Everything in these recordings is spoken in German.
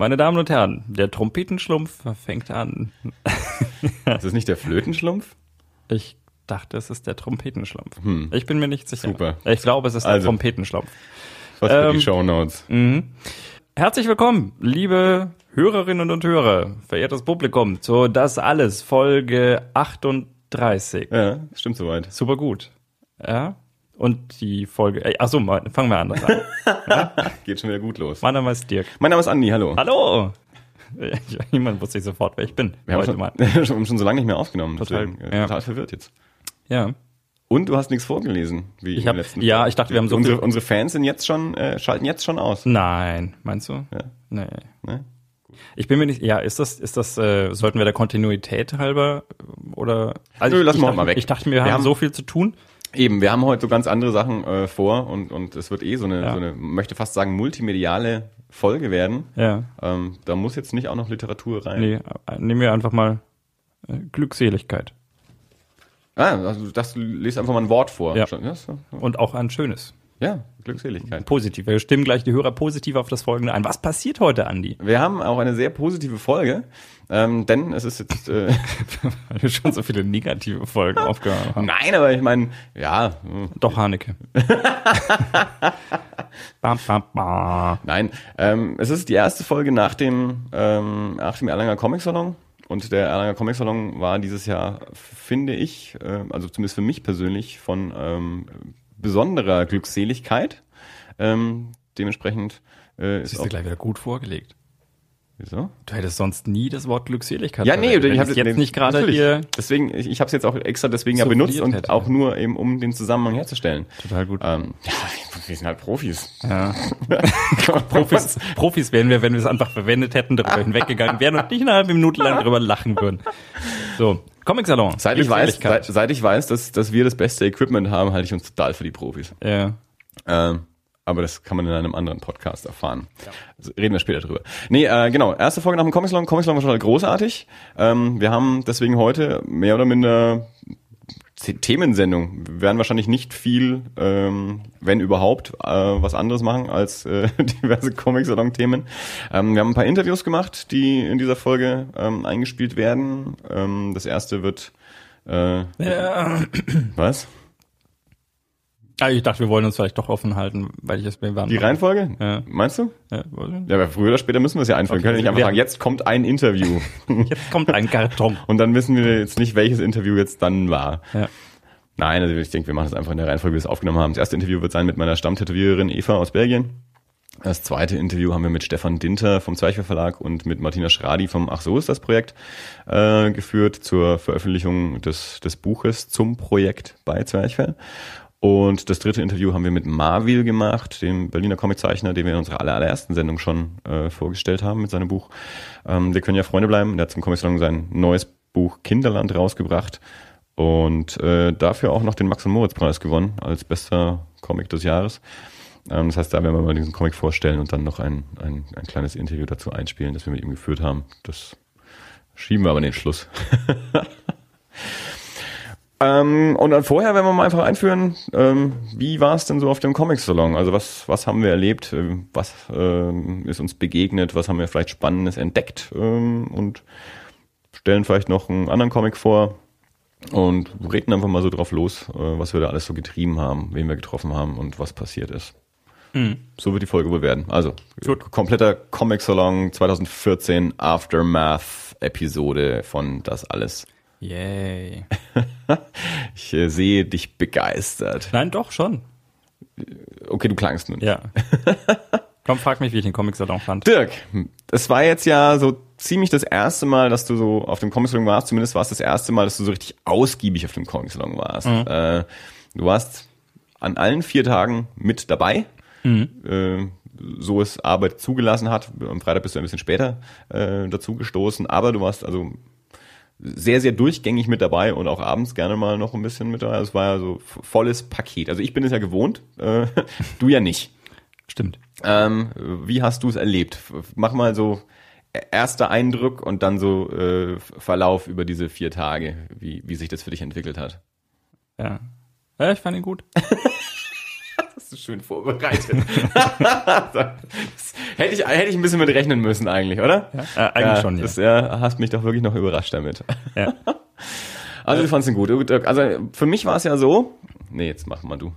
Meine Damen und Herren, der Trompetenschlumpf fängt an. Ist das nicht der Flötenschlumpf? Ich dachte, es ist der Trompetenschlumpf. Ich bin mir nicht sicher. Super. Ich glaube, es ist der Also. Trompetenschlumpf. Was für Ähm, die Shownotes. Herzlich willkommen, liebe Hörerinnen und Hörer, verehrtes Publikum, zu Das Alles, Folge 38. Ja, stimmt soweit. Super gut. Ja. Und die Folge, ey, ach so, mal- fangen wir anders an. Geht schon wieder gut los. Mein Name ist Dirk. Mein Name ist Andi, hallo. Hallo! Ja, Niemand wusste sofort, wer ich bin. Wir haben schon, mal. schon, schon so lange nicht mehr aufgenommen. Total, deswegen, äh, ja. total verwirrt jetzt. Ja. Und du hast nichts vorgelesen, wie Ich hab- der letzten ja, ich dachte, wir haben so unsere, viel- unsere Fans sind jetzt schon, äh, schalten jetzt schon aus. Nein, meinst du? Ja. Nee. Ne? Ich bin mir nicht, ja, ist das, ist das, äh, sollten wir der Kontinuität halber äh, oder? Also Nö, ich, lassen ich wir dachte, mal weg. Ich dachte, wir, Wir haben, haben- so viel zu tun. Eben, wir haben heute so ganz andere Sachen äh, vor und, und es wird eh so eine, Ja. so eine, möchte fast sagen, multimediale Folge werden. Ja. Ähm, da muss jetzt nicht auch noch Literatur rein. Nee, äh, nehmen wir einfach mal äh, Glückseligkeit. Ah, also das du liest einfach mal ein Wort vor. Ja. Und auch ein schönes. ja, Glückseligkeit. Positiv. Wir stimmen gleich die Hörer positiv auf das Folgende ein. Was passiert heute, Andi? Wir haben auch eine sehr positive Folge, ähm, denn es ist jetzt äh, Weil wir schon so viele negative Folgen aufgehört haben. nein, aber ich meine, ja, Doch, Haneke. ba, ba, ba. nein, ähm, es ist die erste Folge nach dem ähm, nach dem Erlanger Comic Salon und der Erlanger Comic Salon war dieses Jahr, finde ich, äh, also zumindest für mich persönlich von ähm, besonderer Glückseligkeit. Ähm, dementsprechend äh, ist Siehst auch, gleich wieder gut vorgelegt. Wieso? Du hättest sonst nie das Wort Glückseligkeit Ja, nee, ich wenn habe es jetzt nicht gerade hier Deswegen, ich, ich habe es jetzt auch extra deswegen ja benutzt und hätte. auch nur eben um den Zusammenhang herzustellen. total gut. Ähm, ja, wir sind halt Profis. Ja. Profis, Profis wären wir, wenn wir es einfach verwendet hätten, darüber hinweggegangen wären und nicht eine halbe Minute lang darüber lachen würden. So, Comic Salon. Seit ich weiß, seit, seit ich weiß, dass, dass wir das beste Equipment haben, halte ich uns total für die Profis. ja. Ähm, aber das kann man in einem anderen Podcast erfahren. Also reden wir später drüber. Nee, äh, genau. Erste Folge nach dem Comic Salon. Comic Salon war total großartig. Ähm, wir haben deswegen heute mehr oder minder Themensendung. Wir werden wahrscheinlich nicht viel, ähm, wenn überhaupt, äh, was anderes machen als äh, diverse Comic Salon Themen. Ähm, wir haben ein paar Interviews gemacht, die in dieser Folge ähm, eingespielt werden. Ähm, das erste wird äh, ja. was? Ah, Ich dachte, wir wollen uns vielleicht doch offen halten, weil ich es mir war. Die Reihenfolge? Ja. Meinst du? Ja, nicht. Ja, aber früher oder später müssen wir es ja einführen. Okay, Wir können ja nicht einfach wir- sagen, jetzt kommt ein Interview. Jetzt kommt ein Karton. Und dann wissen wir jetzt nicht, welches Interview jetzt dann war. Ja. Nein, also ich denke, wir machen das einfach in der Reihenfolge, wie wir es aufgenommen haben. Das erste Interview wird sein mit meiner Stammtätowiererin Eva aus Belgien. Das zweite Interview haben wir mit Stefan Dinter vom Zwerchfell Verlag und mit Martina Schradi vom Ach so ist das Projekt äh, geführt zur Veröffentlichung des, des Buches zum Projekt bei Zwerchfell. Und das dritte Interview haben wir mit Marvil gemacht, dem Berliner Comiczeichner, den wir in unserer aller- allerersten Sendung schon äh, vorgestellt haben mit seinem Buch. Ähm, wir können ja Freunde bleiben. Der hat zum Comic Salon sein neues Buch Kinderland rausgebracht und äh, dafür auch noch den Max und Moritz Preis gewonnen als bester Comic des Jahres. Ähm, das heißt, da werden wir mal diesen Comic vorstellen und dann noch ein, ein, ein kleines Interview dazu einspielen, das wir mit ihm geführt haben. Das schieben wir aber in den Schluss. ähm, und dann vorher werden wir mal einfach einführen, ähm, wie war es denn so auf dem Comic-Salon? Also was, was haben wir erlebt? Ähm, Was ähm, ist uns begegnet? Was haben wir vielleicht Spannendes entdeckt? Ähm, und stellen vielleicht noch einen anderen Comic vor und reden einfach mal so drauf los, äh, was wir da alles so getrieben haben, wen wir getroffen haben und was passiert ist. So wird die Folge wohl werden. Also, Gut. kompletter Comic-Salon 2014 Aftermath-Episode von Das Alles. Yay. Ich äh, sehe dich begeistert. Nein, doch, schon. Okay, du klangst nun. Ja. Komm, frag mich, wie ich den Comic-Salon fand. Dirk, es war jetzt ja so ziemlich das erste Mal, dass du so auf dem Comic-Salon warst. Zumindest war es das erste Mal, dass du so richtig ausgiebig auf dem Comic-Salon warst. Äh, du warst an allen vier Tagen mit dabei. Äh, so es Arbeit zugelassen hat. Am Freitag bist du ein bisschen später äh, dazu gestoßen, aber du warst also sehr, sehr durchgängig mit dabei und auch abends gerne mal noch ein bisschen mit dabei. Es war ja so volles Paket. Also ich bin es ja gewohnt, äh, du ja nicht. Stimmt. Ähm, wie hast du es erlebt? Mach mal so erster Eindruck und dann so äh, Verlauf über diese vier Tage, wie, wie sich das für dich entwickelt hat. Ja. Ja, ich fand ihn gut. du schön vorbereitet. hätte, ich, hätte ich ein bisschen mit rechnen müssen eigentlich, oder? Ja, äh, eigentlich ja, schon, ja. Das ja, hast mich doch wirklich noch überrascht damit. Ja. Also du fandest ihn gut. Also für mich war es ja so, Nee, jetzt mach mal du.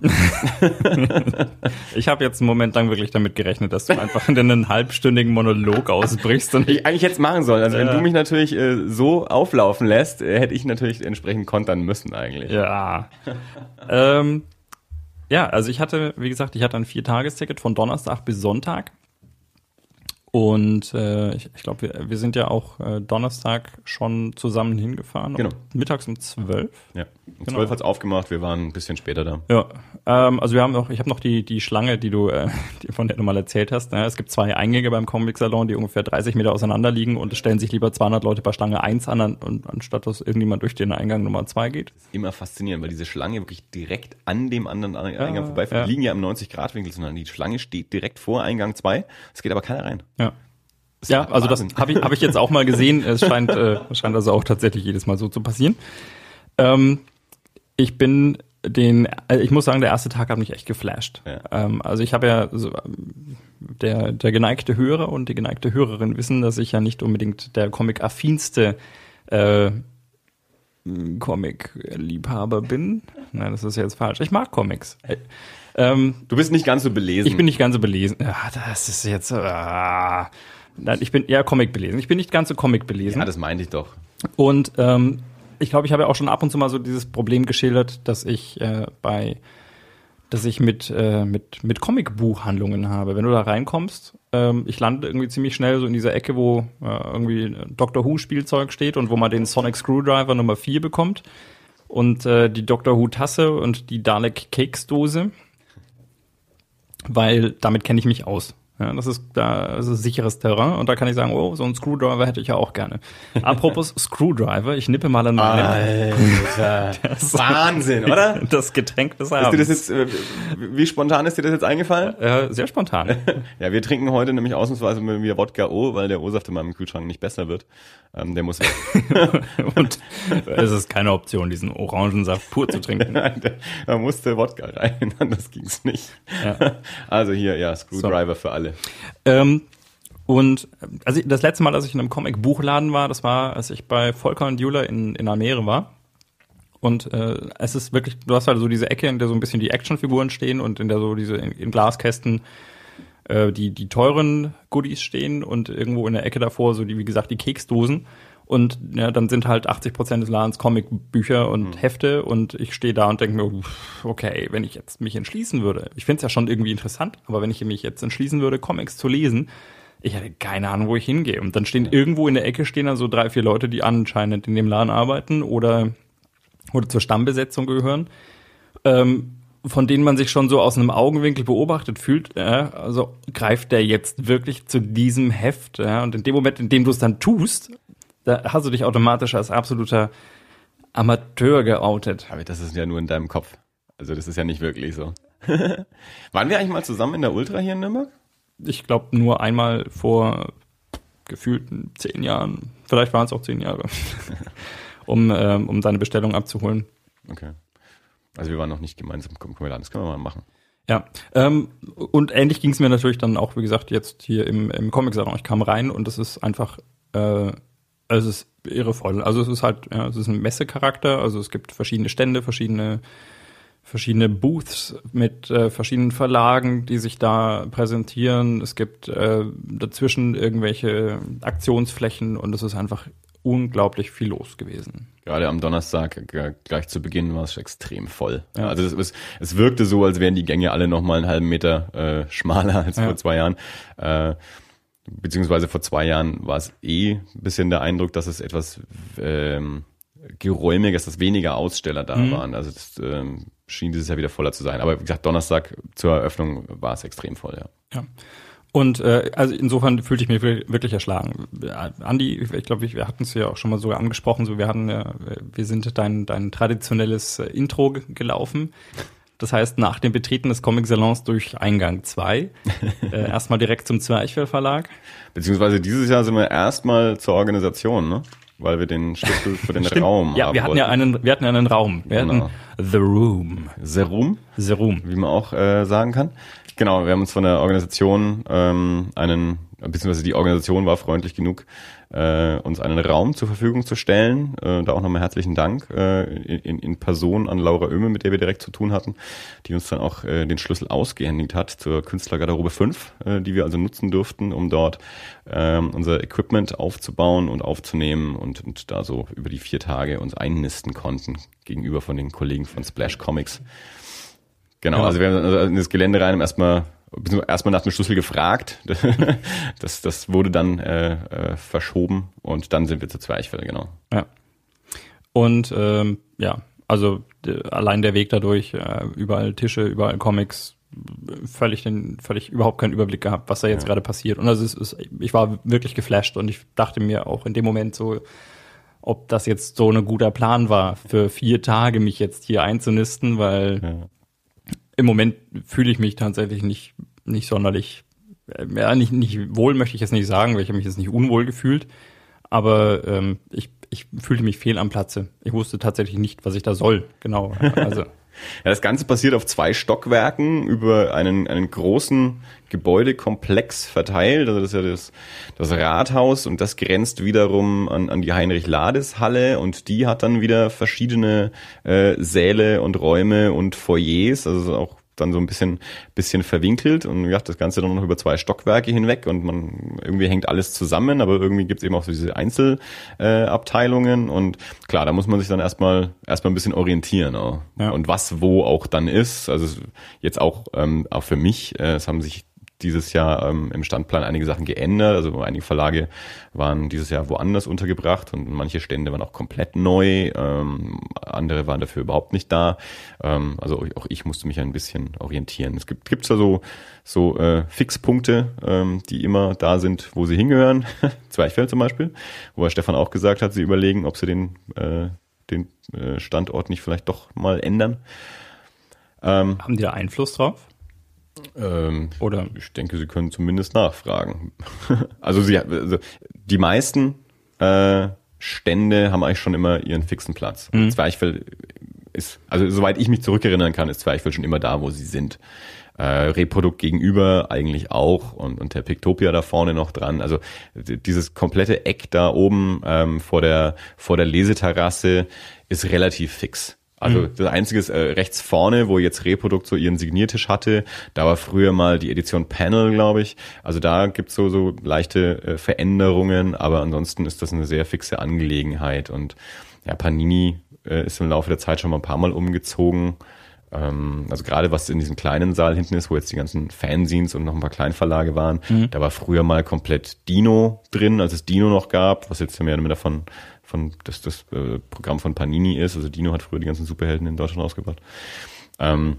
ich habe jetzt einen Moment lang wirklich damit gerechnet, dass du einfach in einen halbstündigen Monolog ausbrichst. Und ich eigentlich jetzt machen sollen. Also ja. wenn du mich natürlich äh, so auflaufen lässt, äh, hätte ich natürlich entsprechend kontern müssen eigentlich. Ja. ähm, ja, also ich hatte, wie gesagt, ich hatte ein Viertagesticket von Donnerstag bis Sonntag. Und äh, ich, ich glaube, wir, wir sind ja auch äh, Donnerstag schon zusammen hingefahren. Genau. Mittags um zwölf. Ja, um genau. zwölf hat's aufgemacht. Wir waren ein bisschen später da. Ja, ähm, also wir haben noch, ich habe noch die die Schlange, die du, äh, die, von der du mal erzählt hast. Ne? Es gibt zwei Eingänge beim Comic Salon, die ungefähr 30 Meter auseinander liegen und es stellen sich lieber 200 Leute bei Schlange 1 an, und, anstatt dass irgendjemand durch den Eingang Nummer 2 geht. Immer faszinierend, weil diese Schlange wirklich direkt an dem anderen Eingang ja, vorbeifährt. Ja. Die liegen ja im 90 Grad Winkel, sondern die Schlange steht direkt vor Eingang 2. Es geht aber keiner rein. Ja. Ja, also das habe ich, hab ich jetzt auch mal gesehen. Es scheint, äh, scheint also auch tatsächlich jedes Mal so zu passieren. Ähm, ich bin den, äh, ich muss sagen, der erste Tag hat mich echt geflasht. Ja. Ähm, also ich habe ja so, der, der geneigte Hörer und die geneigte Hörerin wissen, dass ich ja nicht unbedingt der Comic-affinste äh, Comic-Liebhaber bin. Nein, das ist jetzt falsch. Ich mag Comics. Ähm, du bist nicht ganz so belesen. Ich bin nicht ganz so belesen. Ja, das ist jetzt. Ah. Nein, ich bin eher Comic belesen. Ich bin nicht ganz so Comic belesen. Ja, das meinte ich doch. Und ähm, ich glaube, ich habe ja auch schon ab und zu mal so dieses Problem geschildert, dass ich äh, bei dass ich mit, äh, mit, mit Comicbuchhandlungen habe. Wenn du da reinkommst, ähm, ich lande irgendwie ziemlich schnell so in dieser Ecke, wo äh, irgendwie Doctor Who Spielzeug steht und wo man den Sonic Screwdriver Nummer 4 bekommt und äh, die Doctor Who Tasse und die Dalek Keksdose, weil damit kenne ich mich aus. Ja, das ist da das ist sicheres Terrain und da kann ich sagen, oh, so ein Screwdriver hätte ich ja auch gerne. Apropos Screwdriver, ich nippe mal an meinem Wahnsinn, oder? Das Getränk des Abends. Ist dir das jetzt, äh, wie spontan ist dir das jetzt eingefallen? Äh, sehr spontan. ja, wir trinken heute nämlich ausnahmsweise wieder Wodka O, weil der O-Saft in meinem Kühlschrank nicht besser wird. Ähm, der muss und es ist keine Option, diesen Orangensaft pur zu trinken. da musste Wodka rein, anders ging's nicht. Ja. Also hier, ja, Screwdriver so. für alle alle. Ähm, und also das letzte Mal, als ich in einem Comic-Buchladen war, das war, als ich bei Volker und Jula in, in Almere war. Und äh, es ist wirklich, du hast halt so diese Ecke, in der so ein bisschen die Actionfiguren stehen und in der so diese in, in Glaskästen äh, die, die teuren Goodies stehen und irgendwo in der Ecke davor so die, wie gesagt, die Keksdosen. Und ja, dann sind halt 80 Prozent des Ladens Comicbücher und mhm. Hefte und ich stehe da und denke mir, okay, wenn ich jetzt mich entschließen würde, ich finde es ja schon irgendwie interessant, aber wenn ich mich jetzt entschließen würde, Comics zu lesen, ich hätte keine Ahnung, wo ich hingehe. Und dann stehen ja. irgendwo in der Ecke stehen da so drei, vier Leute, die anscheinend in dem Laden arbeiten oder, oder zur Stammbesetzung gehören. Ähm, von denen man sich schon so aus einem Augenwinkel beobachtet fühlt, ja, also greift der jetzt wirklich zu diesem Heft, ja, und in dem Moment, in dem du es dann tust, da hast du dich automatisch als absoluter Amateur geoutet. Aber das ist ja nur in deinem Kopf. Also das ist ja nicht wirklich so. Waren wir eigentlich mal zusammen in der Ultra hier in Nürnberg? Ich glaube nur einmal vor gefühlten zehn Jahren. Vielleicht waren es auch zehn Jahre. um, ähm, um deine Bestellung abzuholen. Okay. Also wir waren noch nicht gemeinsam. Komm, komm, das können wir mal machen. Ja, ähm, und ähnlich ging es mir natürlich dann auch, wie gesagt, jetzt hier im, im Comic-Salon. Ich kam rein und es ist einfach äh, es ist irrevoll. Also es ist halt, ja, es ist ein Messecharakter, also es gibt verschiedene Stände, verschiedene verschiedene Booths mit äh, verschiedenen Verlagen, die sich da präsentieren. Es gibt äh, dazwischen irgendwelche Aktionsflächen und es ist einfach unglaublich viel los gewesen. Gerade am Donnerstag gleich zu Beginn war es extrem voll. Ja. Also es, es, es wirkte so, als wären die Gänge alle noch mal einen halben Meter äh, schmaler als ja. vor zwei Jahren. Äh, beziehungsweise vor zwei Jahren war es eh ein bisschen der Eindruck, dass es etwas ähm, geräumiger ist, dass weniger Aussteller da mhm. waren. Also das ähm, schien dieses Jahr wieder voller zu sein. Aber wie gesagt, Donnerstag zur Eröffnung war es extrem voll, ja. Ja. Und äh, also insofern fühlte ich mich wirklich erschlagen. Andi, ich glaube, wir hatten es ja auch schon mal sogar angesprochen, so wir hatten ja, wir sind dein, dein traditionelles äh, Intro gelaufen. Das heißt, nach dem Betreten des Comic-Salons durch Eingang 2, äh, erstmal direkt zum Zwerchfell Verlag. Beziehungsweise dieses Jahr sind wir erstmal zur Organisation, ne? weil wir den Schlüssel für den Raum ja, haben. wir hatten ja einen, wir hatten ja einen Raum. Wir Genau. hatten The Room. Serum, The Room. wie man auch äh, sagen kann. Genau, wir haben uns von der Organisation ähm, einen, beziehungsweise die Organisation war freundlich genug, äh, uns einen Raum zur Verfügung zu stellen. Äh, da auch nochmal herzlichen Dank äh, in, in Person an Laura Oehme, mit der wir direkt zu tun hatten, die uns dann auch äh, den Schlüssel ausgehändigt hat zur Künstlergarderobe 5, äh, die wir also nutzen durften, um dort ähm, unser Equipment aufzubauen und aufzunehmen und, und da so über die vier Tage uns einnisten konnten gegenüber von den Kollegen von Splash Comics. Genau, Ja. also wir haben also in das Gelände rein, haben erstmal erstmal nach dem Schlüssel gefragt. Das, das wurde dann äh, äh, verschoben und dann sind wir zu Zwerchfell, genau. Ja. Und ähm, ja, also allein der Weg dadurch, äh, überall Tische, überall Comics, völlig den, völlig überhaupt keinen Überblick gehabt, was da jetzt gerade passiert. Und also es ist, ich war wirklich geflasht und ich dachte mir auch in dem Moment so, ob das jetzt so ein guter Plan war, für vier Tage mich jetzt hier einzunisten, weil Ja. Im Moment fühle ich mich tatsächlich nicht, nicht sonderlich, äh, ja, nicht, nicht wohl möchte ich jetzt nicht sagen, weil ich habe mich jetzt nicht unwohl gefühlt, aber ähm, ich, ich fühlte mich fehl am Platze. Ich wusste tatsächlich nicht, was ich da soll. Genau. Also Ja, das Ganze passiert auf zwei Stockwerken über einen, einen großen Gebäudekomplex verteilt. Also das ist ja das, das Rathaus und das grenzt wiederum an, an die Heinrich-Lades-Halle und die hat dann wieder verschiedene äh, Säle und Räume und Foyers. Also auch dann so ein bisschen, bisschen verwinkelt und ja, das Ganze dann noch über zwei Stockwerke hinweg und man irgendwie hängt alles zusammen, aber irgendwie gibt's eben auch so diese Einzelabteilungen äh, und klar, da muss man sich dann erstmal erstmal ein bisschen orientieren auch. Ja. und was wo auch dann ist. Also jetzt auch ähm, auch für mich, äh, es haben sich dieses Jahr ähm, im Standplan einige Sachen geändert. Also einige Verlage waren dieses Jahr woanders untergebracht und manche Stände waren auch komplett neu. Ähm, andere waren dafür überhaupt nicht da. Ähm, also auch ich musste mich ein bisschen orientieren. Es gibt gibt's da so so äh, Fixpunkte, ähm, die immer da sind, wo sie hingehören. Zwerchfell zum Beispiel, wo Herr Stefan auch gesagt hat, sie überlegen, ob sie den äh, den äh, Standort nicht vielleicht doch mal ändern. Ähm, haben die da Einfluss drauf? Ähm, Oder ich denke, Sie können zumindest nachfragen. also, sie, also die meisten äh, Stände haben eigentlich schon immer ihren fixen Platz. Mhm. Zwerchfell ist, also soweit ich mich zurückerinnern kann, ist Zwerchfell schon immer da, wo sie sind. Äh, Reprodukt gegenüber eigentlich auch und, und der Pictopia da vorne noch dran. Also dieses komplette Eck da oben ähm, vor der vor der Leseterrasse ist relativ fix. Also das Einzige ist äh, rechts vorne, wo jetzt Reprodukt so ihren Signiertisch hatte, da war früher mal die Edition Panel, glaube ich. Also da gibt's so, so leichte äh, Veränderungen, aber ansonsten ist das eine sehr fixe Angelegenheit. Und ja, Panini äh, ist im Laufe der Zeit schon mal ein paar Mal umgezogen. Ähm, also gerade was in diesem kleinen Saal hinten ist, wo jetzt die ganzen Fanzines und noch ein paar Kleinverlage waren, da war früher mal komplett Dino drin, als es Dino noch gab, was jetzt mehr oder minder von, von das, das äh, Programm von Panini ist. Also Dino hat früher die ganzen Superhelden in Deutschland rausgebracht. Ähm,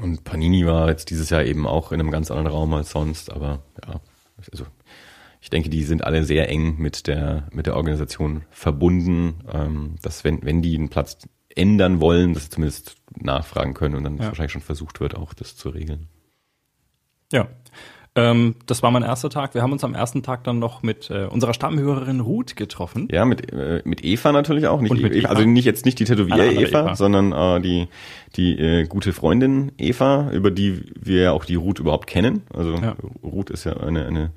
und Panini war jetzt dieses Jahr eben auch in einem ganz anderen Raum als sonst, aber ja, also ich denke, die sind alle sehr eng mit der, mit der Organisation verbunden, ähm, dass wenn, wenn die einen Platz ändern wollen, dass sie zumindest nachfragen können und dann Ja. wahrscheinlich schon versucht wird, auch das zu regeln. Ja. Ähm, das war mein erster Tag. Wir haben uns am ersten Tag dann noch mit äh, unserer Stammhörerin Ruth getroffen. Ja, mit, äh, mit Eva natürlich auch. Nicht Eva, Eva. Also nicht jetzt nicht die Tätowier Eva, Eva. sondern äh, die, die äh, gute Freundin Eva, über die wir ja auch die Ruth überhaupt kennen. Also Ja. Ruth ist ja eine, eine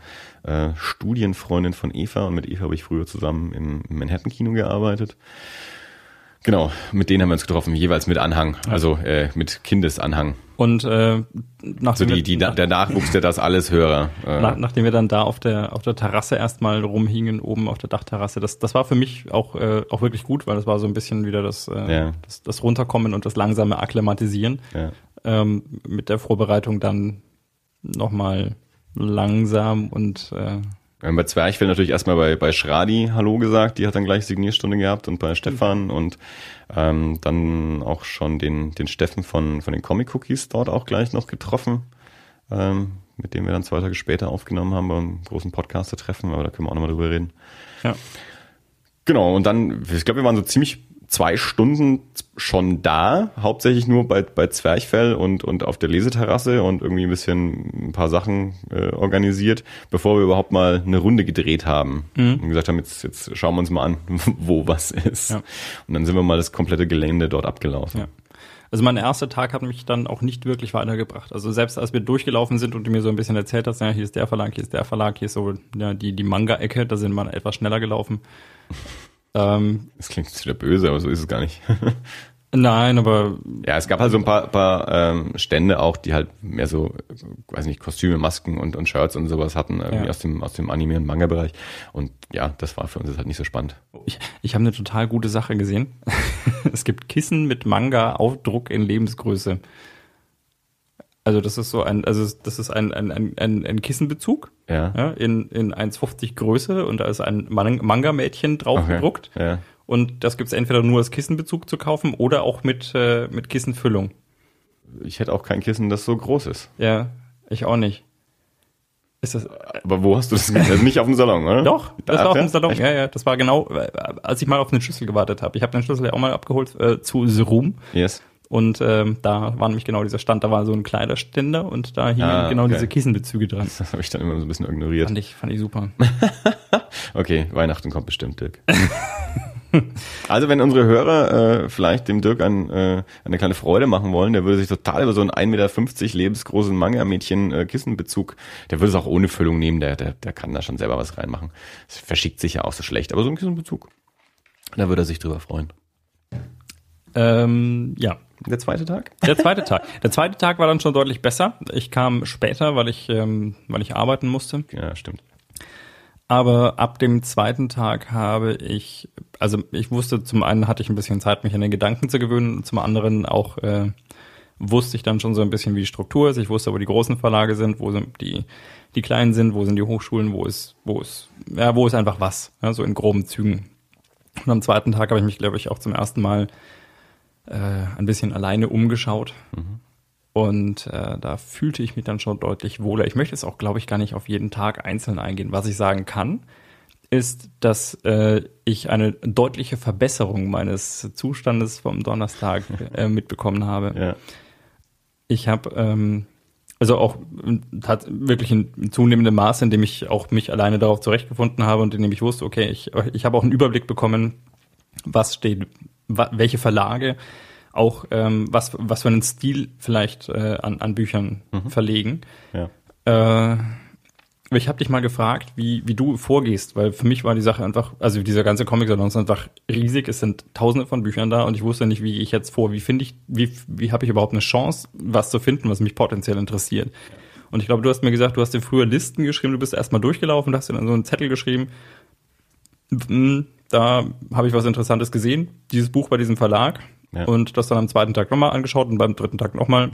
äh, Studienfreundin von Eva und mit Eva habe ich früher zusammen im Manhattan-Kino gearbeitet. Genau, mit denen haben wir uns getroffen, jeweils mit Anhang, also äh, mit Kindesanhang. Und äh, Also nachdem, die, wir, die, der Nachwuchs, der das alles Hörer. Äh, nach, nachdem wir dann da auf der auf der Terrasse erstmal rumhingen, oben auf der Dachterrasse, das, das war für mich auch, äh, auch wirklich gut, weil das war so ein bisschen wieder das, äh, Ja. das, das Runterkommen und das langsame Akklimatisieren. ja. Ähm, mit der Vorbereitung dann nochmal langsam und äh, Wir haben bei Zwerchfell natürlich erstmal bei, bei Schradi Hallo gesagt, die hat dann gleich Signierstunde gehabt und bei Stefan und ähm, dann auch schon den, den Steffen von, von den Comic Cookies dort auch gleich noch getroffen, ähm, mit dem wir dann zwei Tage später aufgenommen haben beim großen Podcaster-Treffen, aber da können wir auch nochmal drüber reden. ja. Genau, und dann, ich glaube, wir waren so ziemlich zwei Stunden schon da, hauptsächlich nur bei, bei Zwerchfell und, und auf der Leseterrasse und irgendwie ein bisschen ein paar Sachen äh, organisiert, bevor wir überhaupt mal eine Runde gedreht haben mhm. und gesagt haben, jetzt, jetzt schauen wir uns mal an, wo was ist. Ja. Und dann sind wir mal das komplette Gelände dort abgelaufen. Ja. Also mein erster Tag hat mich dann auch nicht wirklich weitergebracht. Also selbst als wir durchgelaufen sind und du mir so ein bisschen erzählt hast, ja, hier ist der Verlag, hier ist der Verlag, hier ist so ja, die, die Manga-Ecke, da sind wir etwas schneller gelaufen. Ähm, das klingt jetzt wieder böse, aber so ist es gar nicht. Nein, aber. Ja, es gab halt so ein paar, paar ähm, Stände auch, die halt mehr so, weiß nicht, Kostüme, Masken und, und Shirts und sowas hatten, irgendwie ja. aus dem, aus dem Anime- und Manga-Bereich. Und ja, das war für uns halt nicht so spannend. Ich, ich habe eine total gute Sache gesehen. es gibt Kissen mit Manga-Aufdruck in Lebensgröße. Also das ist so ein, also das ist ein, ein, ein, ein Kissenbezug ja. ja in, in 1,50 Größe und da ist ein Manga-Mädchen drauf okay. gedruckt. Ja. Und das gibt's entweder nur als Kissenbezug zu kaufen oder auch mit, äh, mit Kissenfüllung. Ich hätte auch kein Kissen, das so groß ist. Ja, ich auch nicht. Ist das, Aber wo hast du das gesehen? Nicht auf dem Salon, oder? Doch, das Ach, war auf dem Salon. Echt? Ja, ja, das war genau, äh, als ich mal auf den Schlüssel gewartet habe. Ich habe den Schlüssel ja auch mal abgeholt äh, zu Serum. Yes. Und ähm, da war nämlich genau dieser Stand, da war so ein Kleiderständer und da hingen ah, genau okay. diese Kissenbezüge dran. Das habe ich dann immer so ein bisschen ignoriert. Fand ich, fand ich super. okay, Weihnachten kommt bestimmt, Dirk. also wenn unsere Hörer äh, vielleicht dem Dirk ein, äh, eine kleine Freude machen wollen, der würde sich total über so einen 1,50 Meter lebensgroßen Manga-Mädchen äh, Kissenbezug, der würde es auch ohne Füllung nehmen, der, der, der kann da schon selber was reinmachen. Das verschickt sich ja auch so schlecht, aber so ein Kissenbezug, da würde er sich drüber freuen. Ähm, ja. Der zweite Tag? Der zweite Tag. Der zweite Tag war dann schon deutlich besser. Ich kam später, weil ich, ähm, weil ich arbeiten musste. Ja, stimmt. Aber ab dem zweiten Tag habe ich, also ich wusste, zum einen hatte ich ein bisschen Zeit, mich an den Gedanken zu gewöhnen, und zum anderen auch äh, wusste ich dann schon so ein bisschen, wie die Struktur ist. Ich wusste, wo die großen Verlage sind, wo sind die, die kleinen sind, wo sind die Hochschulen, wo ist, wo ist, ja, wo ist einfach was, ja, so in groben Zügen. Und am zweiten Tag habe ich mich, glaube ich, auch zum ersten Mal äh, ein bisschen alleine umgeschaut. Mhm. Und äh, da fühlte ich mich dann schon deutlich wohler. Ich möchte es auch, glaube ich, gar nicht auf jeden Tag einzeln eingehen. Was ich sagen kann, ist, dass äh, ich eine deutliche Verbesserung meines Zustandes vom Donnerstag äh, mitbekommen habe. Ja. Ich habe ähm, also auch hat wirklich in zunehmendem Maße, in dem ich auch mich alleine darauf zurechtgefunden habe und in dem ich wusste, okay, ich, ich habe auch einen Überblick bekommen, was steht, welche Verlage auch ähm, was, was für einen Stil vielleicht äh, an, an Büchern mhm. verlegen. Ja. Äh, ich habe dich mal gefragt, wie, wie du vorgehst, weil für mich war die Sache einfach, also dieser ganze Comic-Salon ist einfach riesig, es sind tausende von Büchern da und ich wusste nicht, wie ich jetzt vor, wie finde ich, wie, wie habe ich überhaupt eine Chance, was zu finden, was mich potenziell interessiert. Und ich glaube, du hast mir gesagt, du hast dir früher Listen geschrieben, du bist erstmal durchgelaufen, hast dir dann so einen Zettel geschrieben, hm, da habe ich was Interessantes gesehen, dieses Buch bei diesem Verlag, ja. Und das dann am zweiten Tag nochmal angeschaut und beim dritten Tag nochmal.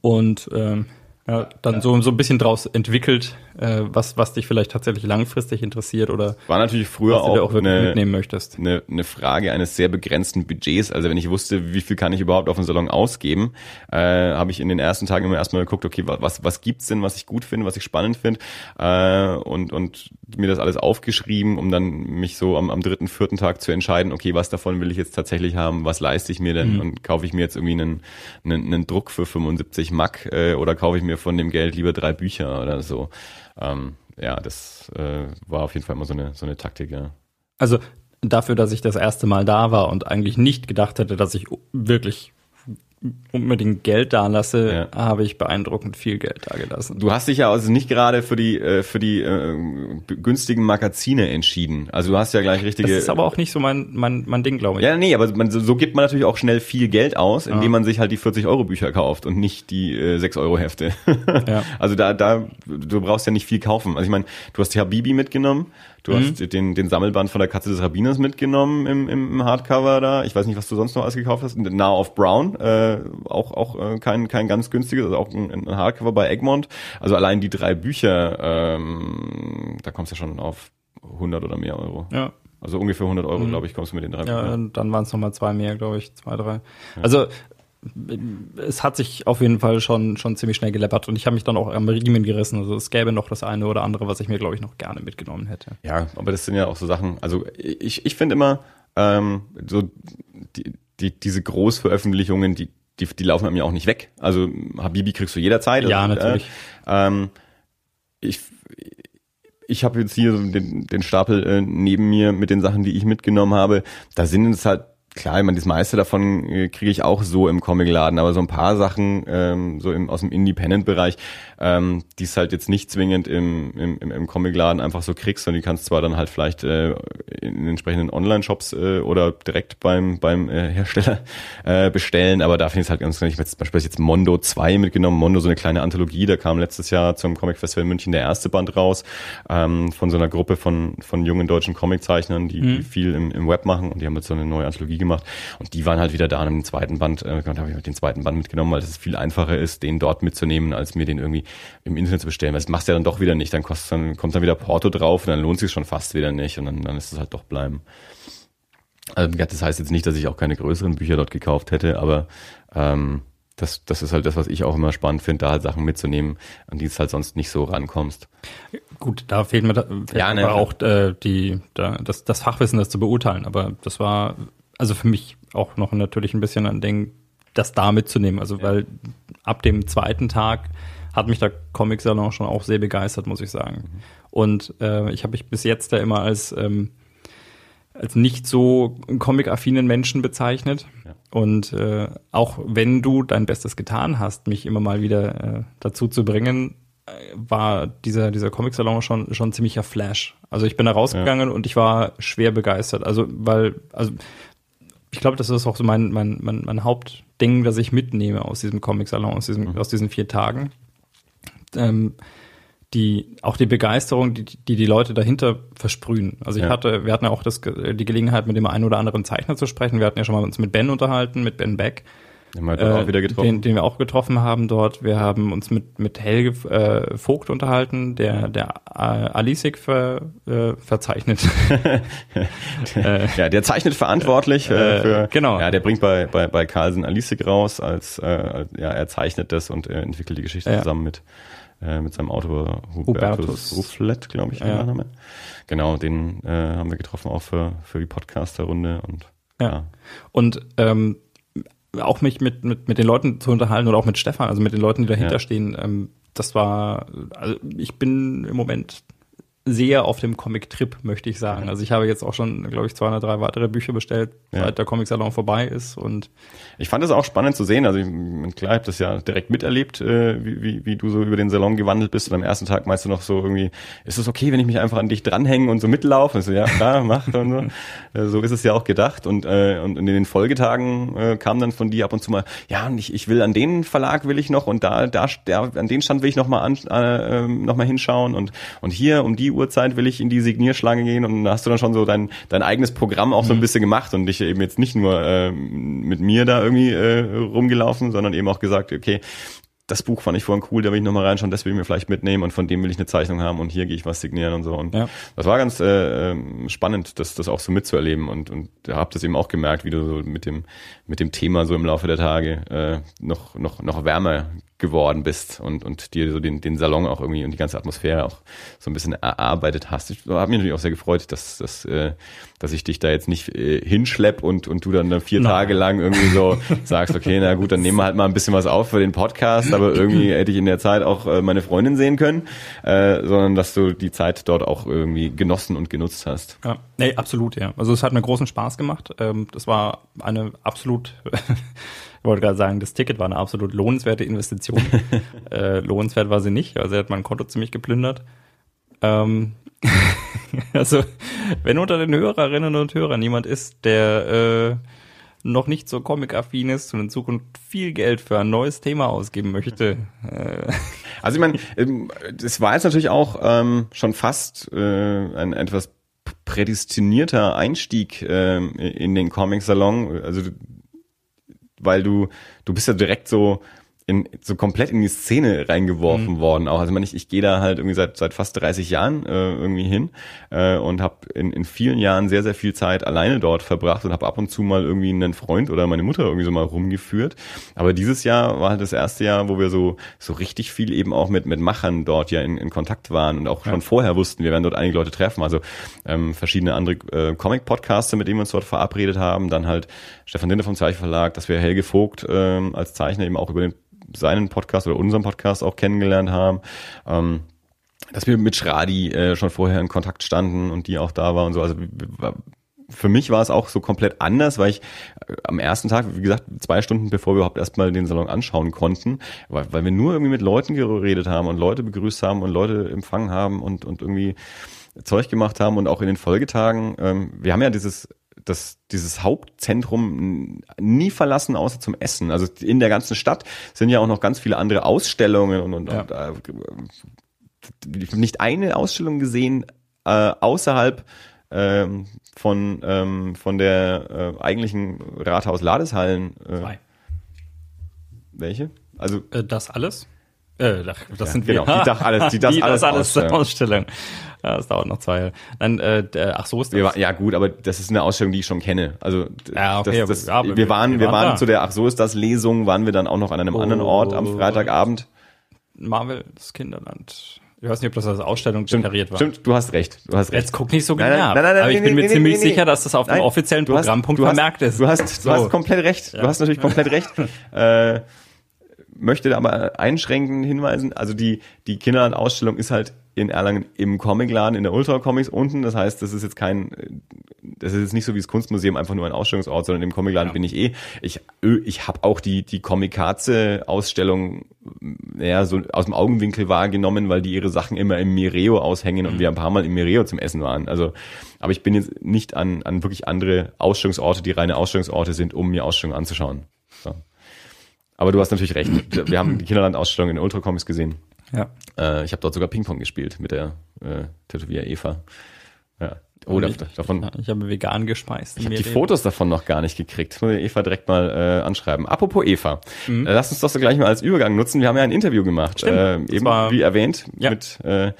Und ähm, ja, dann so, so ein bisschen draus entwickelt, äh, was, was dich vielleicht tatsächlich langfristig interessiert oder war natürlich früher auch, auch eine, mitnehmen möchtest. Eine, eine Frage eines sehr begrenzten Budgets. Also wenn ich wusste, wie viel kann ich überhaupt auf dem Salon ausgeben, äh, habe ich in den ersten Tagen immer erstmal geguckt, okay, was, was gibt's denn, was ich gut finde, was ich spannend finde äh, und, und mir das alles aufgeschrieben, um dann mich so am, am dritten, vierten Tag zu entscheiden, okay, was davon will ich jetzt tatsächlich haben, was leiste ich mir denn mhm. und kaufe ich mir jetzt irgendwie einen, einen, einen Druck für 75 Mack äh, oder kaufe ich mir von dem Geld lieber drei Bücher oder so. Ähm, ja, das äh, war auf jeden Fall immer so eine, so eine Taktik, ja. Also dafür, dass ich das erste Mal da war und eigentlich nicht gedacht hätte, dass ich wirklich unbedingt Geld da lasse, ja. habe ich beeindruckend viel Geld da gelassen. Du hast dich ja also nicht gerade für die äh, für die äh, günstigen Magazine entschieden. Also du hast ja gleich richtige. Das ist aber auch nicht so mein mein, mein Ding, glaube ich. Ja, nee, aber man, so gibt man natürlich auch schnell viel Geld aus, indem ja. man sich halt die 40 Euro Bücher kauft und nicht die äh, 6 Euro Hefte. ja. Also da da du brauchst ja nicht viel kaufen. Also ich meine, du hast Habibi mitgenommen. Du mhm. hast den, den Sammelband von der Katze des Rabbiners mitgenommen im, im, Hardcover da. Ich weiß nicht, was du sonst noch alles gekauft hast. Now of Brown, äh, auch, auch äh, kein, kein ganz günstiges, also auch ein, ein Hardcover bei Egmont. Also allein die drei Bücher, ähm, da kommst du ja schon auf 100 oder mehr Euro. Ja. Also ungefähr 100 Euro, mhm. glaube ich, kommst du mit den drei ja, Büchern. dann waren es nochmal zwei mehr, glaube ich, zwei, drei. Ja. Also es hat sich auf jeden Fall schon, schon ziemlich schnell geleppert und ich habe mich dann auch am Riemen gerissen. Also es gäbe noch das eine oder andere, was ich mir, glaube ich, noch gerne mitgenommen hätte. Ja, aber das sind ja auch so Sachen, also ich, ich finde immer, ähm, so die, die, diese Großveröffentlichungen, die, die, die laufen mir auch nicht weg. Also Habibi kriegst du jederzeit. Ja, also, natürlich. Äh, ähm, ich ich habe jetzt hier so den, den Stapel äh, neben mir mit den Sachen, die ich mitgenommen habe. Da sind es halt klar, ich meine, das meiste davon äh, kriege ich auch so im Comicladen, aber so ein paar Sachen ähm, so im, aus dem Independent-Bereich, ähm, die es halt jetzt nicht zwingend im, im, im Comicladen einfach so kriegst, sondern die kannst zwar dann halt vielleicht äh, in entsprechenden Online-Shops äh, oder direkt beim beim äh, Hersteller äh, bestellen, aber da finde ich es halt ganz Ich habe zum Beispiel jetzt Mondo 2 mitgenommen, Mondo so eine kleine Anthologie, da kam letztes Jahr zum Comic Festival in München der erste Band raus, ähm, von so einer Gruppe von von jungen deutschen Comiczeichnern, die, mhm. die viel im, im Web machen und die haben jetzt so eine neue Anthologie gemacht und die waren halt wieder da und im zweiten Band, äh, da habe ich den zweiten Band mitgenommen, weil es viel einfacher ist, den dort mitzunehmen, als mir den irgendwie im Internet zu bestellen. Weil das machst du ja dann doch wieder nicht. Dann kostet dann, kommt dann wieder Porto drauf und dann lohnt sich schon fast wieder nicht und dann, dann ist es halt doch bleiben. Also, das heißt jetzt nicht, dass ich auch keine größeren Bücher dort gekauft hätte, aber ähm, das, das ist halt das, was ich auch immer spannend finde, da halt Sachen mitzunehmen, an die es halt sonst nicht so rankommst. Gut, da fehlt mir, da, fehlt ja, ne, auch äh, die, da, das, das Fachwissen, das zu beurteilen. Aber das war also für mich auch noch natürlich ein bisschen ein Ding, das da mitzunehmen. Also weil ab dem zweiten Tag hat mich der Comic-Salon schon auch sehr begeistert, muss ich sagen. Mhm. Und äh, ich habe mich bis jetzt da immer als, ähm, als nicht so comic-affinen Menschen bezeichnet. Ja. Und äh, auch wenn du dein Bestes getan hast, mich immer mal wieder äh, dazu zu bringen, äh, war dieser, dieser Comic-Salon schon, schon ziemlicher Flash. Also ich bin da rausgegangen ja. und ich war schwer begeistert. Also, weil, also ich glaube, das ist auch so mein, mein, mein, mein Hauptding, das ich mitnehme aus diesem Comic-Salon, aus, diesem, mhm. aus diesen vier Tagen. Ähm, die, auch die Begeisterung, die, die die Leute dahinter versprühen. Also ich ja. hatte, wir hatten ja auch das, die Gelegenheit, mit dem einen oder anderen Zeichner zu sprechen. Wir hatten ja schon mal uns mit Ben unterhalten, mit Ben Beck. Den, wir äh, auch wieder getroffen. Den, den wir auch getroffen haben dort. Wir haben uns mit, mit Helge äh, Vogt unterhalten, der, der äh, Alisik ver, äh, verzeichnet. äh, ja, der zeichnet verantwortlich äh, äh, für, genau. Ja, der bringt bei, bei, bei Carlsen Alisik raus, als äh, ja, er zeichnet das und äh, entwickelt die Geschichte ja. zusammen mit äh, mit seinem Autor Hubertus Hufflet, glaube ich, ja. Name. Genau, den äh, haben wir getroffen auch für, für die Podcaster-Runde und ja. ja. Und ähm, auch mich mit, mit, mit den Leuten zu unterhalten oder auch mit Stefan, also mit den Leuten, die dahinter ja. stehen, ähm, das war, also ich bin im Moment sehr auf dem Comic-Trip, möchte ich sagen. Also ich habe jetzt auch schon, glaube ich, zwei oder drei weitere Bücher bestellt, ja. seit der Comic-Salon vorbei ist. Und ich fand es auch spannend zu sehen. Also ich, klar, ich habe das ja direkt miterlebt, äh, wie, wie, wie du so über den Salon gewandelt bist. Und am ersten Tag meinst du noch so irgendwie, ist es okay, wenn ich mich einfach an dich dranhänge und so mitlaufe? Und so, ja, klar, mach und so. Äh, so ist es ja auch gedacht. Und, äh, und in den Folgetagen äh, kam dann von dir ab und zu mal, ja, ich, ich will an den Verlag will ich noch und da, da, der, an den Stand will ich noch mal, an, äh, ähm, noch mal hinschauen und, und hier um die Uhrzeit will ich in die Signierschlange gehen und hast du dann schon so dein, dein eigenes Programm auch so ein mhm. bisschen gemacht und dich eben jetzt nicht nur äh, mit mir da irgendwie äh, rumgelaufen, sondern eben auch gesagt, okay, das Buch fand ich vorhin cool, da will ich nochmal reinschauen, das will ich mir vielleicht mitnehmen und von dem will ich eine Zeichnung haben und hier gehe ich was signieren und so. Und ja. das war ganz äh, ähm, spannend, das, das auch so mitzuerleben und, und ihr habt das eben auch gemerkt, wie du so mit dem, mit dem Thema so im Laufe der Tage äh, noch, noch, noch wärmer geworden bist und, und dir so den, den Salon auch irgendwie und die ganze Atmosphäre auch so ein bisschen erarbeitet hast. Ich habe mich natürlich auch sehr gefreut, dass, dass, äh, dass ich dich da jetzt nicht äh, hinschlepp und, und du dann, dann vier Nein. Tage lang irgendwie so sagst, okay, na gut, dann nehmen wir halt mal ein bisschen was auf für den Podcast, aber irgendwie hätte ich in der Zeit auch äh, meine Freundin sehen können, äh, sondern dass du die Zeit dort auch irgendwie genossen und genutzt hast. Ja, nee, absolut, ja. Also es hat mir großen Spaß gemacht. Ähm, das war eine absolut wollte gerade sagen, das Ticket war eine absolut lohnenswerte Investition. äh, lohnenswert war sie nicht, also er hat mein Konto ziemlich geplündert. Ähm, also, wenn unter den Hörerinnen und Hörern jemand ist, der äh, noch nicht so comic-affin ist und in Zukunft viel Geld für ein neues Thema ausgeben möchte. Äh. Also ich meine, ähm, es war jetzt natürlich auch ähm, schon fast äh, ein etwas prädestinierter Einstieg äh, in den Comic-Salon. Also weil du, du bist ja direkt so in, so komplett in die Szene reingeworfen mhm. worden. Auch also man, ich, ich gehe da halt irgendwie seit seit fast 30 Jahren äh, irgendwie hin äh, und habe in, in vielen Jahren sehr sehr viel Zeit alleine dort verbracht und habe ab und zu mal irgendwie einen Freund oder meine Mutter irgendwie so mal rumgeführt. Aber dieses Jahr war halt das erste Jahr, wo wir so so richtig viel eben auch mit mit Machern dort ja in, in Kontakt waren und auch ja. schon vorher wussten, wir werden dort einige Leute treffen. Also ähm, verschiedene andere äh, Comic-Podcaster, mit denen wir uns dort verabredet haben. Dann halt Stefan Dinde vom Zeichenverlag, dass wir Helge Vogt ähm, als Zeichner eben auch über den seinen Podcast oder unseren Podcast auch kennengelernt haben. Ähm, dass wir mit Schradi äh, schon vorher in Kontakt standen und die auch da war und so. Also für mich war es auch so komplett anders, weil ich äh, am ersten Tag, wie gesagt, zwei Stunden bevor wir überhaupt erstmal den Salon anschauen konnten, weil, weil wir nur irgendwie mit Leuten geredet haben und Leute begrüßt haben und Leute empfangen haben und, und irgendwie Zeug gemacht haben und auch in den Folgetagen. Ähm, wir haben ja dieses das, dieses Hauptzentrum nie verlassen, außer zum Essen. Also in der ganzen Stadt sind ja auch noch ganz viele andere Ausstellungen und, und, ja. und äh, nicht eine Ausstellung gesehen äh, außerhalb ähm, von, ähm, von der äh, eigentlichen Rathaus-Ladeshallen. Äh, Zwei. Welche? Also äh, das alles? Äh, das ja, sind genau, wir. Die das alles, die das die alles, das alles Ausstellung. Ausstellung. Ja, das dauert noch zwei Jahre. Dann, äh, der, ach so ist das. ja gut, aber das ist eine Ausstellung, die ich schon kenne. Also ja, okay, das, das, ja, wir, wir waren, wir waren, waren zu der ach so ist das Lesung, waren wir dann auch noch an einem oh, anderen Ort am Freitagabend. Marvel, das Kinderland. Ich weiß nicht, ob das als Ausstellung stimmt, deklariert war. Stimmt, du hast recht. Du hast recht. Jetzt guck nicht so genau. Nein, nein, nein, aber ich bin mir ziemlich sicher, dass das auf dem offiziellen Programmpunkt vermerkt ist. Du hast, du hast komplett recht. Du hast natürlich komplett recht. äh, möchte aber einschränken hinweisen, also die, die Kinderland-Ausstellung ist halt in Erlangen im Comicladen, in der Ultra Comics unten. Das heißt, das ist jetzt kein, das ist jetzt nicht so wie das Kunstmuseum einfach nur ein Ausstellungsort, sondern im Comicladen ja. bin ich eh. Ich, ich habe auch die, die Comikaze-Ausstellung ja, so aus dem Augenwinkel wahrgenommen, weil die ihre Sachen immer im Mireo aushängen und mhm. wir ein paar Mal im Mireo zum Essen waren. Also, aber ich bin jetzt nicht an, an wirklich andere Ausstellungsorte, die reine Ausstellungsorte sind, um mir Ausstellungen anzuschauen. Aber du hast natürlich recht. Wir haben die Kinderland-Ausstellung in Ultra Comics gesehen. Ja. Äh, ich habe dort sogar Ping-Pong gespielt mit der äh, Tätowier Eva. Ja. Oh, ich, davon. Ich habe vegan gespeist. Ich habe die Fotos davon noch gar nicht gekriegt. muss ich Eva direkt mal äh, anschreiben. Apropos Eva, mhm. äh, lass uns das so gleich mal als Übergang nutzen. Wir haben ja ein Interview gemacht, äh, eben wie erwähnt ja. mit äh,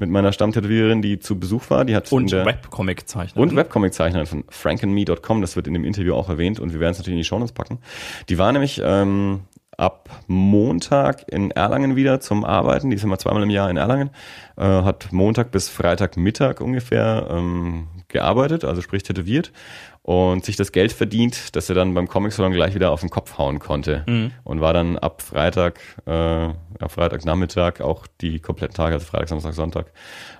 mit meiner Stammtätowiererin, die zu Besuch war. Die hat und Webcomic-Zeichnerin. Und Webcomic-Zeichnerin von frankandme.com. Das wird in dem Interview auch erwähnt und wir werden es natürlich in die Show Notes packen. Die war nämlich ähm, ab Montag in Erlangen wieder zum Arbeiten. Die ist immer zweimal im Jahr in Erlangen. Äh, hat Montag bis Freitagmittag ungefähr ähm, gearbeitet, also sprich tätowiert und sich das Geld verdient, dass er dann beim Comic Salon gleich wieder auf den Kopf hauen konnte mhm. und war dann ab Freitag, äh, ja, Freitagnachmittag auch die kompletten Tage, also Freitag, Samstag, Sonntag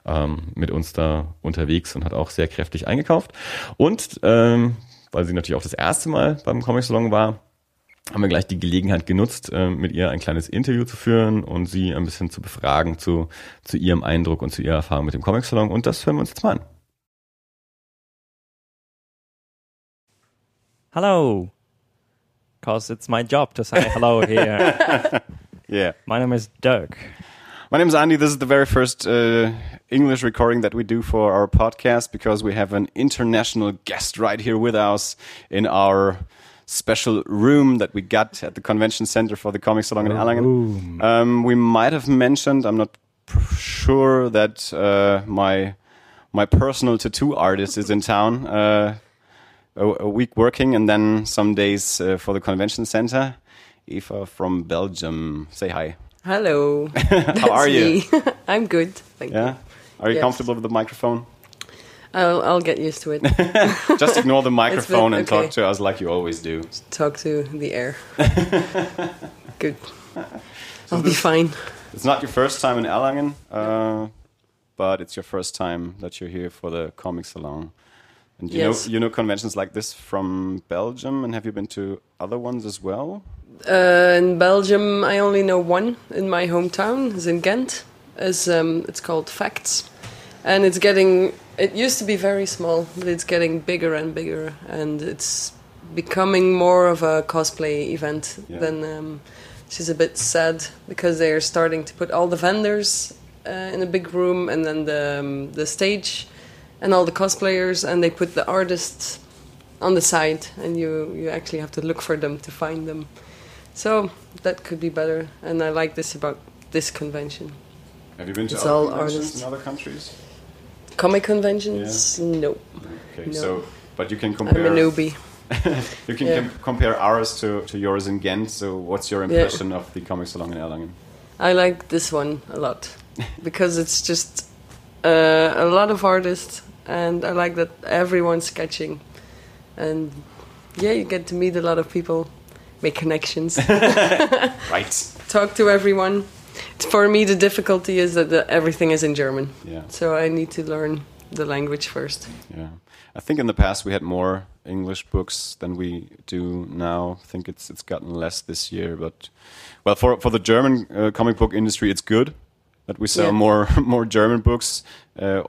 ähm, mit uns da unterwegs und hat auch sehr kräftig eingekauft und ähm, weil sie natürlich auch das erste Mal beim Comic Salon war, haben wir gleich die Gelegenheit genutzt, äh, mit ihr ein kleines Interview zu führen und sie ein bisschen zu befragen zu, zu ihrem Eindruck und zu ihrer Erfahrung mit dem Comic Salon. Und das hören wir uns jetzt mal an. Hello, because it's my job to say hello here. yeah. My name is Dirk. My name is Andy. This is the very first uh, English recording that we do for our podcast because we have an international guest right here with us in our special room that we got at the convention center for the comic salon in Erlangen. Um, we might have mentioned, I'm not sure that uh, my my personal tattoo artist is in town. Uh, a, a, week working and then some days uh, for the convention center. Eva from Belgium, say hi. Hello. How are you? I'm good. Thank yeah? you. Are you yes. comfortable with the microphone? I'll, I'll get used to it. Just ignore the microphone been, okay. and talk to us like you always do. talk to the air. Good. So I'll be fine. It's not your first time in Erlangen, uh, but it's your first time that you're here for the comic salon. And you yes. know you know conventions like this from Belgium, and have you been to other ones as well? Uh, in Belgium, I only know one in my hometown. It's in Ghent. It's, um, it's called Facts, and it's getting it used to be very small, but it's getting bigger and bigger, and it's becoming more of a cosplay event yeah. than. Um, she's a bit sad because they are starting to put all the vendors uh, in a big room and then the um, the stage and all the cosplayers, and they put the artists on the side, and you you actually have to look for them to find them. So that could be better, and I like this about this convention. Have you been to It's other all conventions artists. in other countries? Comic conventions? No, Okay, No. so but you can compare. I'm compare. a newbie. You can Yeah. com- compare ours to, to yours in Ghent. So what's your impression of the comic salon in Erlangen? I like this one a lot because it's just uh, a lot of artists, and I like that everyone's sketching, and yeah, you get to meet a lot of people, make connections, Right. talk to everyone. For me, the difficulty is that the, everything is in German, Yeah. so I need to learn the language first. Yeah. I think in the past we had more English books than we do now. I think it's it's gotten less this year, but well, for for the German uh, comic book industry, it's good that we sell Yeah. more more German books, uh,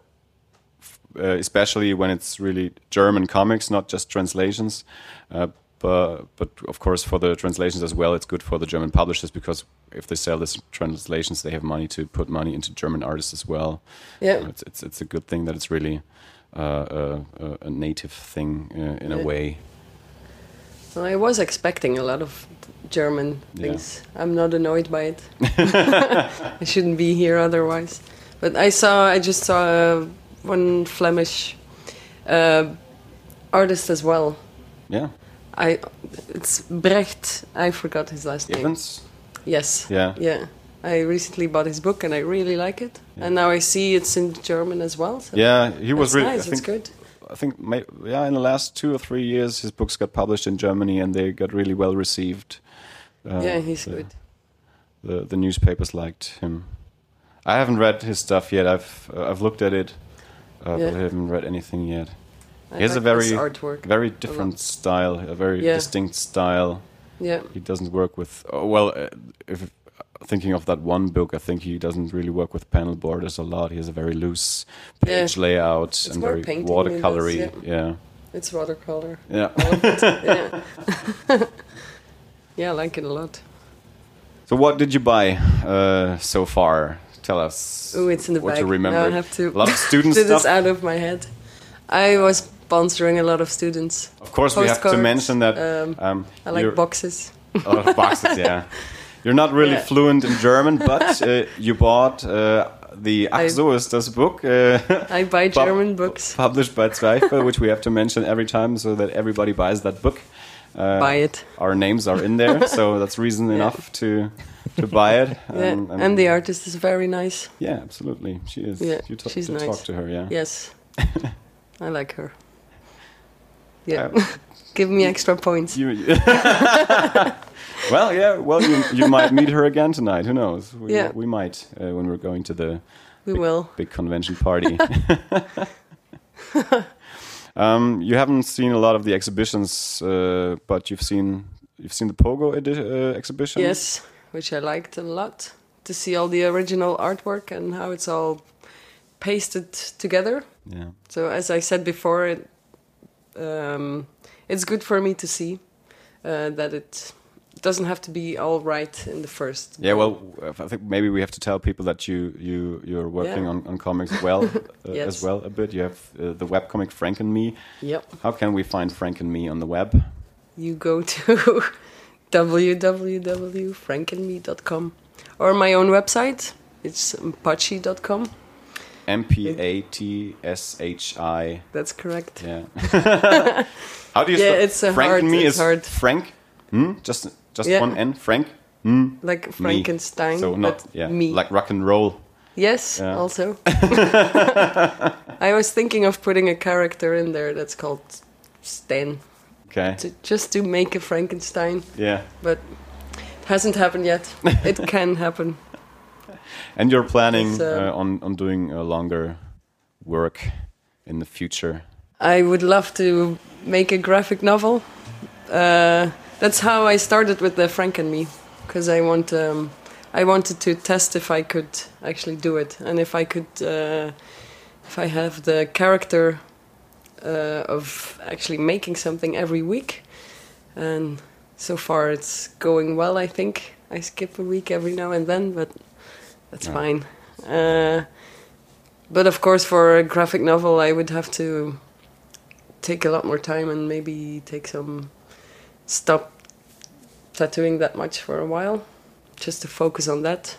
uh, especially when it's really German comics, not just translations. Uh, but but of course, for the translations as well, it's good for the German publishers because if they sell these translations, they have money to put money into German artists as well. Yeah, It's it's it's a good thing that it's really uh, a, a, a native thing uh, in a way. well, I was expecting a lot of German Yeah. things. I'm not annoyed by it. I shouldn't be here otherwise. But I saw, I just saw uh, one Flemish uh, artist as well. Yeah, I, it's Brecht. I forgot his last name. Evans. Yes. Yeah, Yeah. I recently bought his book and I really like it. Yeah. And now I see it's in German as well. So yeah. He was really. nice. I it's think. good. I think. May, yeah, in the last two or three years, his books got published in Germany and they got really well received. Uh, yeah, he's the, good. The the newspapers liked him. I haven't read his stuff yet. I've uh, I've looked at it, uh, Yeah. but I haven't read anything yet. I he has a like his very- artwork. Very different style, a very Yeah. distinct style. Yeah. he doesn't work with oh, well uh, if thinking of that one book i think he doesn't really work with panel borders a lot he has a very loose page layout It's and very than this, watercolory yeah. yeah It's watercolor. yeah it. yeah. yeah, I like it a lot. so what did you buy uh, so far tell us Oh, it's in the what bag. you remember Now I have to a lot of student do this out of my head. I was sponsoring a lot of students. of course we have to mention that Um, um, I like boxes. a lot of boxes yeah you're not really Yeah. fluent in german but uh, you bought uh, the Ach so ist das book uh, I buy German books. published by Zweifel, which we have to mention every time so that everybody buys that book. Uh, buy it. Our names are in there, so that's reason Yeah. enough to to buy it. Yeah. Um, and the artist is very nice. yeah, absolutely, she is. Yeah, you she's nice. talk to her, yeah. Yes. I like her. Yeah. Uh, Give me extra points. you, well, yeah. Well, you, you might meet her again tonight. Who knows? We, Yeah. we might uh, when we're going to the We will. big convention party. um, you haven't seen a lot of the exhibitions, uh, but you've seen you've seen the Pogo uh, exhibition. Yes, which I liked a lot to see all the original artwork and how it's all pasted together. Yeah. So as I said before, it, um, it's good for me to see uh, that it doesn't have to be all right in the first. Yeah, well, I think maybe we have to tell people that you you you're working Yeah. on, on comics well uh, Yes. as well a bit. You have uh, the webcomic Frank and Me. Yep. How can we find Frank and Me on the web? You go to www.frankandme.com or my own website. It's mpachi.com. M P A T S H I. That's correct. Yeah. How do you Yeah, it's a Frank hard- and Me it's is hard. Frank. Hmm? Just just Yeah. one N. Frank. Hmm. Like Frankenstein. So not but yeah, me. like rock and roll. Yes, Yeah. also. I was thinking of putting a character in there that's called Stan, Okay. to, just to make a Frankenstein, Yeah. but it hasn't happened yet. it can happen. And you're planning um, uh, on on doing a longer work in the future. I would love to make a graphic novel. Uh, that's how I started with the Frank and Me, because I want um, I wanted to test if I could actually do it, and if I could, uh, if I have the character uh, of actually making something every week, and so far it's going well. I think I skip a week every now and then, but that's Yeah. fine. Uh, but of course, for a graphic novel, I would have to take a lot more time and maybe take some stop tattooing that much for a while, just to focus on that.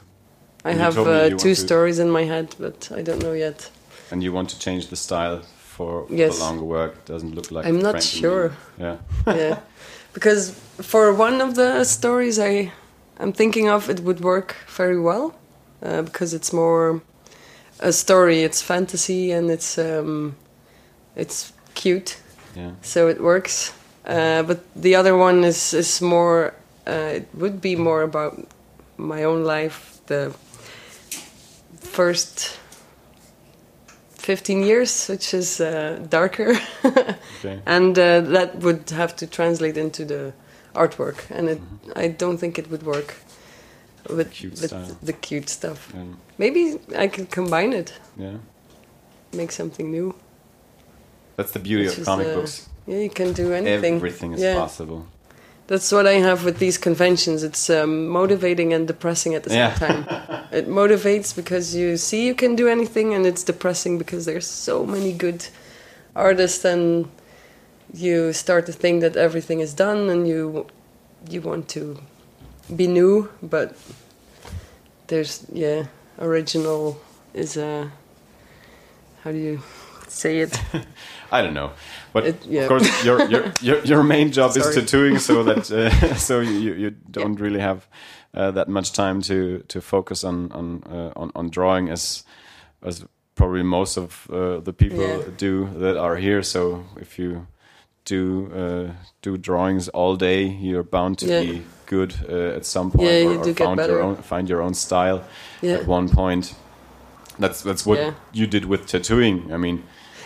I And have uh, two stories in my head, but I don't know yet. And you want to change the style for Yes. the longer work. Doesn't look like. I'm not sure. Yeah. yeah, because for one of the stories I I'm thinking of, it would work very well uh, because it's more a story. It's fantasy and it's um, it's cute, Yeah. so it works. Uh, but the other one is is more. Uh, it would be more about my own life. The first. 15 years, which is uh, darker. Okay. and uh, that would have to translate into the artwork and it, i don't think it would work with, Mm-hmm. Cute with style. the cute stuff And, maybe i could combine it yeah. make something new That's the beauty Which of is, comic uh, books. yeah you can do anything Everything is yeah. possible. That's what i have with these conventions. It's um, motivating and depressing at the same Yeah. time. It motivates because you see you can do anything and it's depressing because there's so many good artists and you start to think that everything is done and you you want to be new but there's yeah original is a how do you say it? I don't know, but It- yeah. of course your your your, your main job is tattooing, so that uh, so you you don't really have uh, that much time to to focus on on uh, on, on drawing as as probably most of uh, the people Yeah. do that are here. So if you do uh, do drawings all day, you're bound to Yeah. be good uh, at some point, Yeah, or, you or get found your own find your own style yeah at one point. That's that's what Yeah. you did with tattooing. I mean,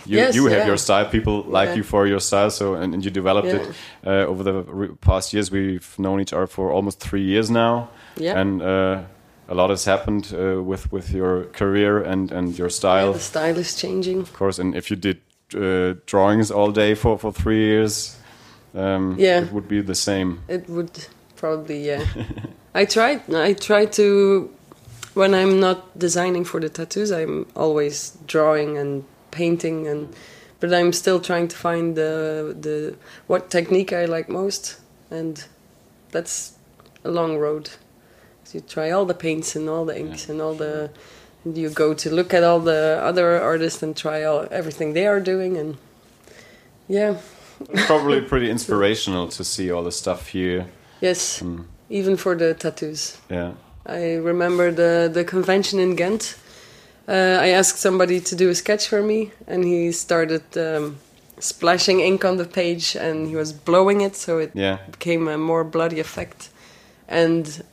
you Yes, you have yeah. your style. People like Yeah. you for your style. So and, and you developed Yeah. it uh, over the past years. We've known each other for almost three years now, yeah and uh, a lot has happened uh, with with your career and and your style, the style is changing of course. And if you did uh, drawings all day for for three years, um, Yeah. it would be the same. It would probably, yeah. I tried. I try to when I'm not designing for the tattoos. I'm always drawing and painting, and but I'm still trying to find the the what technique I like most, and that's a long road. So you try all the paints and all the inks and all the. And you go to look at all the other artists and try all everything they are doing, and yeah, Probably pretty inspirational to see all the stuff here. yes, Mm, even for the tattoos. yeah. I remember the the convention in Ghent. Uh, I asked somebody to do a sketch for me, and he started um, splashing ink on the page, and he was blowing it, so it Yeah. became a more bloody effect. And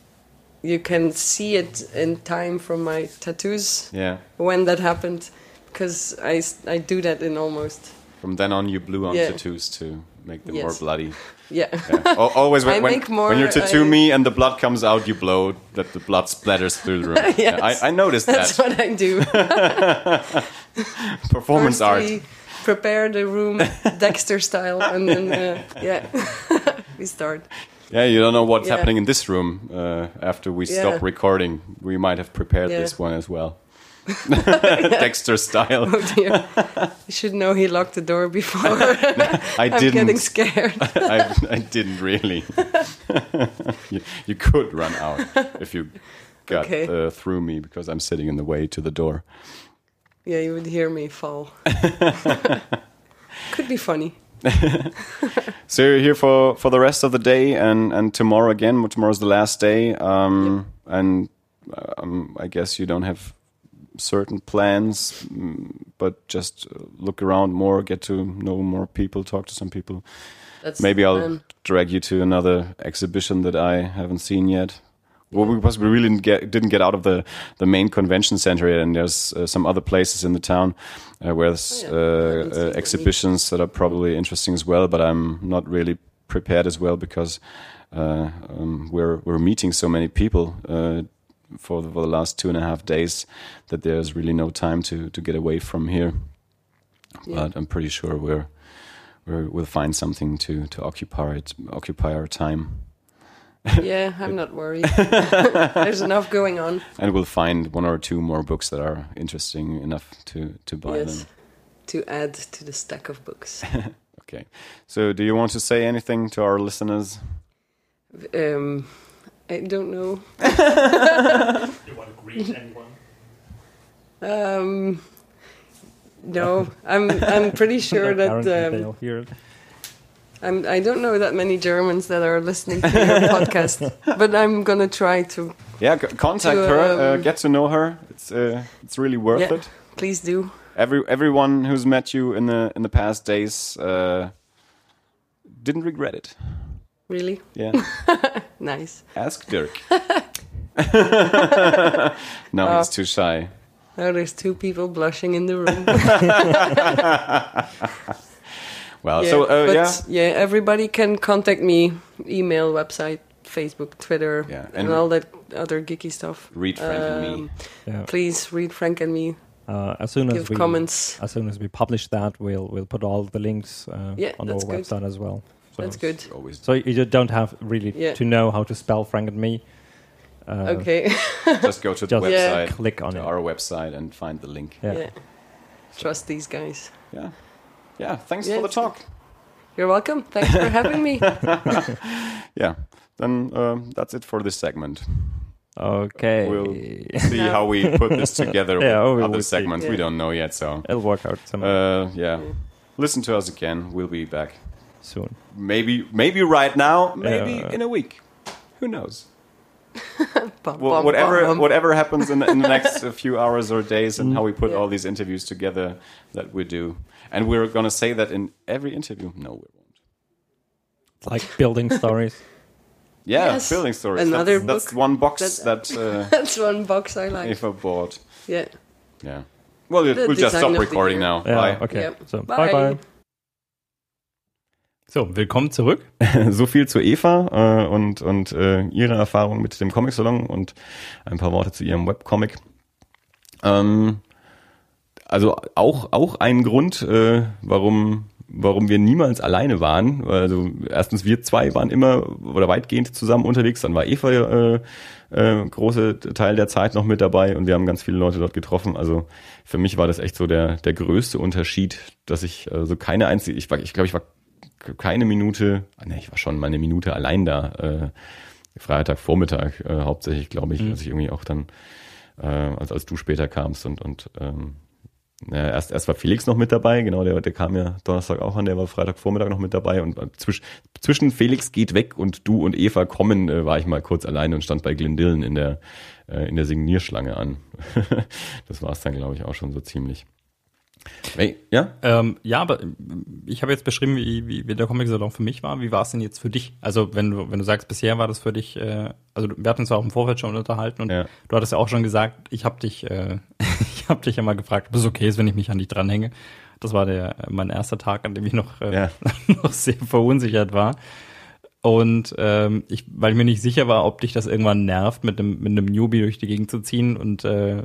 you can see it in time from my tattoos Yeah. when that happened, because I I do that in almost From then on, you blew on Yeah. tattoos to make them Yes. more bloody. yeah. Yeah. Always when, I when, make more, when you tattoo I- me and the blood comes out, you blow that the blood splatters through the room. Yes. I, I noticed That's that. That's what I do. Performance First art. we prepare the room Dexter style, and then uh, yeah, we start. Yeah, you don't know what's Yeah. happening in this room uh, after we Yeah. stop recording. We might have prepared Yeah. this one as well. Dexter style. Oh dear, you should know he locked the door before. I didn't. I'm getting scared. I, I didn't really. you, you could run out if you got Okay. uh, through me because I'm sitting in the way to the door. Yeah, you would hear me fall. Could be funny. So you're here for, for the rest of the day and, and tomorrow again. Tomorrow's the last day. Um, And um, I guess you don't have certain plans, mm, but just uh, look around more, get to know more people, talk to some people. That's Maybe I'll plan. drag you to another exhibition that I haven't seen yet. Well, because we really didn't get, didn't get out of the, the main convention center yet, and there's uh, some other places in the town uh, where there's Oh, yeah. Uh, uh, exhibitions that are probably interesting as well. But I'm not really prepared as well because uh, um, we're we're meeting so many people uh, for the, for the last two and a half days that there's really no time to to get away from here. Yeah. But I'm pretty sure we're, we're we'll find something to to occupy it, occupy our time, Yeah, I'm not worried. There's enough going on. and we'll find one or two more books that are interesting enough to to buy Yes, them. to add to the stack of books. Okay. So, do you want to say anything to our listeners? Um, I don't know. You want to greet anyone? Um, no, I'm I'm pretty sure that um, they'll hear it. I'm I don't know that many Germans that are listening to your podcast, but I'm gonna try to. Yeah, c- contact To, her, uh, um, get to know her. It's uh, it's really worth Yeah. it. Please do. Every everyone who's met you in the in the past days uh, didn't regret it. Really Yeah, nice. ask Dirk. no, he's too shy. Oh, there's two people blushing in the room. Well, yeah, so uh, but yeah, yeah, everybody can contact me. Email, website, Facebook, Twitter, Yeah, and, and- all that other geeky stuff. read Frank and me. Um, Yeah. Please read Frank and me. Uh, as soon as Give we comments. as soon as we publish that, we'll we'll put all the links uh, Yeah, on our that's good. website as well. So, That's good. Always So you don't have really Yeah. to know how to spell Frank and me. Uh, Okay. just go to the Just website, click on to it. our website, and find the link. Yeah. yeah. Trust these guys. Yeah, yeah. Thanks Yeah, for the it's talk. You're welcome. Thanks for having me. Yeah, then um, that's it for this segment. Okay. We'll see No. how we put this together Yeah, with oh, we other will see. segments. We don't know yet, so It'll work out some uh, yeah. Listen to us again. We'll be back. Soon. Maybe, maybe right now. Maybe Yeah. in a week. Who knows? Bum, Wha- bum, whatever, bum, bum. whatever happens in the, in the next few hours or days, and how we put Yeah. all these interviews together, that we do, and we're gonna say that in every interview. No, we won't. Like building stories. Yeah, Yes. building stories. Another that's, that's one box that- that uh, That's one box I like. Eva bought. yeah. Yeah. Well, The we'll just stop recording now. Ja, Bye. okay. Yep. So, Bye. bye bye. So, willkommen zurück. so viel zu Eva äh, und, und äh, ihrer Erfahrung mit dem Comic-Salon und ein paar Worte zu ihrem Webcomic. Ähm, also auch, auch ein Grund, äh, warum, warum wir niemals alleine waren. Also erstens, wir zwei waren immer oder weitgehend zusammen unterwegs, dann war Eva äh, äh, große Teil der Zeit noch mit dabei und wir haben ganz viele Leute dort getroffen. Also für mich war das echt so der, der größte Unterschied, dass ich so keine einzige, ich war, ich glaube, ich war keine Minute, ne, ich war schon mal eine Minute allein da, äh, Freitagvormittag äh, hauptsächlich, glaube ich, als ich irgendwie auch dann, äh, als, als du später kamst und, und ähm, naja, erst, erst war Felix noch mit dabei, genau, der, der kam ja Donnerstag auch an, der war Freitagvormittag noch mit dabei und äh, zwisch, zwischen Felix geht weg und du und Eva kommen, äh, war ich mal kurz alleine und stand bei Glendillen in der, äh, in der Signierschlange an. das war es dann, glaube ich, auch schon so ziemlich. Hey, ja? Ähm, ja, aber ich habe jetzt beschrieben, wie, wie, der Comic-Salon für mich war. Wie war es denn jetzt für dich? Also wenn du, wenn du sagst, bisher war das für dich, äh, also wir hatten uns ja auch im Vorfeld schon unterhalten und Ja. du hattest ja auch schon gesagt, ich habe dich, äh, ich habe dich ja mal gefragt, ob es okay ist, wenn ich mich an dich dranhänge. Das war der mein erster Tag, an dem ich noch, äh, Ja. noch sehr verunsichert war. Und ähm, ich, weil ich mir nicht sicher war, ob dich das irgendwann nervt, mit einem mit einem Newbie durch die Gegend zu ziehen und äh,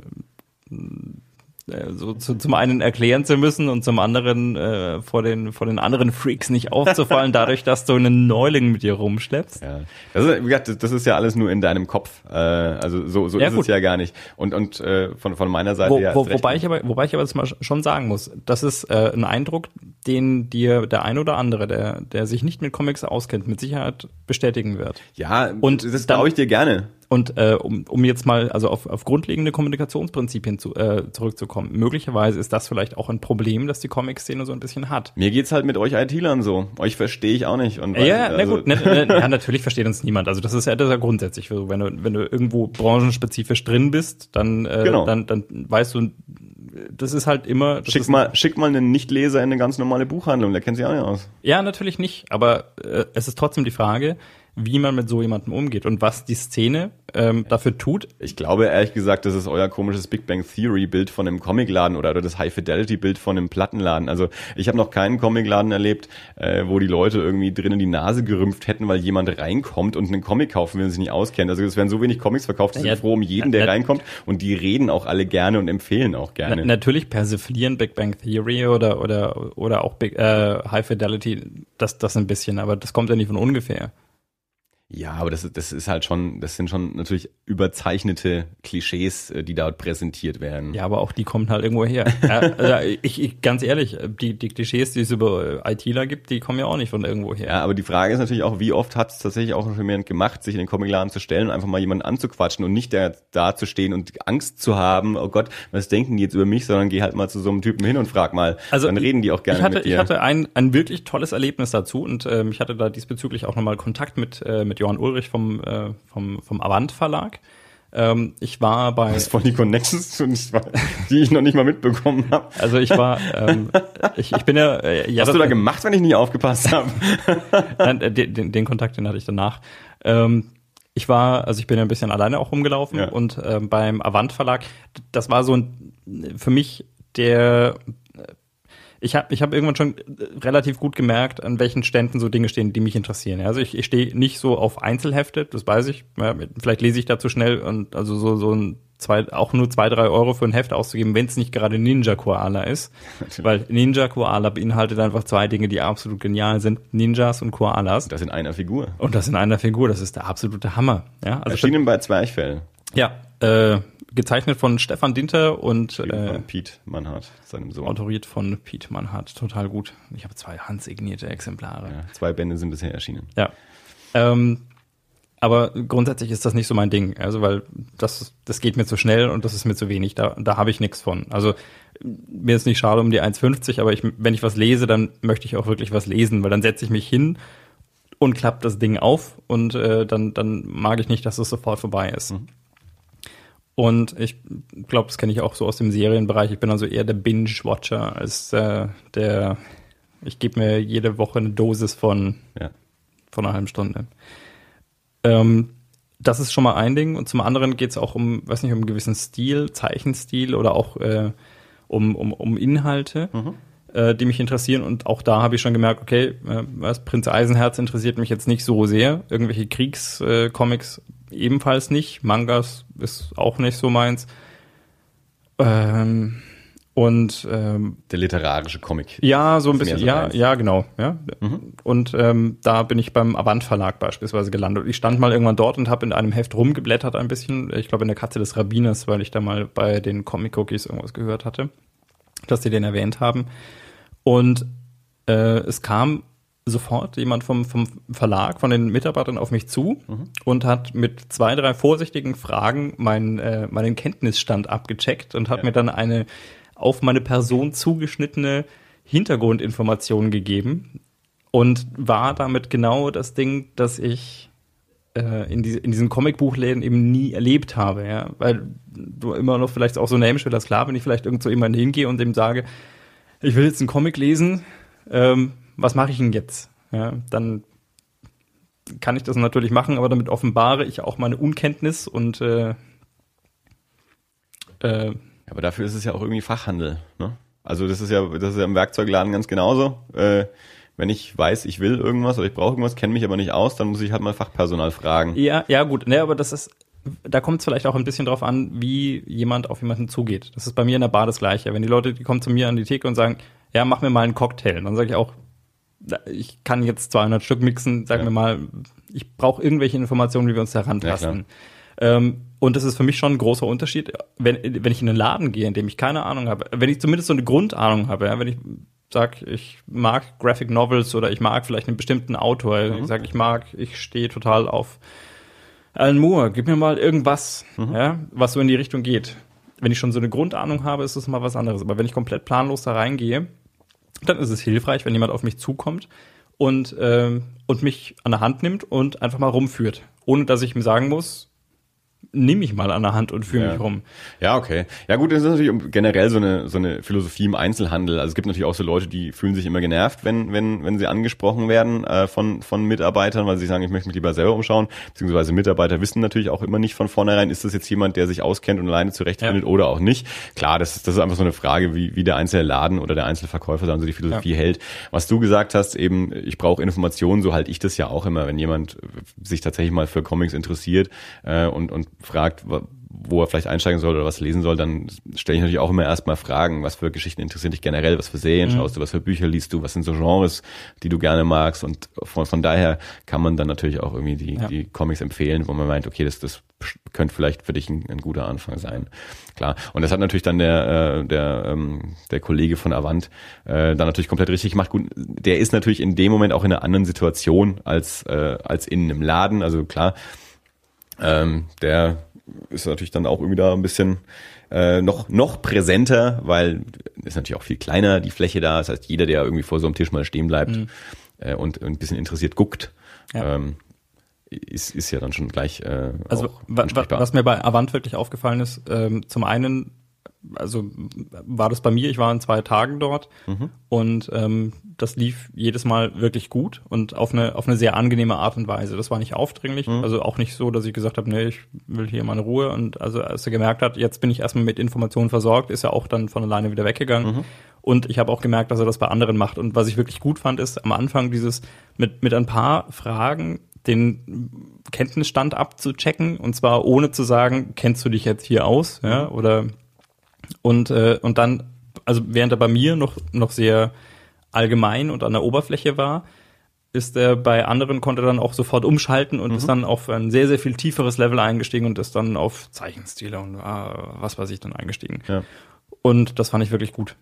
so zu, zum einen erklären zu müssen und zum anderen äh, vor den vor den anderen Freaks nicht aufzufallen, dadurch, dass du einen Neuling mit dir rumschleppst. Ja, das ist, wie gesagt, das ist ja alles nur in deinem Kopf. Äh, also so, so Ja, ist gut. es ja gar nicht. Und und äh, von von meiner Seite Wo, her. wo, wobei ich aber wobei ich aber das mal schon sagen muss, das ist äh, ein Eindruck, den dir der ein oder andere, der der sich nicht mit Comics auskennt, mit Sicherheit bestätigen wird. ja, und das glaube ich dir gerne. Und äh, um, um jetzt mal also auf, auf grundlegende Kommunikationsprinzipien zu, äh, zurückzukommen, möglicherweise ist das vielleicht auch ein Problem, das die Comic-Szene so ein bisschen hat. Mir geht's halt mit euch IT-Lern so. Euch verstehe ich auch nicht. Und Ja, weiß- na gut, ne, ne, ja, natürlich versteht uns niemand. Also das ist ja, das ist ja grundsätzlich so. Wenn du, wenn du irgendwo branchenspezifisch drin bist, dann, äh, Genau. dann, dann weißt du, das ist halt immer. Das Schick mal, schick mal einen Nichtleser in eine ganz normale Buchhandlung, der kennt sich auch nicht aus. Ja, natürlich nicht. Aber äh, es ist trotzdem die Frage, wie man mit so jemandem umgeht und was die Szene ähm, dafür tut. Ich glaube ehrlich gesagt, das ist euer komisches Big Bang Theory Bild von einem Comicladen oder, oder das High Fidelity Bild von einem Plattenladen. Also ich habe noch keinen Comicladen erlebt, äh, wo die Leute irgendwie drinnen die Nase gerümpft hätten, weil jemand reinkommt und einen Comic kaufen will und sich nicht auskennt. Also es werden so wenig Comics verkauft, die Ja, sind froh um jeden, der na- reinkommt und die reden auch alle gerne und empfehlen auch Na, gerne. natürlich persiflieren Big Bang Theory oder oder oder auch Big, äh, High Fidelity das das ein bisschen, aber das kommt ja nicht von ungefähr. Ja, aber das, ist- das ist halt schon, das sind schon natürlich überzeichnete Klischees, äh, die dort präsentiert werden. Ja, aber auch die kommen halt irgendwo her. ja, also ich, ich, ganz ehrlich, die, die Klischees, die es über ITler gibt, die kommen ja auch nicht von irgendwo her. Ja, aber die Frage ist natürlich auch, wie oft hat es tatsächlich auch schon jemand gemacht, sich in den Comicladen zu stellen und einfach mal jemanden anzuquatschen und nicht da, da zu stehen und Angst zu haben, oh Gott, was denken die jetzt über mich, sondern geh halt mal zu so einem Typen hin und frag mal. Also dann reden die auch gerne ich hatte, mit dir. Ich hatte ein, ein wirklich tolles Erlebnis dazu und ähm, ich hatte da diesbezüglich auch nochmal Kontakt mit, äh, mit Johann Ulrich vom, äh, vom, vom Avant Verlag. Ähm, ich war bei, das voll die Connections, die ich- die ich noch nicht mal mitbekommen habe. also ich war, ähm, ich, ich bin ja, äh, ja Was hast du da gemacht, wenn ich nie aufgepasst habe? Nein, äh, den, den, den Kontakt, den hatte ich danach. Ähm, ich war, also ich bin ja ein bisschen alleine auch rumgelaufen Ja. und ähm, beim Avant Verlag, das war so ein, für mich der, ich habe ich hab irgendwann schon äh, relativ gut gemerkt, an welchen Ständen so Dinge stehen, die mich interessieren. Also ich, ich stehe nicht so auf Einzelhefte, das weiß ich. Ja, vielleicht lese ich da zu schnell und also so, so ein zwei, auch nur zwei, drei Euro für ein Heft auszugeben, wenn es nicht gerade Ninja Koala ist. Weil Ninja Koala beinhaltet einfach zwei Dinge, die absolut genial sind. Ninjas und Koalas. Das in einer Figur. Und das in einer Figur, das ist der absolute Hammer. Ja, also Erschienen bei Zwerchfell. Ja, äh, gezeichnet von Stefan Dinter und äh, von Pete Mannhardt, seinem Sohn. autoriert von Piet Mannhardt. Total gut. Ich habe zwei handsignierte Exemplare. Ja, zwei Bände sind bisher erschienen. Ja. Ähm, aber grundsätzlich ist das nicht so mein Ding. Also, weil das, das geht mir zu schnell und das ist mir zu wenig. Da, da habe ich nichts von. Also, mir ist nicht schade um die 1,50, aber ich, wenn ich was lese, dann möchte ich auch wirklich was lesen, weil dann setze ich mich hin und klappe das Ding auf und äh, dann, dann mag ich nicht, dass es sofort vorbei ist. Und ich glaube, das kenne ich auch so aus dem Serienbereich. Ich bin also eher der Binge-Watcher als äh, der, ich gebe mir jede Woche eine Dosis von Ja. von einer halben Stunde. Ähm, das ist schon mal ein Ding. Und zum anderen geht es auch um, weiß nicht, um einen gewissen Stil, Zeichenstil oder auch äh, um, um, um Inhalte, äh, die mich interessieren. Und auch da habe ich schon gemerkt, okay, äh, was, Prinz Eisenherz interessiert mich jetzt nicht so sehr. Irgendwelche Kriegscomics äh, ebenfalls nicht. Mangas ist auch nicht so meins. Ähm, und ähm, Der literarische Comic. ja, so ein bisschen, so ja, deins. ja, genau, ja. Und ähm, da bin ich beim Avant Verlag beispielsweise gelandet. Ich stand mal irgendwann dort und habe in einem Heft rumgeblättert ein bisschen. Ich glaube in der Katze des Rabbiners, weil ich da mal bei den Comic Cookies irgendwas gehört hatte, dass die den erwähnt haben. Und äh, es kam sofort jemand vom, vom Verlag, von den Mitarbeitern auf mich zu und hat mit zwei, drei vorsichtigen Fragen meinen, äh, meinen Kenntnisstand abgecheckt und hat Ja. mir dann eine auf meine Person zugeschnittene Hintergrundinformation gegeben und war damit genau das Ding, das ich äh, in, die, in diesen Comicbuchläden eben nie erlebt habe, ja, weil du immer noch vielleicht auch so eine Hemmschwelle hast, klar, wenn ich vielleicht irgend so jemanden hingehe und dem sage, ich will jetzt einen Comic lesen, ähm, was mache ich denn jetzt? Ja, dann kann ich das natürlich machen, aber damit offenbare ich auch meine Unkenntnis und äh, äh, Aber dafür ist es ja auch irgendwie Fachhandel. Ne? Also das ist ja, das ist ja im Werkzeugladen ganz genauso. Äh, wenn ich weiß, ich will irgendwas oder ich brauche irgendwas, kenne mich aber nicht aus, dann muss ich halt mal Fachpersonal fragen. Ja, ja, gut, ne, aber das ist, da kommt es vielleicht auch ein bisschen drauf an, wie jemand auf jemanden zugeht. Das ist bei mir in der Bar das Gleiche. Wenn die Leute, die kommen zu mir an die Theke und sagen, ja, mach mir mal einen Cocktail, dann sage ich auch, ich kann jetzt 200 Stück mixen, sag Ja. mir mal, ich brauche irgendwelche Informationen, wie wir uns da rantasten. ähm, und das ist für mich schon ein großer Unterschied, wenn, wenn ich in einen Laden gehe, in dem ich keine Ahnung habe, wenn ich zumindest so eine Grundahnung habe, ja, wenn ich sag, ich mag Graphic Novels oder ich mag vielleicht einen bestimmten Autor, ich sag, ich mag, ich stehe total auf Alan Moore, gib mir mal irgendwas, ja, was so in die Richtung geht. Wenn ich schon so eine Grundahnung habe, ist es mal was anderes. Aber wenn ich komplett planlos da reingehe, dann ist es hilfreich, wenn jemand auf mich zukommt und, ähm, und mich an der Hand nimmt und einfach mal rumführt. Ohne dass ich ihm sagen muss, nimm mich mal an der Hand und führe Ja. mich rum. Ja, okay. Ja gut, das ist natürlich generell so eine, so eine Philosophie im Einzelhandel. Also es gibt natürlich auch so Leute, die fühlen sich immer genervt, wenn, wenn, wenn sie angesprochen werden äh, von, von Mitarbeitern, weil sie sagen, ich möchte mich lieber selber umschauen. Beziehungsweise Mitarbeiter wissen natürlich auch immer nicht von vornherein, ist das jetzt jemand, der sich auskennt und alleine zurechtfindet Ja. oder auch nicht. Klar, das ist, das ist einfach so eine Frage, wie, wie der einzelne Laden oder der einzelne Verkäufer dann so die Philosophie hält. Was du gesagt hast, eben, ich brauche Informationen, so halte ich das ja auch immer, wenn jemand sich tatsächlich mal für Comics interessiert äh, und, und fragt, wo er vielleicht einsteigen soll oder was lesen soll, dann stelle ich natürlich auch immer erstmal Fragen, was für Geschichten interessieren dich generell, was für Serien schaust du, was für Bücher liest du, was sind so Genres, die du gerne magst und von, von daher kann man dann natürlich auch irgendwie die, Ja. die Comics empfehlen, wo man meint, okay, das, das könnte vielleicht für dich ein, ein guter Anfang sein. Klar. Und das hat natürlich dann der, äh, der, ähm, der Kollege von Avant äh, dann natürlich komplett richtig gemacht. Gut, der ist natürlich in dem Moment auch in einer anderen Situation als, äh, als in einem Laden. Also klar, ähm, der ist natürlich dann auch irgendwie da ein bisschen äh, noch, noch präsenter, weil ist natürlich auch viel kleiner, die Fläche da. Das heißt, jeder, der irgendwie vor so einem Tisch mal stehen bleibt äh, und ein bisschen interessiert guckt, Ja. ähm, ist, ist ja dann schon gleich äh, Also auch wa wa was mir bei Avant wirklich aufgefallen ist, ähm, zum einen, also war das bei mir, ich war in zwei Tagen dort Mhm. und ähm, das lief jedes Mal wirklich gut und auf eine auf eine sehr angenehme Art und Weise. Das war nicht aufdringlich, Mhm. also auch nicht so, dass ich gesagt habe, nee, ich will hier meine Ruhe und also als er gemerkt hat, jetzt bin ich erstmal mit Informationen versorgt, ist er auch dann von alleine wieder weggegangen. Mhm. Und ich habe auch gemerkt, dass er das bei anderen macht. Und was ich wirklich gut fand, ist am Anfang dieses mit, mit ein paar Fragen den Kenntnisstand abzuchecken und zwar ohne zu sagen, kennst du dich jetzt hier aus, ja, oder und äh, und dann, also während er bei mir noch noch sehr allgemein und an der Oberfläche war, ist er bei anderen konnte dann auch sofort umschalten und ist dann auf ein sehr sehr viel tieferes Level eingestiegen und ist dann auf Zeichenstile und ah, was weiß ich dann eingestiegen. Ja. Und das fand ich wirklich gut.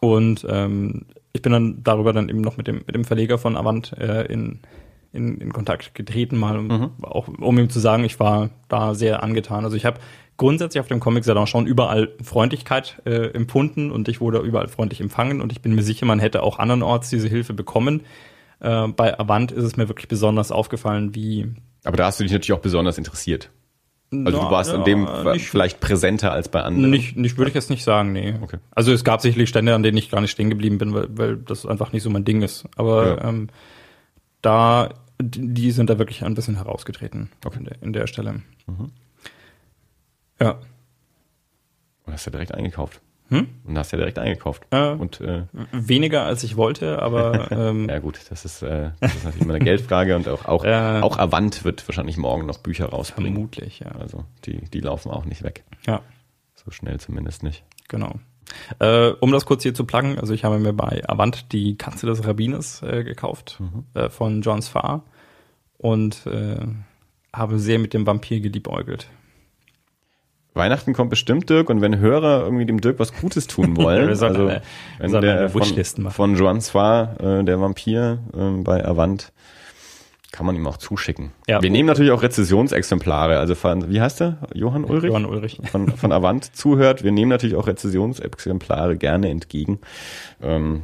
Und ähm, ich bin dann darüber dann eben noch mit dem mit dem Verleger von Avant äh, in, in in Kontakt getreten mal, um, auch um ihm zu sagen, ich war da sehr angetan. Also ich habe grundsätzlich auf dem Comic Salon schon überall Freundlichkeit äh, empfunden und ich wurde überall freundlich empfangen und ich bin mir sicher, man hätte auch andernorts diese Hilfe bekommen. Äh, bei Avant ist es mir wirklich besonders aufgefallen, wie Aber da hast du dich natürlich auch besonders interessiert. Also Na, du warst ja, in dem nicht- vielleicht präsenter als bei anderen. Nicht, nicht würde ich jetzt nicht sagen, nee. Okay. Also es gab sicherlich Stände, an denen ich gar nicht stehen geblieben bin, weil, weil das einfach nicht so mein Ding ist. Aber Ja. ähm, da, die sind da wirklich ein bisschen herausgetreten Okay. in, der, in der Stelle. Ja. Und hast ja direkt eingekauft. Hm? Und hast ja direkt eingekauft. Äh, Und äh, Weniger als ich wollte, aber ähm, ja gut, das ist, äh, das ist natürlich immer eine Geldfrage und auch auch, Ja. auch Avant wird wahrscheinlich morgen noch Bücher rausbringen. vermutlich, ja. Also die, die laufen auch nicht weg. Ja, So schnell zumindest nicht. genau. Äh, um das kurz hier zu pluggen, also ich habe mir bei Avant die Katze des Rabbiners äh, gekauft äh, von John Sfar und äh, habe sehr mit dem Vampir geliebäugelt. Weihnachten kommt bestimmt, Dirk, und wenn Hörer irgendwie dem Dirk was Gutes tun wollen, Wir also eine- wir wenn sollen der von, von Joan Swar, äh, der Vampir äh, bei Avant, kann man ihm auch zuschicken. Ja. Wir nehmen natürlich auch Rezessionsexemplare, also von, wie heißt der? Johann Ulrich? Johann Ulrich. Von, von Avant zuhört. Wir nehmen natürlich auch Rezessionsexemplare gerne entgegen. Ähm,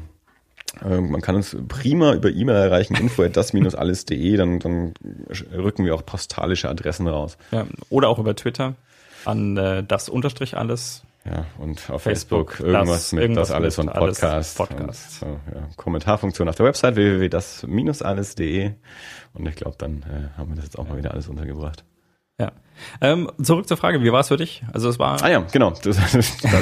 äh, man kann uns prima über E-Mail erreichen, info at das-alles.de, dann, dann rücken wir auch postalische Adressen raus. Ja, oder auch über Twitter an äh, das Unterstrich alles. Ja, und auf Facebook, Facebook, irgendwas das- mit irgendwas das alles und alles Podcast. Podcast. Und, so, ja. Kommentarfunktion auf der Website www.das-alles.de und ich glaube, dann äh, haben wir das jetzt auch mal wieder alles untergebracht. Ja. Ähm, zurück zur Frage, wie war es für dich? Also es war Ah ja, genau. Das,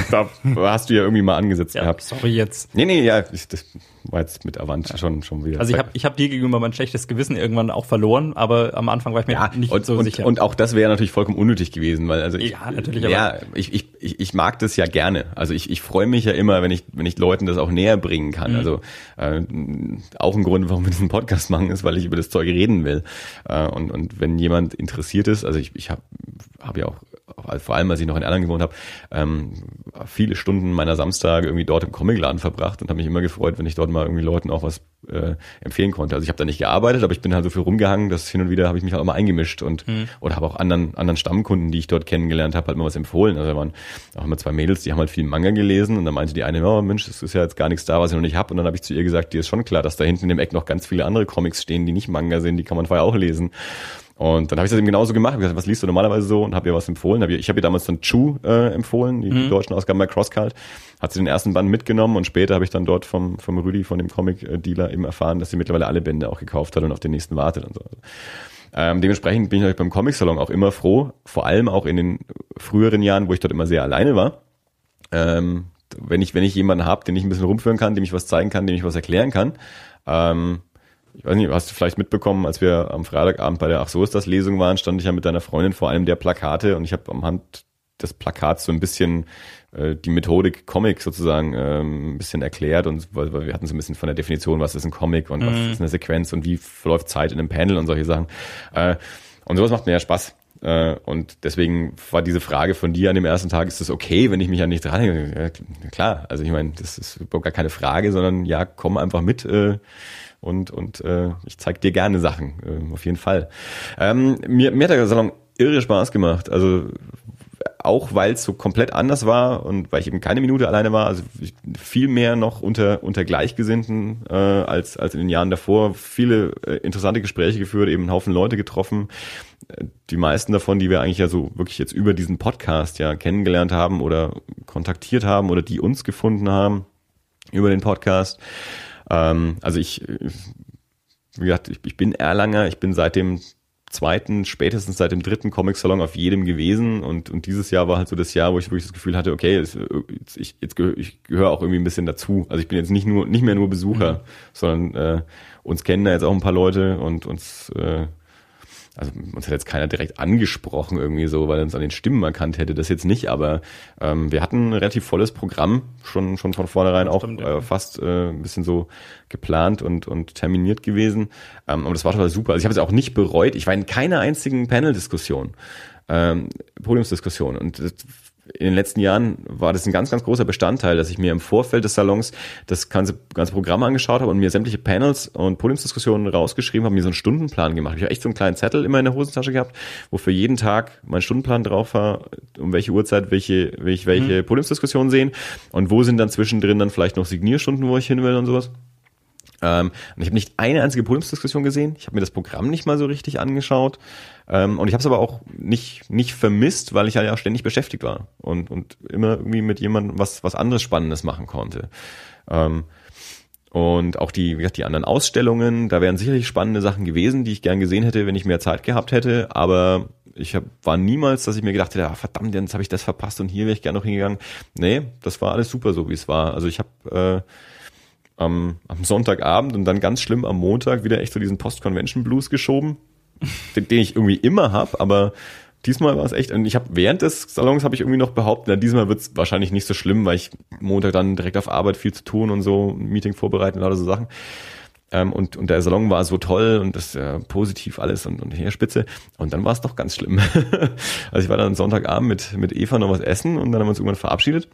da, da hast du ja irgendwie mal angesetzt ja, gehabt. sorry jetzt. Nee, nee, ja, ich, das war jetzt mit Avant schon, schon wieder. Also ich habe ich hab dir gegenüber mein schlechtes Gewissen irgendwann auch verloren, aber am Anfang war ich mir ja, nicht und, so und, sicher. Und auch das wäre natürlich vollkommen unnötig gewesen, weil also ich, Ja, natürlich, Ja, ich, ich, ich, ich mag das ja gerne. Also ich, ich freue mich ja immer, wenn ich, wenn ich Leuten das auch näher bringen Mhm. kann. Also äh, auch ein Grund, warum wir diesen Podcast machen, ist, weil ich über das Zeug reden will. Äh, und, und wenn jemand interessiert ist, also ich, ich habe hab ja auch vor allem, als ich noch in Erlangen gewohnt habe, ähm, viele Stunden meiner Samstage irgendwie dort im Comicladen verbracht und habe mich immer gefreut, wenn ich dort mal irgendwie Leuten auch was äh, empfehlen konnte. Also ich habe da nicht gearbeitet, aber ich bin halt so viel rumgehangen, dass hin und wieder habe ich mich halt auch mal eingemischt und oder habe auch anderen anderen Stammkunden, die ich dort kennengelernt habe, halt mal was empfohlen. Also da waren auch immer zwei Mädels, die haben halt viel Manga gelesen und dann meinte die eine, oh Mensch, das ist ja jetzt gar nichts da, was ich noch nicht habe. Und dann habe ich zu ihr gesagt, dir ist schon klar, dass da hinten in dem Eck noch ganz viele andere Comics stehen, die nicht Manga sind, die kann man vorher auch lesen. Und dann habe ich das eben genauso gemacht. Hab gesagt, was liest du normalerweise so? Und habe ihr was empfohlen. Hab ihr, ich habe ihr damals dann Chu äh, empfohlen, die, die deutschen Ausgaben bei Crosscult. Hat sie den ersten Band mitgenommen und später habe ich dann dort vom, vom Rüdi, von dem Comic-Dealer eben erfahren, dass sie mittlerweile alle Bände auch gekauft hat und auf den nächsten wartet und so. Ähm, dementsprechend bin ich natürlich beim Comic-Salon auch immer froh, vor allem auch in den früheren Jahren, wo ich dort immer sehr alleine war. Ähm, wenn ich, wenn ich jemanden habe, den ich ein bisschen rumführen kann, dem ich was zeigen kann, dem ich was erklären kann. Ähm, ich weiß nicht, hast du vielleicht mitbekommen, als wir am Freitagabend bei der Ach so ist das Lesung waren, stand ich ja mit deiner Freundin vor einem der Plakate und ich habe am Hand des Plakats so ein bisschen äh, die Methodik Comic sozusagen ähm, ein bisschen erklärt und weil, weil wir hatten so ein bisschen von der Definition, was ist ein Comic und was ist eine Sequenz und wie verläuft Zeit in einem Panel und solche Sachen. Äh, und sowas macht mir ja Spaß. Äh, und deswegen war diese Frage von dir an dem ersten Tag, ist das okay, wenn ich mich an dich dran ja, Klar, also ich meine, das ist überhaupt gar keine Frage, sondern ja, komm einfach mit äh, und, und äh, ich zeig dir gerne Sachen, äh, auf jeden Fall. Ähm, mir, mir hat der Salon irre Spaß gemacht. Also auch weil es so komplett anders war und weil ich eben keine Minute alleine war, also viel mehr noch unter, unter Gleichgesinnten äh, als, als in den Jahren davor. Viele äh, interessante Gespräche geführt, eben einen Haufen Leute getroffen. Äh, die meisten davon, die wir eigentlich ja so wirklich jetzt über diesen Podcast ja kennengelernt haben oder kontaktiert haben oder die uns gefunden haben über den Podcast. Ähm, also ich, wie gesagt, ich, ich bin Erlanger, ich bin seit dem zweiten, spätestens seit dem dritten Comic-Salon auf jedem gewesen und, und dieses Jahr war halt so das Jahr, wo ich wirklich das Gefühl hatte, okay, jetzt, ich, jetzt gehöre ich gehöre auch irgendwie ein bisschen dazu. Also ich bin jetzt nicht nur nicht mehr nur Besucher, mhm. sondern äh, uns kennen da jetzt auch ein paar Leute und uns äh, also uns hat jetzt keiner direkt angesprochen irgendwie so, weil er uns an den Stimmen erkannt hätte, das jetzt nicht, aber ähm, wir hatten ein relativ volles Programm, schon, schon von vornherein auch Stimmt, ja. äh, fast äh, ein bisschen so geplant und, und terminiert gewesen. Ähm, aber das war total super. Also ich habe es auch nicht bereut. Ich war in keiner einzigen Panel-Diskussion, ähm, Podiumsdiskussion. Und das in den letzten Jahren war das ein ganz, ganz großer Bestandteil, dass ich mir im Vorfeld des Salons das ganze, ganze Programm angeschaut habe und mir sämtliche Panels und Podiumsdiskussionen rausgeschrieben habe, mir so einen Stundenplan gemacht. Ich habe echt so einen kleinen Zettel immer in der Hosentasche gehabt, wo für jeden Tag mein Stundenplan drauf war, um welche Uhrzeit welche, welche, welche mhm. Podiumsdiskussionen sehen und wo sind dann zwischendrin dann vielleicht noch Signierstunden, wo ich hin will und sowas. Ähm, und ich habe nicht eine einzige Podiumsdiskussion gesehen. Ich habe mir das Programm nicht mal so richtig angeschaut. Ähm, und ich habe es aber auch nicht, nicht vermisst, weil ich ja ständig beschäftigt war und, und immer irgendwie mit jemandem was, was anderes Spannendes machen konnte. Ähm, und auch die, wie gesagt, die anderen Ausstellungen, da wären sicherlich spannende Sachen gewesen, die ich gern gesehen hätte, wenn ich mehr Zeit gehabt hätte. Aber ich hab, war niemals, dass ich mir gedacht hätte, ah, verdammt, jetzt habe ich das verpasst und hier wäre ich gern noch hingegangen. Nee, das war alles super so, wie es war. Also ich habe äh, am, am Sonntagabend und dann ganz schlimm am Montag wieder echt so diesen Post-Convention-Blues geschoben, den, den ich irgendwie immer hab, aber diesmal war es echt, und ich habe während des Salons habe ich irgendwie noch behauptet, na, diesmal wird es wahrscheinlich nicht so schlimm, weil ich Montag dann direkt auf Arbeit viel zu tun und so, ein Meeting vorbereiten und all so Sachen. Ähm, und, und der Salon war so toll und das äh, positiv alles und, und Heerspitze. Und dann war es doch ganz schlimm. also ich war dann Sonntagabend mit, mit Eva noch was essen und dann haben wir uns irgendwann verabschiedet.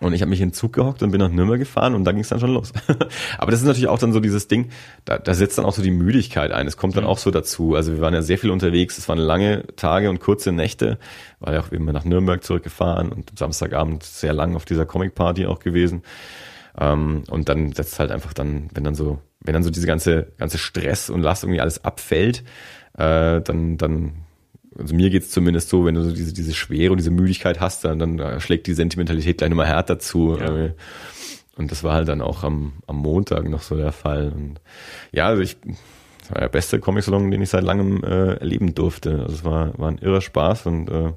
Und ich habe mich in den Zug gehockt und bin nach Nürnberg gefahren und da ging es dann schon los. Aber das ist natürlich auch dann so dieses Ding, da, da setzt dann auch so die Müdigkeit ein. Es kommt dann auch so dazu. Also wir waren ja sehr viel unterwegs, es waren lange Tage und kurze Nächte, war ja auch immer nach Nürnberg zurückgefahren und Samstagabend sehr lang auf dieser Comic-Party auch gewesen. Ähm, und dann setzt halt einfach dann, wenn dann so, wenn dann so diese ganze, ganze Stress und Last irgendwie alles abfällt, äh, dann, dann also mir geht's zumindest so, wenn du so diese, diese Schwere und diese Müdigkeit hast, dann, dann schlägt die Sentimentalität gleich nochmal härter zu. Ja. Und das war halt dann auch am, am Montag noch so der Fall. Und ja, also ich, das war der beste Comic-Salon, den ich seit langem äh, erleben durfte. Also es war, war ein irrer Spaß und äh,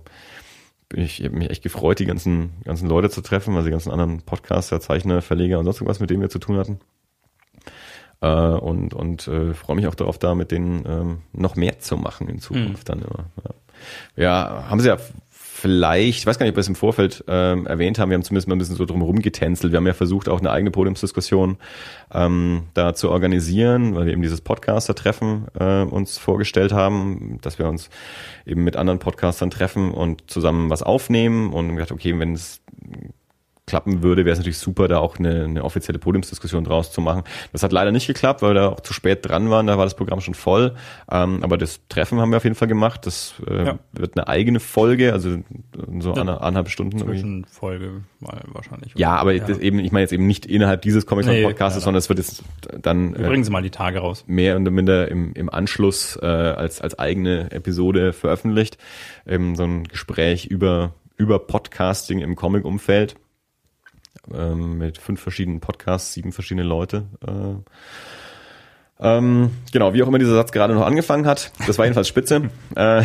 ich, ich habe mich echt gefreut, die ganzen, ganzen Leute zu treffen, also die ganzen anderen Podcaster, Zeichner, Verleger und sonst irgendwas, mit denen wir zu tun hatten. Äh, und und äh, freue mich auch darauf, da mit denen ähm, noch mehr zu machen in Zukunft mhm. dann immer. Ja. ja, haben sie ja vielleicht, ich weiß gar nicht, ob wir es im Vorfeld ähm, erwähnt haben, wir haben zumindest mal ein bisschen so drum rumgetänzelt. Wir haben ja versucht, auch eine eigene Podiumsdiskussion ähm, da zu organisieren, weil wir eben dieses Podcaster-Treffen äh, uns vorgestellt haben, dass wir uns eben mit anderen Podcastern treffen und zusammen was aufnehmen und gesagt, okay, wenn es klappen würde, wäre es natürlich super, da auch eine, eine offizielle Podiumsdiskussion draus zu machen. Das hat leider nicht geklappt, weil wir da auch zu spät dran waren, da war das Programm schon voll. Ähm, aber das Treffen haben wir auf jeden Fall gemacht. Das äh, ja. wird eine eigene Folge, also so ja. eine, eineinhalb Stunden. Zwischenfolge wahrscheinlich. Ja, aber ja. Eben, ich meine jetzt eben nicht innerhalb dieses Comics nee, Podcasts, sondern es wird jetzt dann. Wir bringen Sie mal die Tage raus. Mehr und minder im, im Anschluss äh, als, als eigene Episode veröffentlicht. Eben so ein Gespräch über über Podcasting im Comic-Umfeld ähm, mit fünf verschiedenen Podcasts, sieben verschiedene Leute. Äh, ähm, genau, wie auch immer dieser Satz gerade noch angefangen hat. Das war jedenfalls spitze. Äh,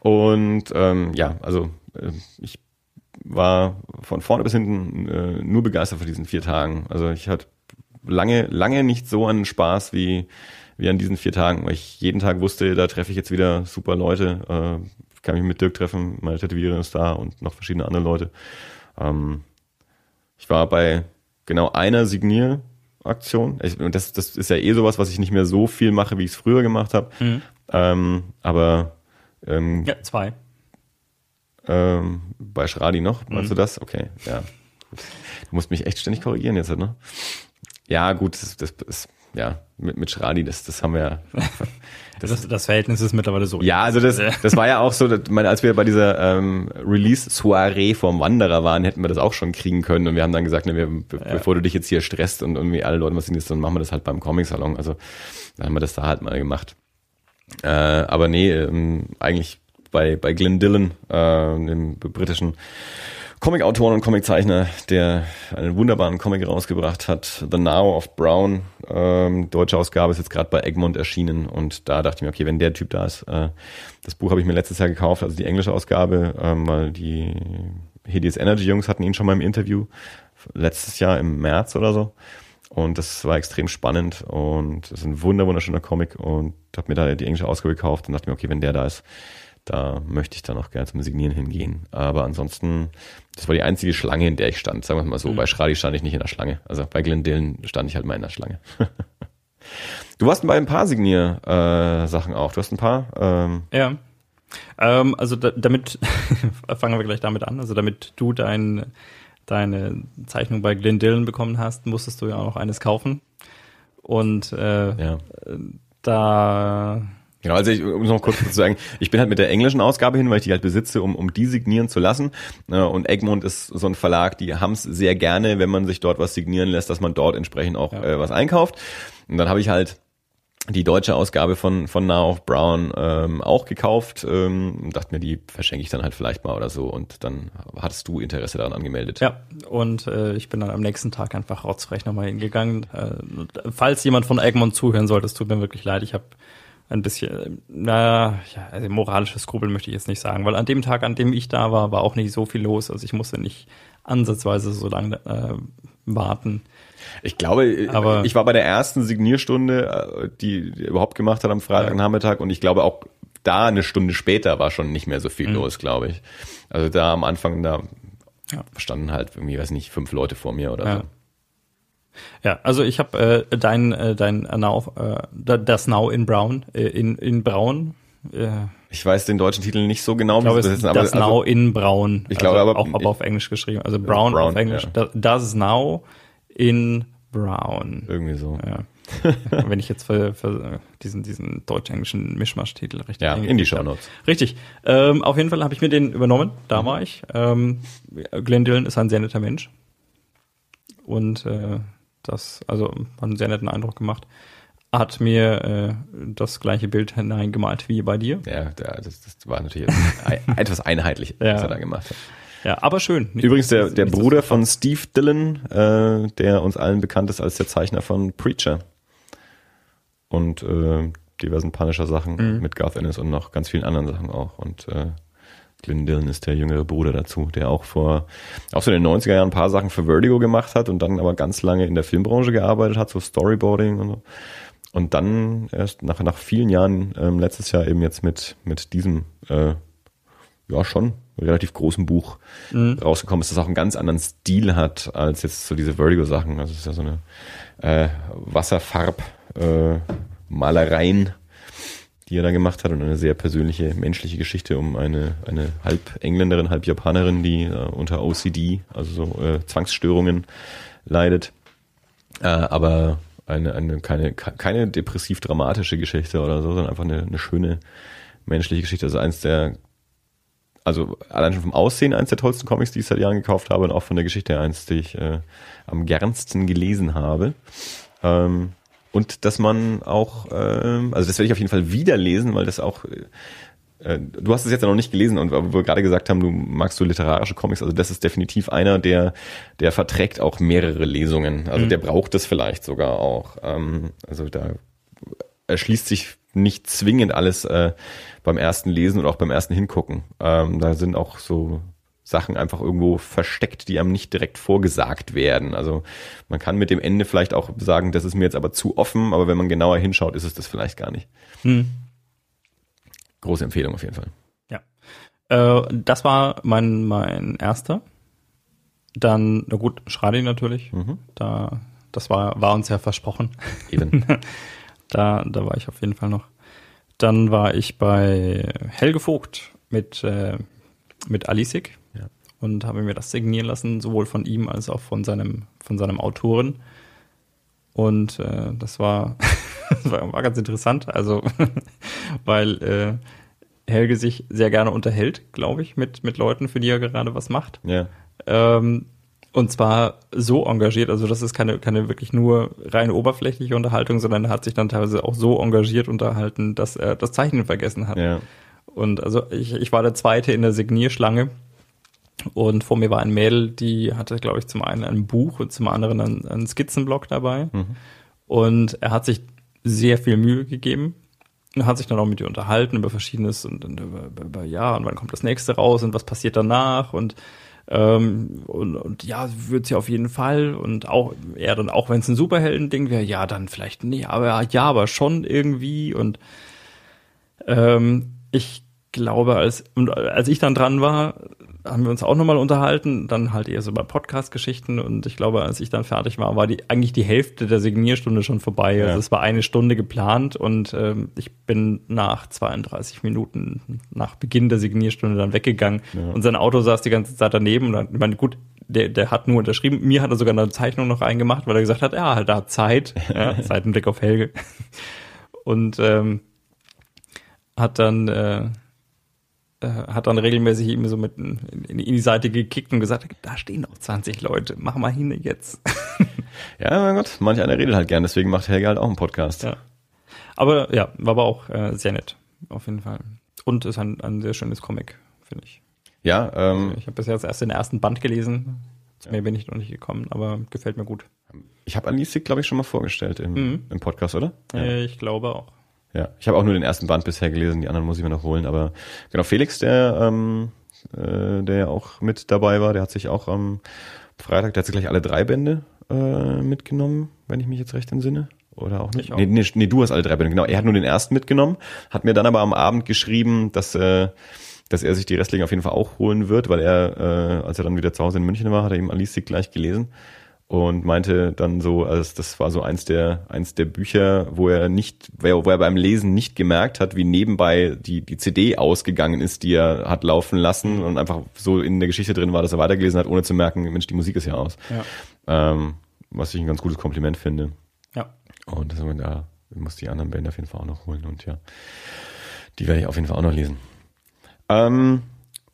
und ähm, ja, also äh, ich war von vorne bis hinten äh, nur begeistert von diesen vier Tagen. Also ich hatte lange, lange nicht so einen Spaß wie, wie an diesen vier Tagen, weil ich jeden Tag wusste, da treffe ich jetzt wieder super Leute, äh, kann mich mit Dirk treffen, meine Tätowiererin ist da und noch verschiedene andere Leute. Ähm, ich war bei genau einer Signieraktion. Ich, und das, das ist ja eh sowas, was ich nicht mehr so viel mache, wie ich es früher gemacht habe. Mhm. Ähm, aber ähm, Ja, zwei. ähm, bei Schradi noch, meinst Mhm. du das? Okay, ja. Gut. Du musst mich echt ständig korrigieren jetzt, ne? Ja, gut, das, das ist, ja, mit, mit Schradi, das, das haben wir ja. Das, das Verhältnis ist mittlerweile so. Ja, also das, das war ja auch so, dass, meine, als wir bei dieser ähm, Release-Soiree vom Wanderer waren, hätten wir das auch schon kriegen können. Und wir haben dann gesagt, ne, wir, be bevor du dich jetzt hier stresst und irgendwie alle Leute was sind jetzt, dann machen wir das halt beim Comic-Salon. Also dann haben wir das da halt mal gemacht. Äh, aber nee, ähm, eigentlich bei, bei Glenn Dillon, äh, dem britischen Comic-Autoren und Comiczeichner, der einen wunderbaren Comic rausgebracht hat, The Now of Brown. Ähm, deutsche Ausgabe ist jetzt gerade bei Egmont erschienen und da dachte ich mir, okay, wenn der Typ da ist, äh, das Buch habe ich mir letztes Jahr gekauft, also die englische Ausgabe, ähm, weil die Hideous Energy Jungs hatten ihn schon mal im Interview letztes Jahr im März oder so. Und das war extrem spannend und es ist ein wunder wunderschöner Comic und habe mir da die englische Ausgabe gekauft und dachte mir, okay, wenn der da ist, da möchte ich dann auch gerne zum Signieren hingehen. Aber ansonsten, das war die einzige Schlange, in der ich stand. Sagen wir mal so. Bei Schradi stand ich nicht in der Schlange. Also bei Glendillen stand ich halt mal in der Schlange. du warst bei ein paar Signier-Sachen auch. Du hast ein paar. Ähm, Ja. Ähm, also da, damit fangen wir gleich damit an. Also damit du dein, deine Zeichnung bei Glenn Dillon bekommen hast, musstest du ja auch noch eines kaufen. Und äh, ja. da Genau, also ich um noch kurz zu sagen, ich bin halt mit der englischen Ausgabe hin, weil ich die halt besitze, um, um die signieren zu lassen. Äh, Und Egmont ist so ein Verlag, die haben es sehr gerne, wenn man sich dort was signieren lässt, dass man dort entsprechend auch Ja. äh, was einkauft. Und dann habe ich halt die deutsche Ausgabe von, von Now of Brown ähm, auch gekauft ähm, und dachte mir, die verschenke ich dann halt vielleicht mal oder so. Und dann hattest du Interesse daran angemeldet. Ja, und äh, ich bin dann am nächsten Tag einfach rotzfrech nochmal hingegangen. Äh, falls jemand von Egmont zuhören sollte, es tut mir wirklich leid, ich habe ein bisschen, äh, na, ja, also moralisches Skrupel möchte ich jetzt nicht sagen, weil an dem Tag, an dem ich da war, war auch nicht so viel los. Also ich musste nicht ansatzweise so lange äh, warten. Ich glaube, Aber- ich war bei der ersten Signierstunde, äh, die, die überhaupt gemacht hat am Freitagnachmittag und ich glaube auch da eine Stunde später war schon nicht mehr so viel los, glaube ich. Also da am Anfang, da Mhm. Ja. standen halt irgendwie, weiß nicht, fünf Leute vor mir oder Ja. so. Ja, also ich habe äh, dein äh, dein Now, äh, da- das Now in Brown äh, in in Braun. Äh, Ich weiß den deutschen Titel nicht so genau, ich glaube, es ist übersetzen, das Now in Braun. Ich glaube also aber- auch, aber auf Englisch geschrieben. Also Brown, Brown, auf Englisch. ja. Da- Das Now in Brown. irgendwie so. Ja. Wenn ich jetzt für, für diesen, diesen deutsch-englischen Mischmasch-Titel richtig Ja, in die habe. Shownotes. Richtig. Ähm, auf jeden Fall habe ich mir den übernommen. Da Mhm. war ich. Ähm, Glenn Dillon ist ein sehr netter Mensch. Und äh, das, also hat einen sehr netten Eindruck gemacht. Hat mir äh, das gleiche Bild hineingemalt wie bei dir. Ja, der, das, das war natürlich etwas einheitlich, Ja. was er da gemacht hat. Ja, aber schön. Übrigens der, der Bruder von Steve Dillon, äh, der uns allen bekannt ist als der Zeichner von Preacher und äh, diversen Punisher-Sachen Mhm. mit Garth Ennis und noch ganz vielen anderen Sachen auch. Und äh, Glenn Dillon ist der jüngere Bruder dazu, der auch vor, auch so in den 90er Jahren ein paar Sachen für Vertigo gemacht hat und dann aber ganz lange in der Filmbranche gearbeitet hat, so Storyboarding und so. Und dann erst nach, nach vielen Jahren, ähm, letztes Jahr eben jetzt mit, mit diesem, äh, ja schon, relativ großen Buch rausgekommen ist, das auch einen ganz anderen Stil hat als jetzt so diese Vertigo-Sachen. Also es ist ja so eine äh, Wasserfarb äh, Malereien, die er da gemacht hat und eine sehr persönliche menschliche Geschichte um eine, eine halb Engländerin, halb Japanerin, die äh, unter OCD, also so äh, Zwangsstörungen leidet. Äh, aber eine, eine keine, keine depressiv-dramatische Geschichte oder so, sondern einfach eine, eine schöne menschliche Geschichte. Also eins der also allein schon vom Aussehen eins der tollsten Comics, die ich seit Jahren gekauft habe und auch von der Geschichte eins, die ich äh, am gernsten gelesen habe. Ähm, und dass man auch, ähm, also das werde ich auf jeden Fall wieder lesen, weil das auch, äh, du hast es jetzt ja noch nicht gelesen und wo wir gerade gesagt haben, du magst so literarische Comics, also das ist definitiv einer, der, der verträgt auch mehrere Lesungen. Also der braucht das vielleicht sogar auch. Ähm, also da erschließt sich nicht zwingend alles äh, beim ersten Lesen und auch beim ersten Hingucken. Ähm, da sind auch so Sachen einfach irgendwo versteckt, die einem nicht direkt vorgesagt werden. Also man kann mit dem Ende vielleicht auch sagen, das ist mir jetzt aber zu offen, aber wenn man genauer hinschaut, ist es das vielleicht gar nicht. Hm. Große Empfehlung auf jeden Fall. Ja. Äh, das war mein, mein erster. Dann, na gut, Schradi natürlich. Da, das war, war uns ja versprochen. Eben. Da, da war ich auf jeden Fall noch. Dann war ich bei Helge Vogt mit, äh, mit Alisik. Und habe mir das signieren lassen, sowohl von ihm als auch von seinem, von seinem Autoren. Und äh, das war, das war, war ganz interessant, also weil äh, Helge sich sehr gerne unterhält, glaube ich, mit, mit Leuten, für die er gerade was macht. Ja. Ähm, und zwar so engagiert, also das ist keine, keine wirklich nur rein oberflächliche Unterhaltung, sondern er hat sich dann teilweise auch so engagiert unterhalten, dass er das Zeichnen vergessen hat. Ja. Und also ich, ich war der Zweite in der Signierschlange und vor mir war ein Mädel, die hatte, glaube ich, zum einen ein Buch und zum anderen einen, einen Skizzenblock dabei. Und er hat sich sehr viel Mühe gegeben. Und hat sich dann auch mit ihr unterhalten über Verschiedenes und, und über, über, ja, und wann kommt das nächste raus und was passiert danach und ähm, und, und ja, wird sie auf jeden Fall. Und auch er dann auch wenn es ein Superhelden-Ding wäre, ja, dann vielleicht nee, aber ja, aber schon irgendwie. Und ähm, ich glaube, als, und als ich dann dran war, haben wir uns auch nochmal unterhalten, dann halt eher so bei Podcast-Geschichten und ich glaube, als ich dann fertig war, war die eigentlich die Hälfte der Signierstunde schon vorbei. Ja. Also es war eine Stunde geplant und ähm, ich bin nach 32 Minuten nach Beginn der Signierstunde dann weggegangen und sein Auto saß die ganze Zeit daneben und dann, ich meine, gut, der, der hat nur unterschrieben, mir hat er sogar eine Zeichnung noch eingemacht, weil er gesagt hat, ja, halt da hat Zeit, ja, Seitenblick auf Helge. Und ähm, hat dann äh, äh, hat dann regelmäßig ihm so mit in, in die Seite gekickt und gesagt, da stehen noch 20 Leute, mach mal hin jetzt. Ja, mein Gott, manch einer redet halt gern, deswegen macht Helge halt auch einen Podcast. Ja. Aber ja, war aber auch äh, sehr nett, auf jeden Fall. Und ist ein, ein sehr schönes Comic, finde ich. Ja, ähm, Ich habe bisher jetzt erst den ersten Band gelesen. Zu mehr bin ich noch nicht gekommen, aber gefällt mir gut. ich habe Alice, glaube ich, schon mal vorgestellt im, Mhm. im Podcast, oder? Ja. Äh, ich glaube auch. Ja, ich habe auch nur den ersten Band bisher gelesen, die anderen muss ich mir noch holen. Aber genau, Felix, der, ähm, äh, der ja auch mit dabei war, der hat sich auch am Freitag, der hat sich gleich alle drei Bände äh, mitgenommen, wenn ich mich jetzt recht entsinne. Oder auch nicht? Ich auch. Nee, nee, nee, du hast alle drei Bände, genau. Er hat nur den ersten mitgenommen, hat mir dann aber am Abend geschrieben, dass, äh, dass er sich die restlichen auf jeden Fall auch holen wird, weil er, äh, als er dann wieder zu Hause in München war, hat er eben Alice gleich gelesen und meinte dann so, also das war so eins der eins der Bücher, wo er nicht, wo er beim Lesen nicht gemerkt hat, wie nebenbei die die CD ausgegangen ist, die er hat laufen lassen und einfach so in der Geschichte drin war, dass er weitergelesen hat, ohne zu merken, Mensch, die Musik ist ja aus. Ja. Ähm, was ich ein ganz gutes Kompliment finde. Ja. Und deswegen, ja, ich muss die anderen Bände auf jeden Fall auch noch holen und ja, die werde ich auf jeden Fall auch noch lesen. Ähm,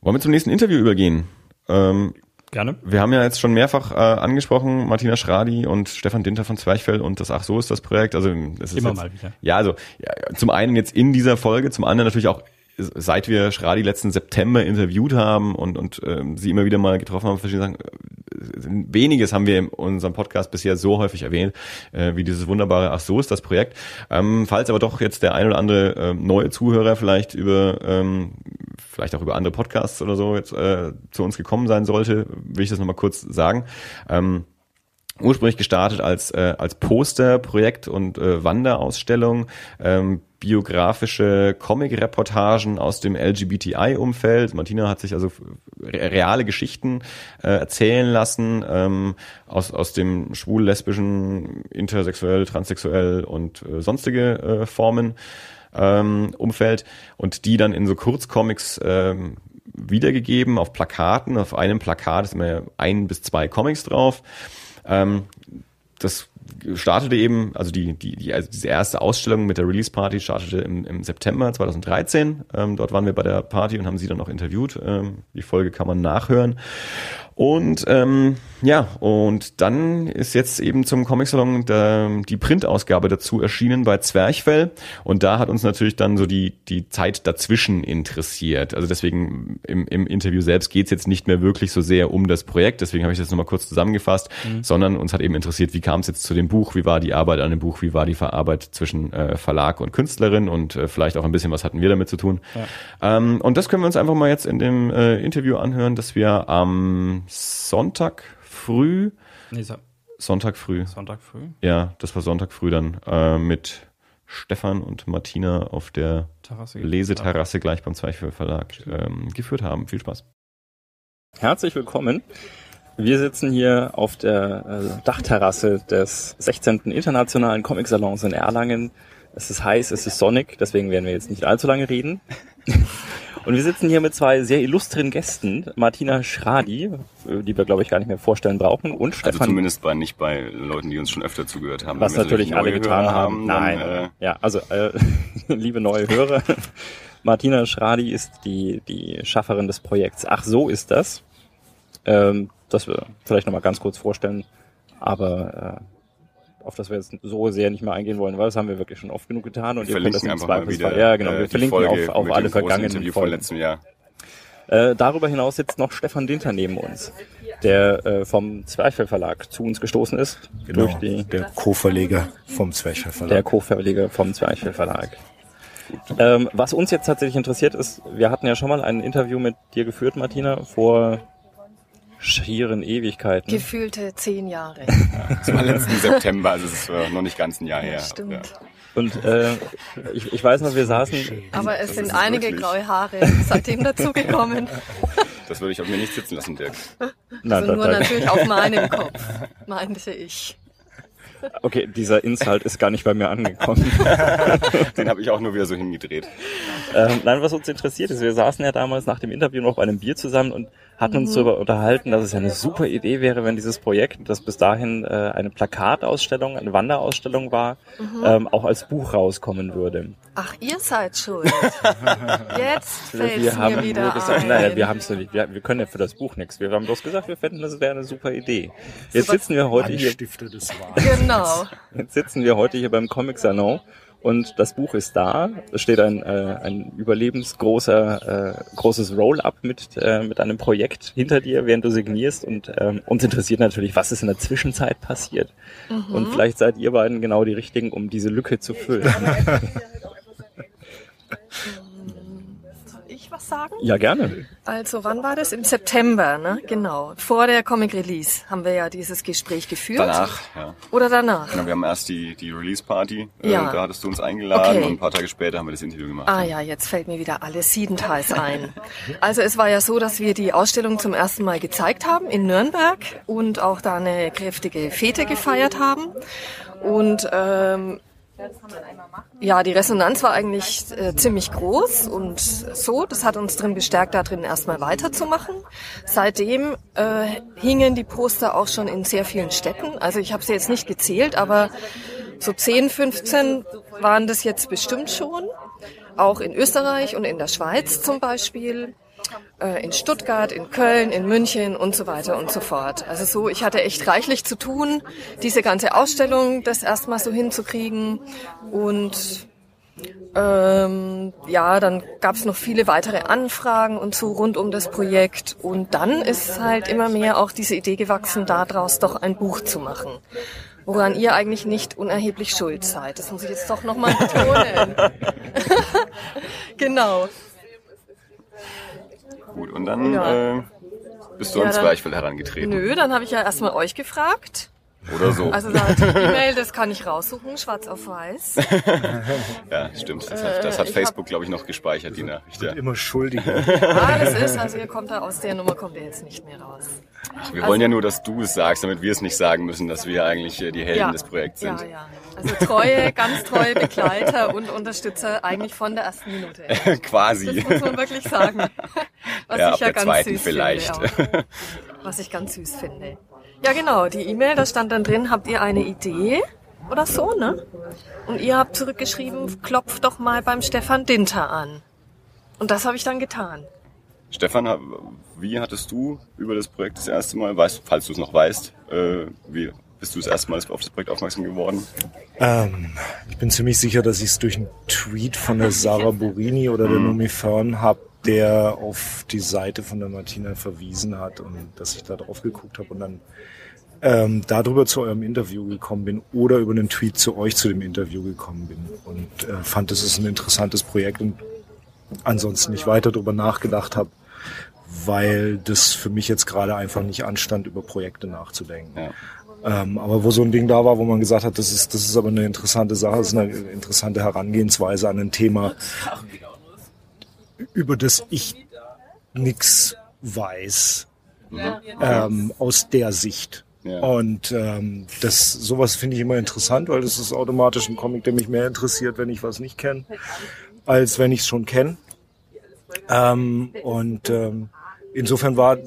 wollen wir zum nächsten Interview übergehen? Ähm, Gerne. wir haben ja jetzt schon mehrfach äh, angesprochen, Martina Schradi und Stefan Dinter von Zwerchfeld und das Ach so ist das Projekt. Also es ist Immer jetzt, mal wieder. Ja, also ja, zum einen jetzt in dieser Folge, zum anderen natürlich auch seit wir Schradi letzten September interviewt haben und und ähm, sie immer wieder mal getroffen haben, verschiedene Sachen. äh, Weniges haben wir in unserem Podcast bisher so häufig erwähnt, äh, wie dieses wunderbare Ach so ist das Projekt. Ähm, falls aber doch jetzt der ein oder andere ähm, neue Zuhörer vielleicht über ähm, vielleicht auch über andere Podcasts oder so jetzt äh, zu uns gekommen sein sollte, will ich das nochmal kurz sagen. Ähm, ursprünglich gestartet als äh, als Posterprojekt und äh, Wanderausstellung, ähm, biografische Comic-Reportagen aus dem LGBTI-Umfeld. Martina hat sich also re reale Geschichten äh, erzählen lassen ähm, aus aus dem schwul, lesbischen, intersexuell, transsexuell und äh, sonstige äh, Formen ähm, Umfeld und die dann in so Kurzcomics ähm, wiedergegeben auf Plakaten. Auf einem Plakat ist immer ein bis zwei Comics drauf. Ähm, das startete eben, also die, die, die, also diese erste Ausstellung mit der Release Party startete im, im September 2013. Ähm, dort waren wir bei der Party und haben sie dann auch interviewt. Ähm, die Folge kann man nachhören. Und ähm, ja, und dann ist jetzt eben zum Comic-Salon der, die Printausgabe dazu erschienen bei Zwerchfell. Und da hat uns natürlich dann so die, die Zeit dazwischen interessiert. Also deswegen im, im Interview selbst geht's jetzt nicht mehr wirklich so sehr um das Projekt. Deswegen habe ich das nochmal kurz zusammengefasst, sondern uns hat eben interessiert, wie kam es jetzt zu dem Buch, wie war die Arbeit an dem Buch, wie war die Verarbeit zwischen äh, Verlag und Künstlerin und äh, vielleicht auch ein bisschen, was hatten wir damit zu tun. Ähm, und das können wir uns einfach mal jetzt in dem äh, Interview anhören, dass wir am Sonntag früh, Nee, so- Sonntag früh, Sonntag früh. ja, das war Sonntag früh dann äh, mit Stefan und Martina auf der Terrasse. Leseterrasse gleich beim Zweichfell Verlag ähm, geführt haben. Viel Spaß. Herzlich willkommen. Wir sitzen hier auf der äh, Dachterrasse des 16. Internationalen Comic-Salons in Erlangen. Es ist heiß, es ist sonnig, deswegen werden wir jetzt nicht allzu lange reden. Und wir sitzen hier mit zwei sehr illustren Gästen, Martina Schradi, äh, die wir glaube ich gar nicht mehr vorstellen brauchen, und Also Stefan zumindest bei nicht bei Leuten, die uns schon öfter zugehört haben. Was natürlich alle getan Hörer haben. dann, Nein, äh, ja, also äh, liebe neue Hörer, Martina Schradi ist die die Schafferin des Projekts. Ach, so ist das. Ähm, das wir vielleicht noch mal ganz kurz vorstellen, aber äh, auf das wir jetzt so sehr nicht mehr eingehen wollen, weil das haben wir wirklich schon oft genug getan und wir ihr könnt das im Zweifelsfall. wieder Ja, genau. äh, Wir die verlinken Folge auf, auf alle vergangenen Interview von Folgen. letztem Jahr. Äh, darüber hinaus sitzt noch Stefan Dinter neben uns, der äh, vom Zwerchfell Verlag zu uns gestoßen ist Genau, durch die der Co-Verleger vom Zwerchfell Verlag. der Co-Verleger vom Zwerchfell Verlag. Ähm, was uns jetzt tatsächlich interessiert ist, wir hatten ja schon mal ein Interview mit dir geführt, Martina, vor schieren Ewigkeiten. Gefühlte zehn Jahre. Das war letzten September, also es ist noch nicht ganz ein Jahr her. Stimmt. Ja. Und äh, ich, ich weiß noch, wir saßen. Aber es Das sind einige wirklich- graue Haare seitdem dazugekommen. Das würde ich auf mir nicht sitzen lassen, Dirk. Nein, Also nur da- natürlich auf meinem Kopf, meinte ich. okay, dieser Insult ist gar nicht bei mir angekommen. Den habe ich auch nur wieder so hingedreht. ähm, nein, was uns interessiert ist, wir saßen ja damals nach dem Interview noch bei einem Bier zusammen und hatten uns darüber unterhalten, dass es ja eine super Idee wäre, wenn dieses Projekt, das bis dahin äh, eine Plakatausstellung, eine Wanderausstellung war, ähm, auch als Buch rauskommen würde. Ach, ihr seid schuld. Jetzt fällt wir haben mir wieder gesagt, ein. naja, wir haben es nicht, wir, wir können ja für das Buch nichts. Wir haben bloß gesagt, wir fänden, das wäre eine super Idee. Jetzt sitzen wir heute hier. Genau. jetzt sitzen wir heute hier beim Comic Salon und das Buch ist da. Es steht ein, äh, ein überlebensgroßer, äh, großes Roll-up mit, äh, mit einem Projekt hinter dir, während du signierst und ähm, uns interessiert natürlich, was ist in der Zwischenzeit passiert. Und vielleicht seid ihr beiden genau die Richtigen, um diese Lücke zu füllen. Was sagen? ja, gerne. Also, wann war das? Im September, ne? Genau. Vor der Comic Release haben wir ja dieses Gespräch geführt. Danach, ja. Oder danach? Genau, wir haben erst die, die Release-Party, äh, Ja. da hattest du uns eingeladen Okay. und ein paar Tage später haben wir das Interview gemacht. Ah ja, jetzt fällt mir wieder alles siebenteils ein. Also es war ja so, dass wir die Ausstellung zum ersten Mal gezeigt haben in Nürnberg und auch da eine kräftige Fete gefeiert haben. Und ähm, ja, die Resonanz war eigentlich äh, ziemlich groß und so, das hat uns drin bestärkt, da drin erstmal weiterzumachen. Seitdem äh, hingen die Poster auch schon in sehr vielen Städten. Also ich habe sie jetzt nicht gezählt, aber so 10, 15 waren das jetzt bestimmt schon. Auch in Österreich und in der Schweiz zum Beispiel. Äh, in Stuttgart, in Köln, in München und so weiter und so fort. Also so, ich hatte echt reichlich zu tun, diese ganze Ausstellung, das erstmal so hinzukriegen. Und ähm, ja, dann gab es noch viele weitere Anfragen und so rund um das Projekt. Und dann ist halt immer mehr auch diese Idee gewachsen, daraus doch ein Buch zu machen. Woran ihr eigentlich nicht unerheblich schuld seid. Das muss ich jetzt doch nochmal betonen. genau. Gut, und dann Ja. äh, bist du Ja, ans Zwerchfell herangetreten. Nö, dann habe ich ja erstmal euch gefragt. Oder so. Also da die E-Mail, das kann ich raussuchen, schwarz auf weiß. ja, stimmt. Das hat, das hat Äh, Facebook, glaube ich, noch gespeichert, die Nachricht. Ja. Immer Schuldige. Alles ist, also ihr kommt da aus der Nummer, kommt ihr jetzt nicht mehr raus. Wir wollen ja nur, dass du es sagst, damit wir es nicht sagen müssen, dass wir eigentlich äh, die Helden Ja, des Projekts sind. ja, ja. Also treue, ganz treue Begleiter und Unterstützer eigentlich von der ersten Minute. Quasi. Das muss man wirklich sagen. Was Ja, ich ja der ganz zweiten süß vielleicht. finde. Auch. Was ich ganz süß finde. Ja, genau, die E-Mail, da stand dann drin, habt ihr eine Idee oder so, ne? Und ihr habt zurückgeschrieben, klopft doch mal beim Stefan Dinter an. Und das habe ich dann getan. Stefan, wie hattest du über das Projekt das erste Mal, weißt, falls du es noch weißt, äh, wie bist du das erste Mal auf das Projekt aufmerksam geworden? Ähm, ich bin ziemlich sicher, dass ich es durch einen Tweet von der Sarah Borini oder der Nomi Fern habe, der auf die Seite von der Martina verwiesen hat und dass ich da drauf geguckt habe und dann ähm, darüber zu eurem Interview gekommen bin oder über einen Tweet zu euch zu dem Interview gekommen bin und äh, fand, es ist ein interessantes Projekt und ansonsten nicht weiter darüber nachgedacht habe, weil das für mich jetzt gerade einfach nicht anstand, über Projekte nachzudenken. Ja. Ähm, aber wo so ein Ding da war, wo man gesagt hat, das ist, das ist aber eine interessante Sache, das ist eine interessante Herangehensweise an ein Thema, über das ich nix weiß ähm, aus der Sicht. Ja. Und ähm, das sowas finde ich immer interessant, weil das ist automatisch ein Comic, der mich mehr interessiert, wenn ich was nicht kenne, als wenn ich es schon kenne. Ähm, und ähm, insofern war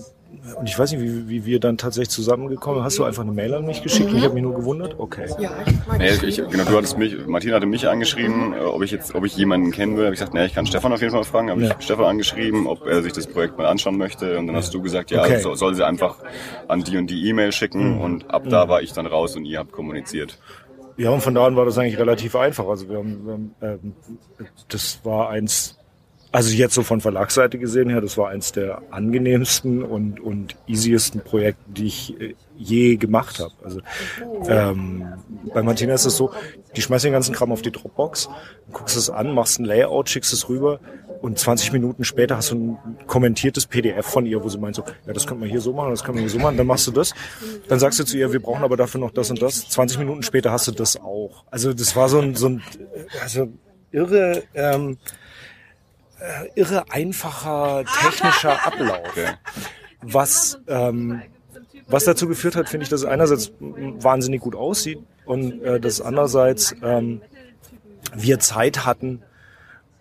und ich weiß nicht, wie, wie wir dann tatsächlich zusammengekommen. Hast du einfach eine Mail an mich geschickt? Ich habe mich nur gewundert. Okay. Ja, ich Nee, ich, genau, du hattest mich, Martina hatte mich angeschrieben, äh, ob ich jetzt, ob ich jemanden kennen will. Hab ich gesagt, nee, ich kann Stefan auf jeden Fall fragen. Habe Ja. ich Stefan angeschrieben, ob er sich das Projekt mal anschauen möchte. Und dann hast du gesagt, ja, Okay. so, soll sie einfach an die und die E-Mail schicken. Und ab da war ich dann raus und ihr habt kommuniziert. Ja, und von da an war das eigentlich relativ einfach. Also wir haben, wir haben ähm, das war eins, also jetzt so von Verlagsseite gesehen her, das war eins der angenehmsten und, und easiesten Projekte, die ich äh, je gemacht habe. Also ähm, bei Martina ist es so, die schmeißt den ganzen Kram auf die Dropbox, guckst es an, machst ein Layout, schickst es rüber und 20 Minuten später hast du ein kommentiertes PDF von ihr, wo sie meint so, ja, das können wir hier so machen, das können wir hier so machen, dann machst du das. Dann sagst du zu ihr, wir brauchen aber dafür noch das und das. 20 Minuten später hast du das auch. Also das war so ein, so ein also irre, ähm, äh, irre einfacher technischer Ablauf Okay. was ähm, was dazu geführt hat, finde ich, dass es einerseits wahnsinnig gut aussieht und äh, dass andererseits ähm, wir Zeit hatten,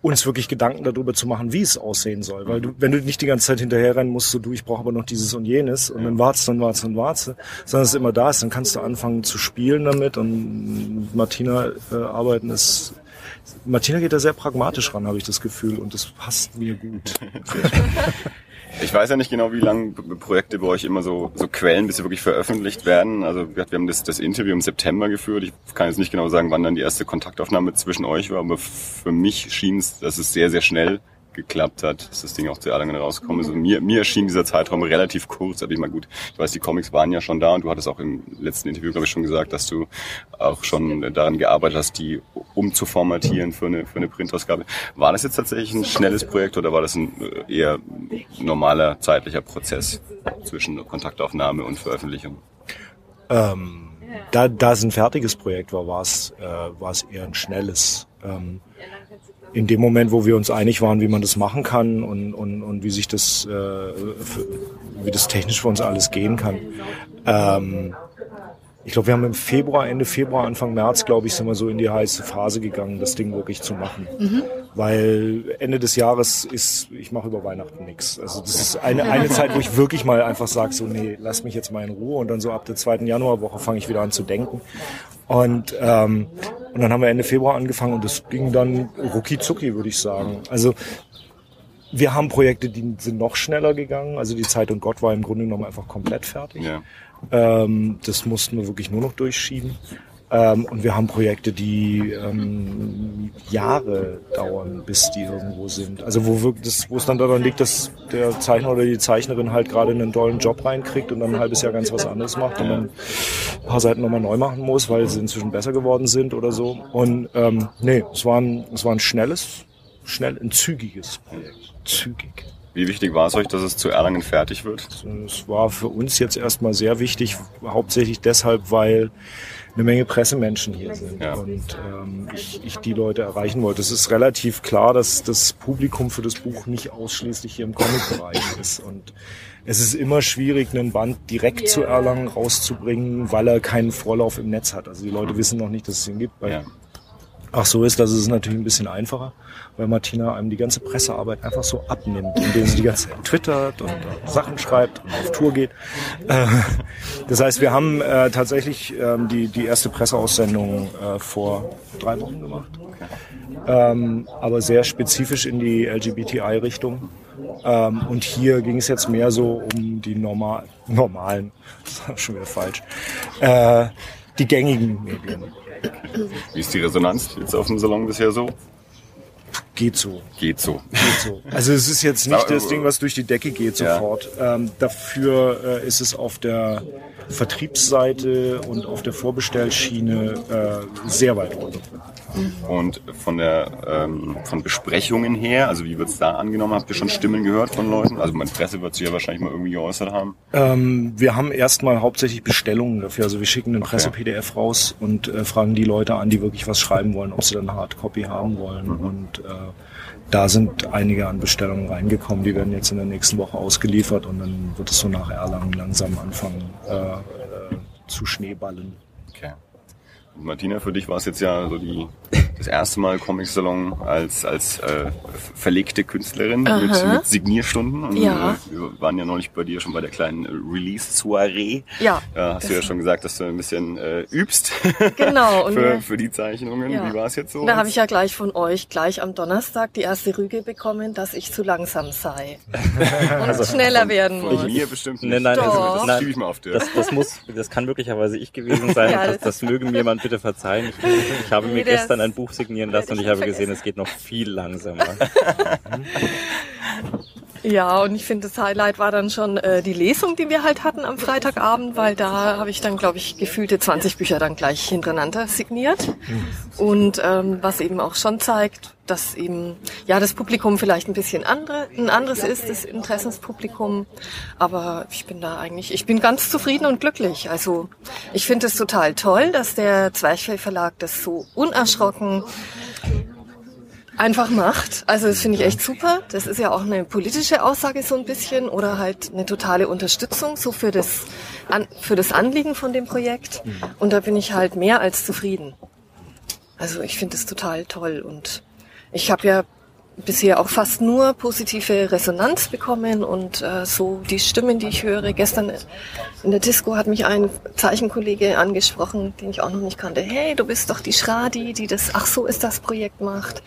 uns wirklich Gedanken darüber zu machen, wie es aussehen soll. Weil du, wenn du nicht die ganze Zeit hinterherrennen musst, so du, ich brauche aber noch dieses und jenes und dann wartest, dann wartest, dann wartest, sondern es immer da ist, dann kannst du anfangen zu spielen damit und mit Martina äh, arbeiten ist Martina geht da sehr pragmatisch ran, habe ich das Gefühl, und das passt mir gut. Ich weiß ja nicht genau, wie lange Projekte bei euch immer so, so quellen, bis sie wirklich veröffentlicht werden. Also wir wir haben das, das Interview im September geführt. Ich kann jetzt nicht genau sagen, wann dann die erste Kontaktaufnahme zwischen euch war, aber für mich schien es, dass es sehr, sehr schnell geklappt hat, dass das Ding auch zu Erlangen rausgekommen ist. Und mir, mir erschien dieser Zeitraum relativ kurz, aber ich mal gut, ich weiß, die Comics waren ja schon da und du hattest auch im letzten Interview, glaube ich, schon gesagt, dass du auch schon daran gearbeitet hast, die umzuformatieren für eine, für eine Printausgabe. War das jetzt tatsächlich ein schnelles Projekt oder war das ein äh, eher normaler zeitlicher Prozess zwischen Kontaktaufnahme und Veröffentlichung? ähm, da, da es ein fertiges Projekt war, war es, äh, war es eher ein schnelles. Ähm, in dem Moment, wo wir uns einig waren, wie man das machen kann und, und, und wie sich das, äh, für, wie das technisch für uns alles gehen kann. Ähm, ich glaube, wir haben im Februar, Ende Februar, Anfang März, glaube ich, sind wir so in die heiße Phase gegangen, das Ding wirklich zu machen. Weil Ende des Jahres ist, ich mache über Weihnachten nichts. Also das ist eine, eine Zeit, wo ich wirklich mal einfach sage, so nee, lass mich jetzt mal in Ruhe und dann so ab der zweiten Januarwoche fange ich wieder an zu denken. Und, ähm, und dann haben wir Ende Februar angefangen und das ging dann rucki zucki, würde ich sagen. Also wir haben Projekte, die sind noch schneller gegangen. Also die Zeit und Gott war im Grunde genommen einfach komplett fertig. Ja. Ähm, das mussten wir wirklich nur noch durchschieben. Ähm, und wir haben Projekte, die ähm, Jahre dauern, bis die irgendwo sind. Also wo wirklich das, wo es dann daran liegt, dass der Zeichner oder die Zeichnerin halt gerade einen tollen Job reinkriegt und dann ein halbes Jahr ganz was anderes macht und dann ein paar Seiten nochmal neu machen muss, weil sie inzwischen besser geworden sind oder so. Und ähm, nee, es war ein, es war ein schnelles, schnell ein zügiges Projekt. Zügig. Wie wichtig war es euch, dass es zu Erlangen fertig wird? Es war für uns jetzt erstmal sehr wichtig, hauptsächlich deshalb, weil eine Menge Pressemenschen hier sind Ja. und ähm, ich, ich die Leute erreichen wollte. Es ist relativ klar, dass das Publikum für das Buch nicht ausschließlich hier im Comic-Bereich ist und es ist immer schwierig, einen Band direkt zu Erlangen rauszubringen, weil er keinen Vorlauf im Netz hat. Also die Leute wissen noch nicht, dass es ihn gibt. Weil Ja. Ach so ist, das ist es natürlich ein bisschen einfacher, weil Martina einem die ganze Pressearbeit einfach so abnimmt, indem sie die ganze Zeit twittert und äh, Sachen schreibt und auf Tour geht. Äh, das heißt, wir haben äh, tatsächlich ähm, die, die erste Presseaussendung vor drei Wochen gemacht. Ähm, aber sehr spezifisch in die LGBTI-Richtung. Ähm, und hier ging es jetzt mehr so um die normal, normalen, das war schon wieder falsch, äh, die gängigen Medien. Wie ist die Resonanz jetzt auf dem Salon bisher so? Geht so. Geht so. Geht so. Also es ist jetzt nicht das Ding, was durch die Decke geht Ja. sofort. Ähm, dafür äh, ist es auf der Vertriebsseite und auf der Vorbestellschiene äh, sehr weit runter. Und von der ähm, von Besprechungen her, also wie wird's da angenommen? Habt ihr schon Stimmen gehört von Leuten? Also meine Presse wird sich ja wahrscheinlich mal irgendwie geäußert haben. Ähm, wir haben erstmal hauptsächlich Bestellungen dafür. Also wir schicken einen Presse-PDF raus und äh, fragen die Leute an, die wirklich was schreiben wollen, ob sie dann eine Hardcopy haben wollen. Und äh, da sind einige an Bestellungen reingekommen, die werden jetzt in der nächsten Woche ausgeliefert und dann wird es so nach Erlangen langsam anfangen äh, äh, zu schneeballen. Okay. Martina, für dich war es jetzt ja so die das erste Mal Comic Salon als als äh, verlegte Künstlerin mit, mit Signierstunden. Und, Ja. äh, wir waren ja neulich bei dir schon bei der kleinen Release-Soiree. Ja. Da hast du ja Das- schon gesagt, dass du ein bisschen äh, übst Genau, und für, für die Zeichnungen. Ja. Wie war es jetzt so? Da habe ich ja gleich von euch gleich am Donnerstag die erste Rüge bekommen, dass ich zu langsam sei und schneller werden Von muss. mir bestimmt nicht. Nein, nein, also, Doch. das nein. schiebe ich mal auf dir. Das, das muss, das kann möglicherweise ich gewesen sein. Ja, das, das- das möge mir jemand bitte verzeihen. Ich, ich habe mir das gestern ein Buch signieren lassen und ich habe gesehen, es geht noch viel langsamer. Ja, und ich finde, das Highlight war dann schon äh, die Lesung, die wir halt hatten am Freitagabend, weil da habe ich dann, glaube ich, gefühlte 20 Bücher dann gleich hintereinander signiert. Und ähm, was eben auch schon zeigt, dass eben ja das Publikum vielleicht ein bisschen andere, ein anderes ist, das Interessenspublikum. Aber ich bin da eigentlich, ich bin ganz zufrieden und glücklich. Also ich finde es total toll, dass der Zwerchfell Verlag das so unerschrocken einfach macht. Also das finde ich echt super. Das ist ja auch eine politische Aussage so ein bisschen oder halt eine totale Unterstützung so für das an, für das Anliegen von dem Projekt. Und da bin ich halt mehr als zufrieden. Also ich finde es total toll und ich habe ja bisher auch fast nur positive Resonanz bekommen und äh, so die Stimmen, die ich höre. Gestern in der Disco hat mich ein Zeichenkollege angesprochen, den ich auch noch nicht kannte. Hey, du bist doch die Schradi, die das, ach so ist das Projekt macht.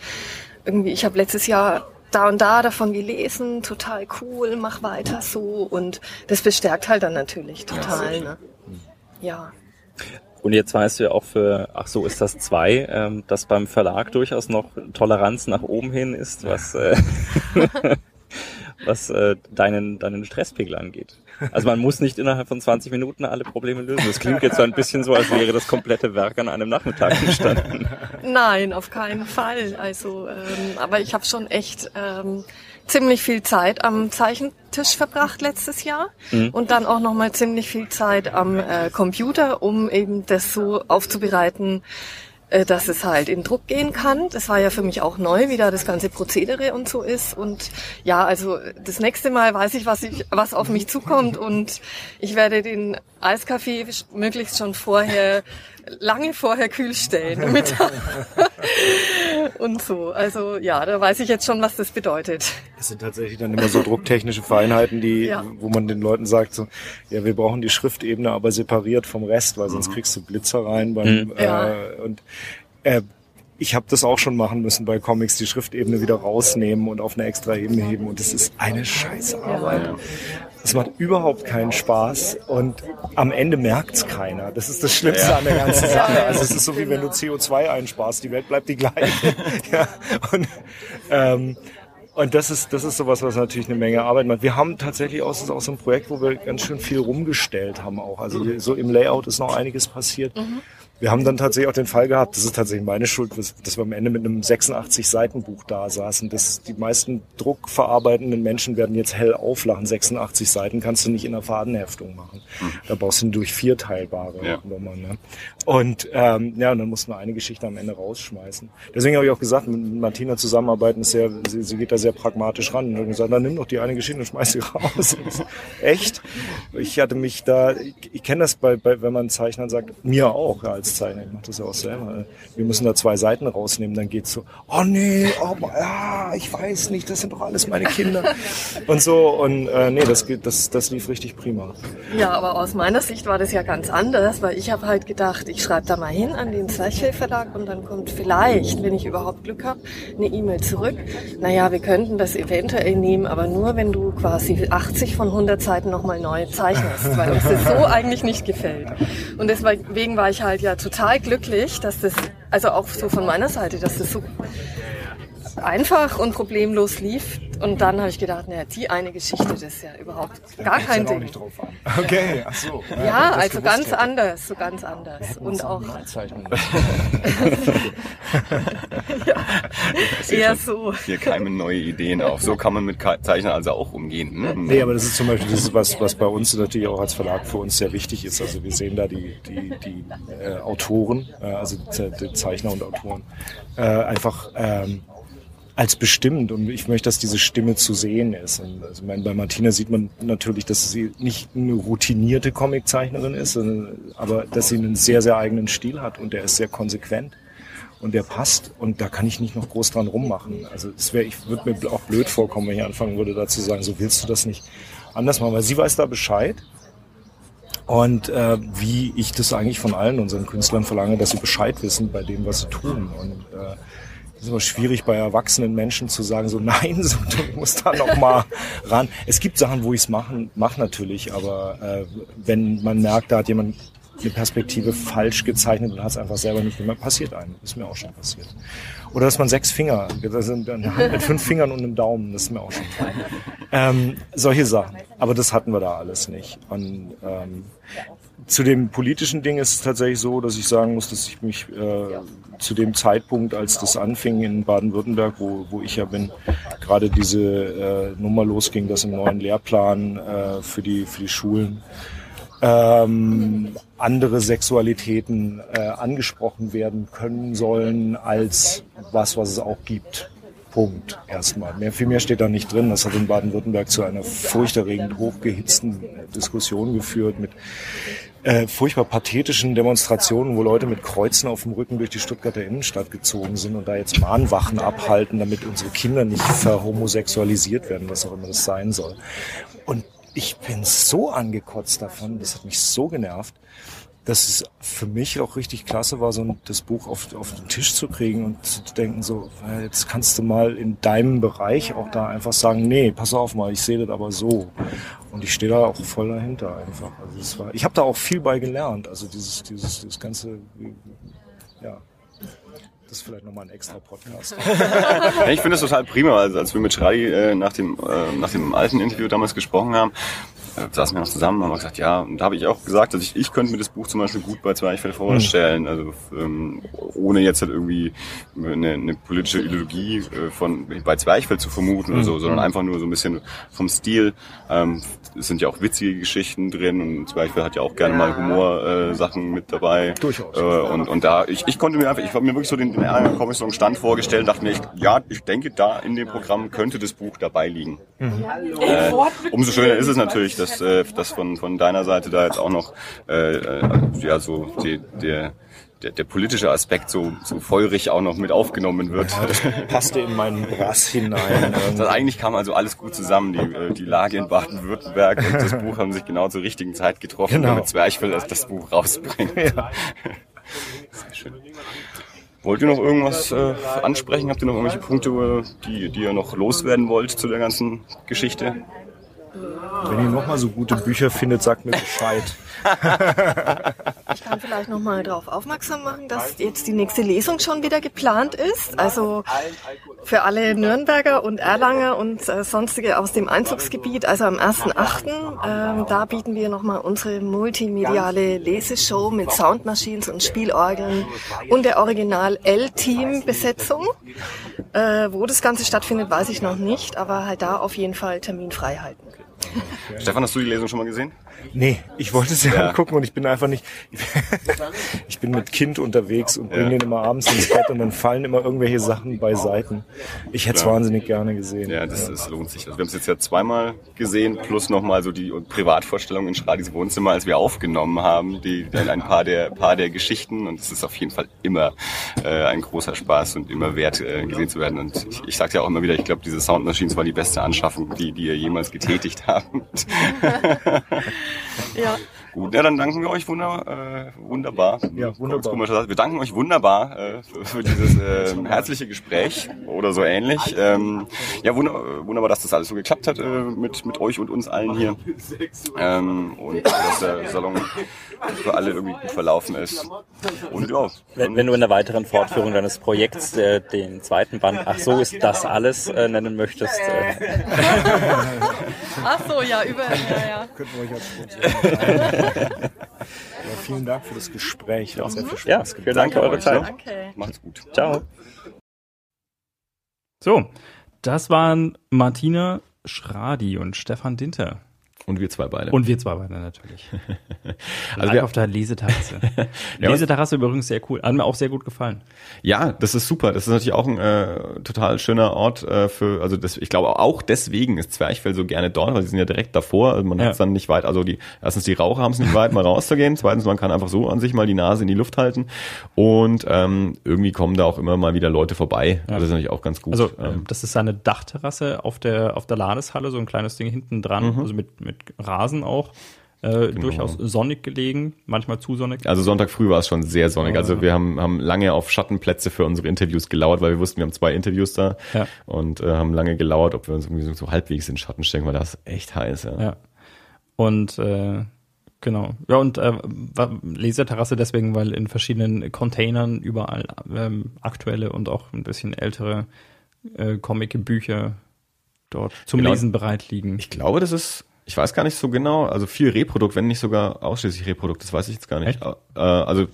Irgendwie, ich habe letztes Jahr da und da davon gelesen, total cool, mach weiter so und das bestärkt halt dann natürlich total. Ne? Ja. Und jetzt weißt du ja auch für, ach so ist das zwei, ähm, dass beim Verlag durchaus noch Toleranz nach oben hin ist, was, äh, was äh, deinen, deinen Stresspegel angeht. Also man muss nicht innerhalb von 20 Minuten alle Probleme lösen. Das klingt jetzt so ein bisschen so, als wäre das komplette Werk an einem Nachmittag entstanden. Nein, auf keinen Fall. Also, ähm, aber ich habe schon echt ähm, ziemlich viel Zeit am Zeichentisch verbracht letztes Jahr und dann auch noch mal ziemlich viel Zeit am äh, Computer, um eben das so aufzubereiten, äh, dass es halt in Druck gehen kann. Das war ja für mich auch neu, wie da das ganze Prozedere und so ist. Und ja, also das nächste Mal weiß ich, was ich, was auf mich zukommt und ich werde den Eiskaffee möglichst schon vorher, lange vorher kühl stellen. Und so. Also ja, da weiß ich jetzt schon, was das bedeutet. Das sind tatsächlich dann immer so drucktechnische Feinheiten, die, Ja. wo man den Leuten sagt, so, ja, wir brauchen die Schriftebene aber separiert vom Rest, weil sonst kriegst du Blitzer rein beim, Ja. äh, und äh, ich habe das auch schon machen müssen bei Comics, die Schriftebene wieder rausnehmen und auf eine extra Ebene heben und das ist eine scheiße Arbeit. Es macht überhaupt keinen Spaß und am Ende merkt's keiner. Das ist das Schlimmste an der ganzen Sache. Also es ist so wie wenn du CO2 einsparst, die Welt bleibt die gleiche. ja, und ähm, und das ist, das ist sowas, was natürlich eine Menge Arbeit macht. Wir haben tatsächlich auch, auch so ein Projekt, wo wir ganz schön viel rumgestellt haben auch. Also so im Layout ist noch einiges passiert. Wir haben dann tatsächlich auch den Fall gehabt, das ist tatsächlich meine Schuld, dass wir am Ende mit einem 86 Seiten Buch da saßen. Das, die meisten druckverarbeitenden Menschen werden jetzt hell auflachen. 86 Seiten kannst du nicht in einer Fadenheftung machen. Da brauchst du durch vier teilbare Ja. Nummern. Ne? Und ähm, ja, und dann mussten wir eine Geschichte am Ende rausschmeißen. Deswegen habe ich auch gesagt, mit Martina zusammenarbeiten ist sehr, sie, sie geht da sehr pragmatisch ran. Und hat gesagt, dann nimm doch die eine Geschichte und schmeiß sie raus. Echt? Ich hatte mich da, ich, ich kenne das bei, bei, wenn man Zeichnern sagt, mir auch ja, als Zeichner, ich mache das ja auch selber. Wir müssen da zwei Seiten rausnehmen, dann geht's so, oh nee, oh, ja, ich weiß nicht, das sind doch alles meine Kinder. Und so, und äh, nee, das, geht- das, das lief richtig prima. Ja, aber aus meiner Sicht war das ja ganz anders, weil ich habe halt gedacht, ich schreibe da mal hin an den Zwerchfell Verlag und dann kommt vielleicht, wenn ich überhaupt Glück habe, eine E-Mail zurück. Naja, wir könnten das eventuell nehmen, aber nur, wenn du quasi 80 von 100 Seiten nochmal neu zeichnest, weil uns das so eigentlich nicht gefällt. Und deswegen war ich halt ja total glücklich, dass das, also auch so von meiner Seite, dass das so einfach und problemlos lief. Und dann habe ich gedacht, naja, die eine Geschichte, das ist ja überhaupt gar Kommt's kein Ding. nicht drauf an. Okay, ach so. Ja, das also ganz hätte. anders, so ganz anders. Und auch Zeichnung. eher so. Hier keimen neue Ideen auf. So kann man mit Zeichnern also auch umgehen. Ne? Nee, aber das ist zum Beispiel das ist was, was bei uns natürlich auch als Verlag für uns sehr wichtig ist. Also wir sehen da die, die, die äh, Autoren, äh, also die, die Zeichner und Autoren, äh, einfach ähm, als bestimmt und ich möchte, dass diese Stimme zu sehen ist. Und also ich meine, bei Martina sieht man natürlich, dass sie nicht eine routinierte Comiczeichnerin ist, aber dass sie einen sehr, sehr eigenen Stil hat und der ist sehr konsequent und der passt und da kann ich nicht noch groß dran rummachen. Also es wäre, ich würde mir auch blöd vorkommen, wenn ich anfangen würde, da zu sagen, so willst du das nicht anders machen, weil sie weiß da Bescheid. Und äh, wie ich das eigentlich von allen unseren Künstlern verlange, dass sie Bescheid wissen bei dem, was sie tun. Und äh, ist aber schwierig bei erwachsenen Menschen zu sagen, so nein, so, du musst da noch mal ran. Es gibt Sachen, wo ich es machen, mach natürlich, aber äh, wenn man merkt, da hat jemand eine Perspektive falsch gezeichnet und hat es einfach selber nicht gemacht, passiert einem. Ist mir auch schon passiert. Oder dass man sechs Finger, sind eine Hand mit fünf Fingern und einem Daumen, das ist mir auch schon passiert. Ähm, solche Sachen. Aber das hatten wir da alles nicht. Und ähm, zu dem politischen Ding ist es tatsächlich so, dass ich sagen muss, dass ich mich äh, zu dem Zeitpunkt, als das anfing in Baden-Württemberg, wo, wo ich ja bin, gerade diese äh, Nummer losging, dass im neuen Lehrplan äh, für, die, für die Schulen ähm, andere Sexualitäten äh, angesprochen werden können sollen als was, was es auch gibt. Punkt. Erstmal. Mehr, viel mehr steht da nicht drin. Das hat in Baden-Württemberg zu einer furchterregend hochgehitzten Diskussion geführt mit äh, furchtbar pathetischen Demonstrationen, wo Leute mit Kreuzen auf dem Rücken durch die Stuttgarter Innenstadt gezogen sind und da jetzt Mahnwachen abhalten, damit unsere Kinder nicht verhomosexualisiert werden, was auch immer das sein soll. Und ich bin so angekotzt davon, das hat mich so genervt, dass es für mich auch richtig klasse war, so das Buch auf, auf den Tisch zu kriegen und zu denken, so, äh, jetzt kannst du mal in deinem Bereich auch da einfach sagen, nee, pass auf mal, ich sehe das aber so. Und ich stehe da auch voll dahinter einfach. Also es war, ich habe da auch viel bei gelernt. Also dieses, dieses, dieses ganze, ja, das ist vielleicht nochmal ein extra Podcast. Ich finde das total prima, also als wir mit Schradi äh, nach, dem, äh, nach dem alten Interview damals gesprochen haben, saßen wir noch zusammen und haben gesagt, ja, und da habe ich auch gesagt, dass ich, ich könnte mir das Buch zum Beispiel gut bei Zwerchfell vorstellen, also ähm, ohne jetzt halt irgendwie eine, eine politische Ideologie äh, von bei Zwerchfell zu vermuten oder so, sondern einfach nur so ein bisschen vom Stil. Ähm, es sind ja auch witzige Geschichten drin und Zwerchfell hat ja auch gerne mal Humor-Sachen äh, mit dabei. Durchaus. Äh, und, und da, ich, ich konnte mir einfach, ich habe mir wirklich so den, den Comics so einen Stand vorgestellt und dachte mir, ich, ja, ich denke, da in dem Programm könnte das Buch dabei liegen. Äh, umso schöner ist es natürlich, dass, äh, dass von, von deiner Seite da jetzt auch noch äh, äh, ja so die, der, der, der politische Aspekt so, so feurig auch noch mit aufgenommen wird. Passte in meinen Brass hinein. Das eigentlich kam also alles gut zusammen. Die, äh, die Lage in Baden-Württemberg und das Buch haben sich genau zur richtigen Zeit getroffen, Genau. damit Zwerchfell das, das Buch rausbringt. Sehr schön. Wollt ihr noch irgendwas äh, ansprechen? Habt ihr noch irgendwelche Punkte, die, die ihr noch loswerden wollt zu der ganzen Geschichte? Wenn ihr nochmal so gute Bücher findet, sagt mir Bescheid. Ich kann vielleicht noch mal darauf aufmerksam machen, dass jetzt die nächste Lesung schon wieder geplant ist. Also für alle Nürnberger und Erlanger und äh, sonstige aus dem Einzugsgebiet, also am 1.8., ähm, da bieten wir noch mal unsere multimediale Leseshow mit Soundmachines und Spielorgeln und der Original L-Team-Besetzung. Äh, wo das Ganze stattfindet, weiß ich noch nicht, aber halt da auf jeden Fall Termin frei halten. Stefan, hast du die Lesung schon mal gesehen? Nee, ich wollte es ja, Ja. angucken und ich bin einfach nicht. ich bin mit Kind unterwegs und bringe den immer abends ins Bett und dann fallen immer irgendwelche Sachen beiseiten. Ich hätte es Klar. wahnsinnig gerne gesehen. Ja, das, das lohnt sich. Also wir haben es jetzt ja zweimal gesehen, plus nochmal so die Privatvorstellung in Schradis Wohnzimmer, als wir aufgenommen haben, die, die ein paar der, paar der Geschichten. Und es ist auf jeden Fall immer äh, ein großer Spaß und immer wert, äh, gesehen zu werden. Und ich, ich sage ja auch immer wieder, ich glaube, diese Sound Machines war die beste Anschaffung, die, die ihr jemals getätigt habt. Ja. Gut, ja, dann danken wir euch wunder, äh, wunderbar. Ja, wunderbar. Komisch. Wir danken euch wunderbar äh, für, für dieses äh, herzliche Gespräch oder so ähnlich. Ähm, ja, wunder, wunderbar, dass das alles so geklappt hat äh, mit, mit euch und uns allen hier. Ähm, und dass der Salon für alle irgendwie gut verlaufen ist. Und ja, Wenn, wenn du in der weiteren Fortführung deines Projekts äh, den zweiten Band, ach so ist das alles, äh, nennen möchtest, äh, Ach so, ja, über, ja, ja. Könnten wir euch als. ja, vielen Dank für das Gespräch. Hat sehr viel Spaß ja, vielen Dank für eure Zeit. Danke. macht's gut. Ciao. So, das waren Martina Schradi und Stefan Dinter. Und wir zwei beide. Und wir zwei beide natürlich. Also Live wir- auf der Leseterrasse. Ja, Leseterrasse übrigens sehr cool. Hat mir auch sehr gut gefallen. Ja, das ist super. Das ist natürlich auch ein äh, total schöner Ort äh, für, also das, ich glaube auch deswegen ist Zwerchfell so gerne dort, weil sie sind ja direkt davor. Also man Ja. hat es dann nicht weit, also die erstens die Raucher haben es nicht weit, mal rauszugehen. Zweitens, man kann einfach so an sich mal die Nase in die Luft halten. Und ähm, irgendwie kommen da auch immer mal wieder Leute vorbei. Also das ist natürlich auch ganz gut. Also ähm, das ist eine Dachterrasse auf der auf der Ladeshalle, so ein kleines Ding hinten dran, also mit mit Rasen auch. Äh, Durchaus sonnig gelegen, manchmal zu sonnig. Also Sonntag früh war es schon sehr sonnig. Also wir haben, haben lange auf Schattenplätze für unsere Interviews gelauert, weil wir wussten, wir haben zwei Interviews da Ja. und äh, haben lange gelauert, ob wir uns irgendwie so, halbwegs in Schatten stecken, weil das ist echt heiß. Ja. Ja. Und äh, genau. Ja, und äh, Leseterrasse deswegen, weil in verschiedenen Containern überall ähm, aktuelle und auch ein bisschen ältere äh, Comic-Bücher dort zum Genau. Lesen bereit liegen. Ich glaube, das ist, ich weiß gar nicht so genau, also viel Reprodukt, wenn nicht sogar ausschließlich Reprodukt, das weiß ich jetzt gar nicht. Äh, also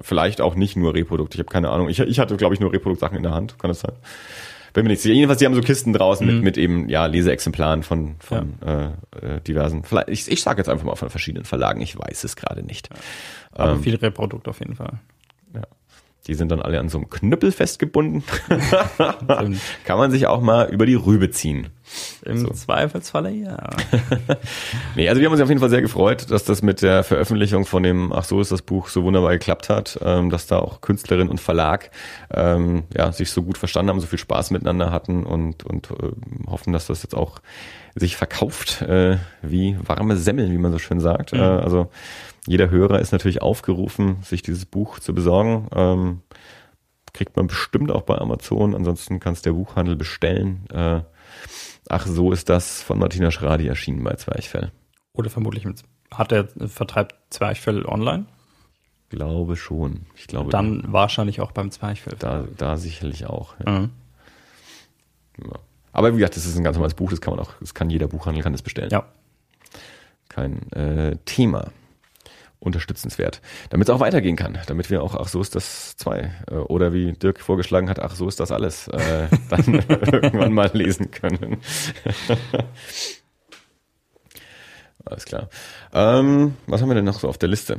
vielleicht auch nicht nur Reprodukt, ich habe keine Ahnung. Ich, ich hatte, glaube ich, nur Reprodukt-Sachen in der Hand, kann das sein? Bin mir nicht sicher. Jedenfalls, die haben so Kisten draußen mit, mit eben, ja, Leseexemplaren von, von äh, äh, diversen, vielleicht, ich, ich sage jetzt einfach mal von verschiedenen Verlagen, ich weiß es gerade nicht. Aber ähm, viel Reprodukt auf jeden Fall. Die sind dann alle an so einem Knüppel festgebunden. Und Kann man sich auch mal über die Rübe ziehen. Im Zweifelsfalle ja. Nee, also wir haben uns auf jeden Fall sehr gefreut, dass das mit der Veröffentlichung von dem Ach so ist das Buch so wunderbar geklappt hat, ähm, dass da auch Künstlerin und Verlag ähm, ja, sich so gut verstanden haben, so viel Spaß miteinander hatten und, und äh, hoffen, dass das jetzt auch sich verkauft äh, wie warme Semmeln, wie man so schön sagt. Äh, also jeder Hörer ist natürlich aufgerufen, sich dieses Buch zu besorgen. Ähm, kriegt man bestimmt auch bei Amazon. Ansonsten kann es der Buchhandel bestellen. Äh, Ach, so ist das von Martina Schradi erschienen bei Zwerchfell. Oder vermutlich mit, hat er vertreibt Zwerchfell online? Glaube schon. Ich glaube, Dann wahrscheinlich auch beim Zwerchfell. da, da sicherlich auch. Ja. Mhm. Ja. Aber wie gesagt, das ist ein ganz normales Buch, das kann man auch, das kann jeder Buchhandel kann das bestellen. Ja. Kein äh, Thema. Unterstützenswert. Damit es auch weitergehen kann, damit wir auch, ach so ist das zwei, äh, oder wie Dirk vorgeschlagen hat, ach so ist das alles, äh, dann irgendwann mal lesen können. Alles klar. Ähm, was haben wir denn noch so auf der Liste?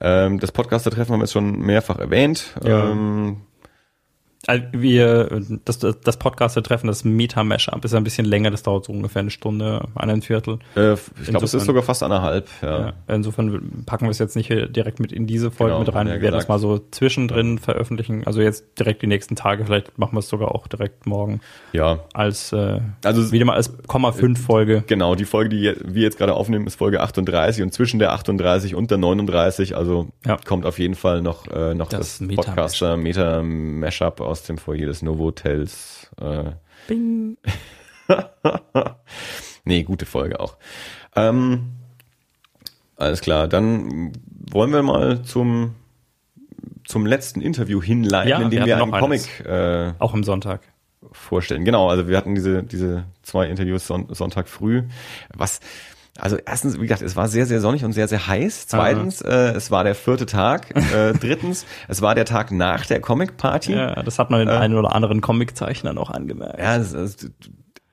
Ähm, das Podcaster-Treffen haben wir jetzt schon mehrfach erwähnt. Ja. Ähm, wir, das, das, das Podcaster-Treffen, das Meta-Mashup ist ein bisschen länger, das dauert so ungefähr eine Stunde, ein Viertel. äh, ich glaube, es ist sogar fast anderthalb. Ja. Ja. Insofern packen wir es jetzt nicht direkt mit in diese Folge Genau, mit rein. Wir werden das gesagt. mal so zwischendrin veröffentlichen. Also jetzt direkt die nächsten Tage, vielleicht machen wir es sogar auch direkt morgen ja. als äh, Also wieder mal als Komma 5 Folge. Genau, die Folge, die wir jetzt gerade aufnehmen, ist Folge 38 und zwischen der 38 und der 39, also Ja. kommt auf jeden Fall noch, äh, noch Das das, Podcaster Meta Mashup aus dem Foyer des Novotels. Äh, Bing. nee, gute Folge auch. Ähm, alles klar, dann wollen wir mal zum zum letzten Interview hinleiten, Ja, in dem wir wir einen. Comic äh, Auch am Sonntag. vorstellen. Genau, also wir hatten diese, diese zwei Interviews Son Sonntag früh. Was, also erstens, wie gesagt, es war sehr, sehr sonnig und sehr, sehr heiß. Zweitens, äh, es war der vierte Tag. Äh, drittens, es war der Tag nach der Comic Party. Ja, das hat man den einen oder anderen Comiczeichnern auch angemerkt. Ja, das, das,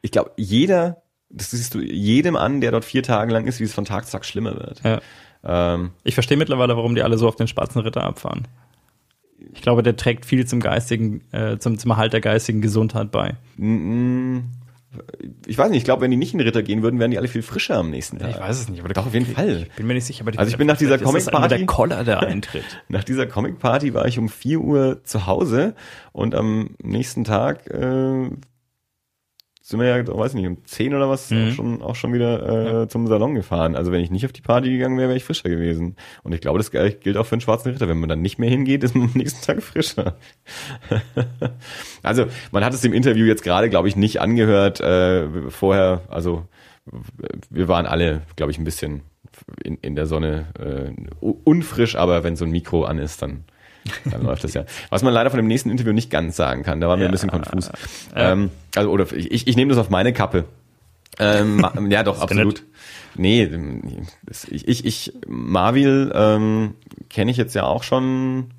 ich glaube, jeder, das siehst du jedem an, der dort vier Tage lang ist, wie es von Tag zu Tag schlimmer wird. Ja. Ähm, Ich verstehe mittlerweile, warum die alle so auf den schwarzen Ritter abfahren. Ich glaube, der trägt viel zum geistigen, äh, zum, zum Erhalt der geistigen Gesundheit bei. Ich weiß nicht, ich glaube, wenn die nicht in den Ritter gehen würden, wären die alle viel frischer am nächsten Tag. es nicht, aber Doch, auf jeden Fall. Ich bin mir nicht sicher, aber die- Also ich bin nach dieser einer Comic-Party- der Koller, der eintritt. Nach dieser Comic-Party war ich um 4 Uhr zu Hause und am nächsten Tag äh, sind wir ja, weiß nicht, um 10 oder was auch, schon, auch schon wieder äh, zum Salon gefahren. Also wenn ich nicht auf die Party gegangen wäre, wäre ich frischer gewesen. Und ich glaube, das gilt auch für den schwarzen Ritter. Wenn man dann nicht mehr hingeht, ist man am nächsten Tag frischer. also man hat es im Interview jetzt gerade, glaube ich, nicht angehört. Äh, vorher, also wir waren alle, glaube ich, ein bisschen in, in der Sonne äh, unfrisch, aber wenn so ein Mikro an ist, dann dann läuft das ja. Was man leider von dem nächsten Interview nicht ganz sagen kann, da waren wir ja, ein bisschen konfus. Äh, ähm, also, oder ich, ich nehme das auf meine Kappe. Ähm, ja, doch, absolut. Nee, ich, ich, ich Marvil ähm, kenne ich jetzt ja auch schon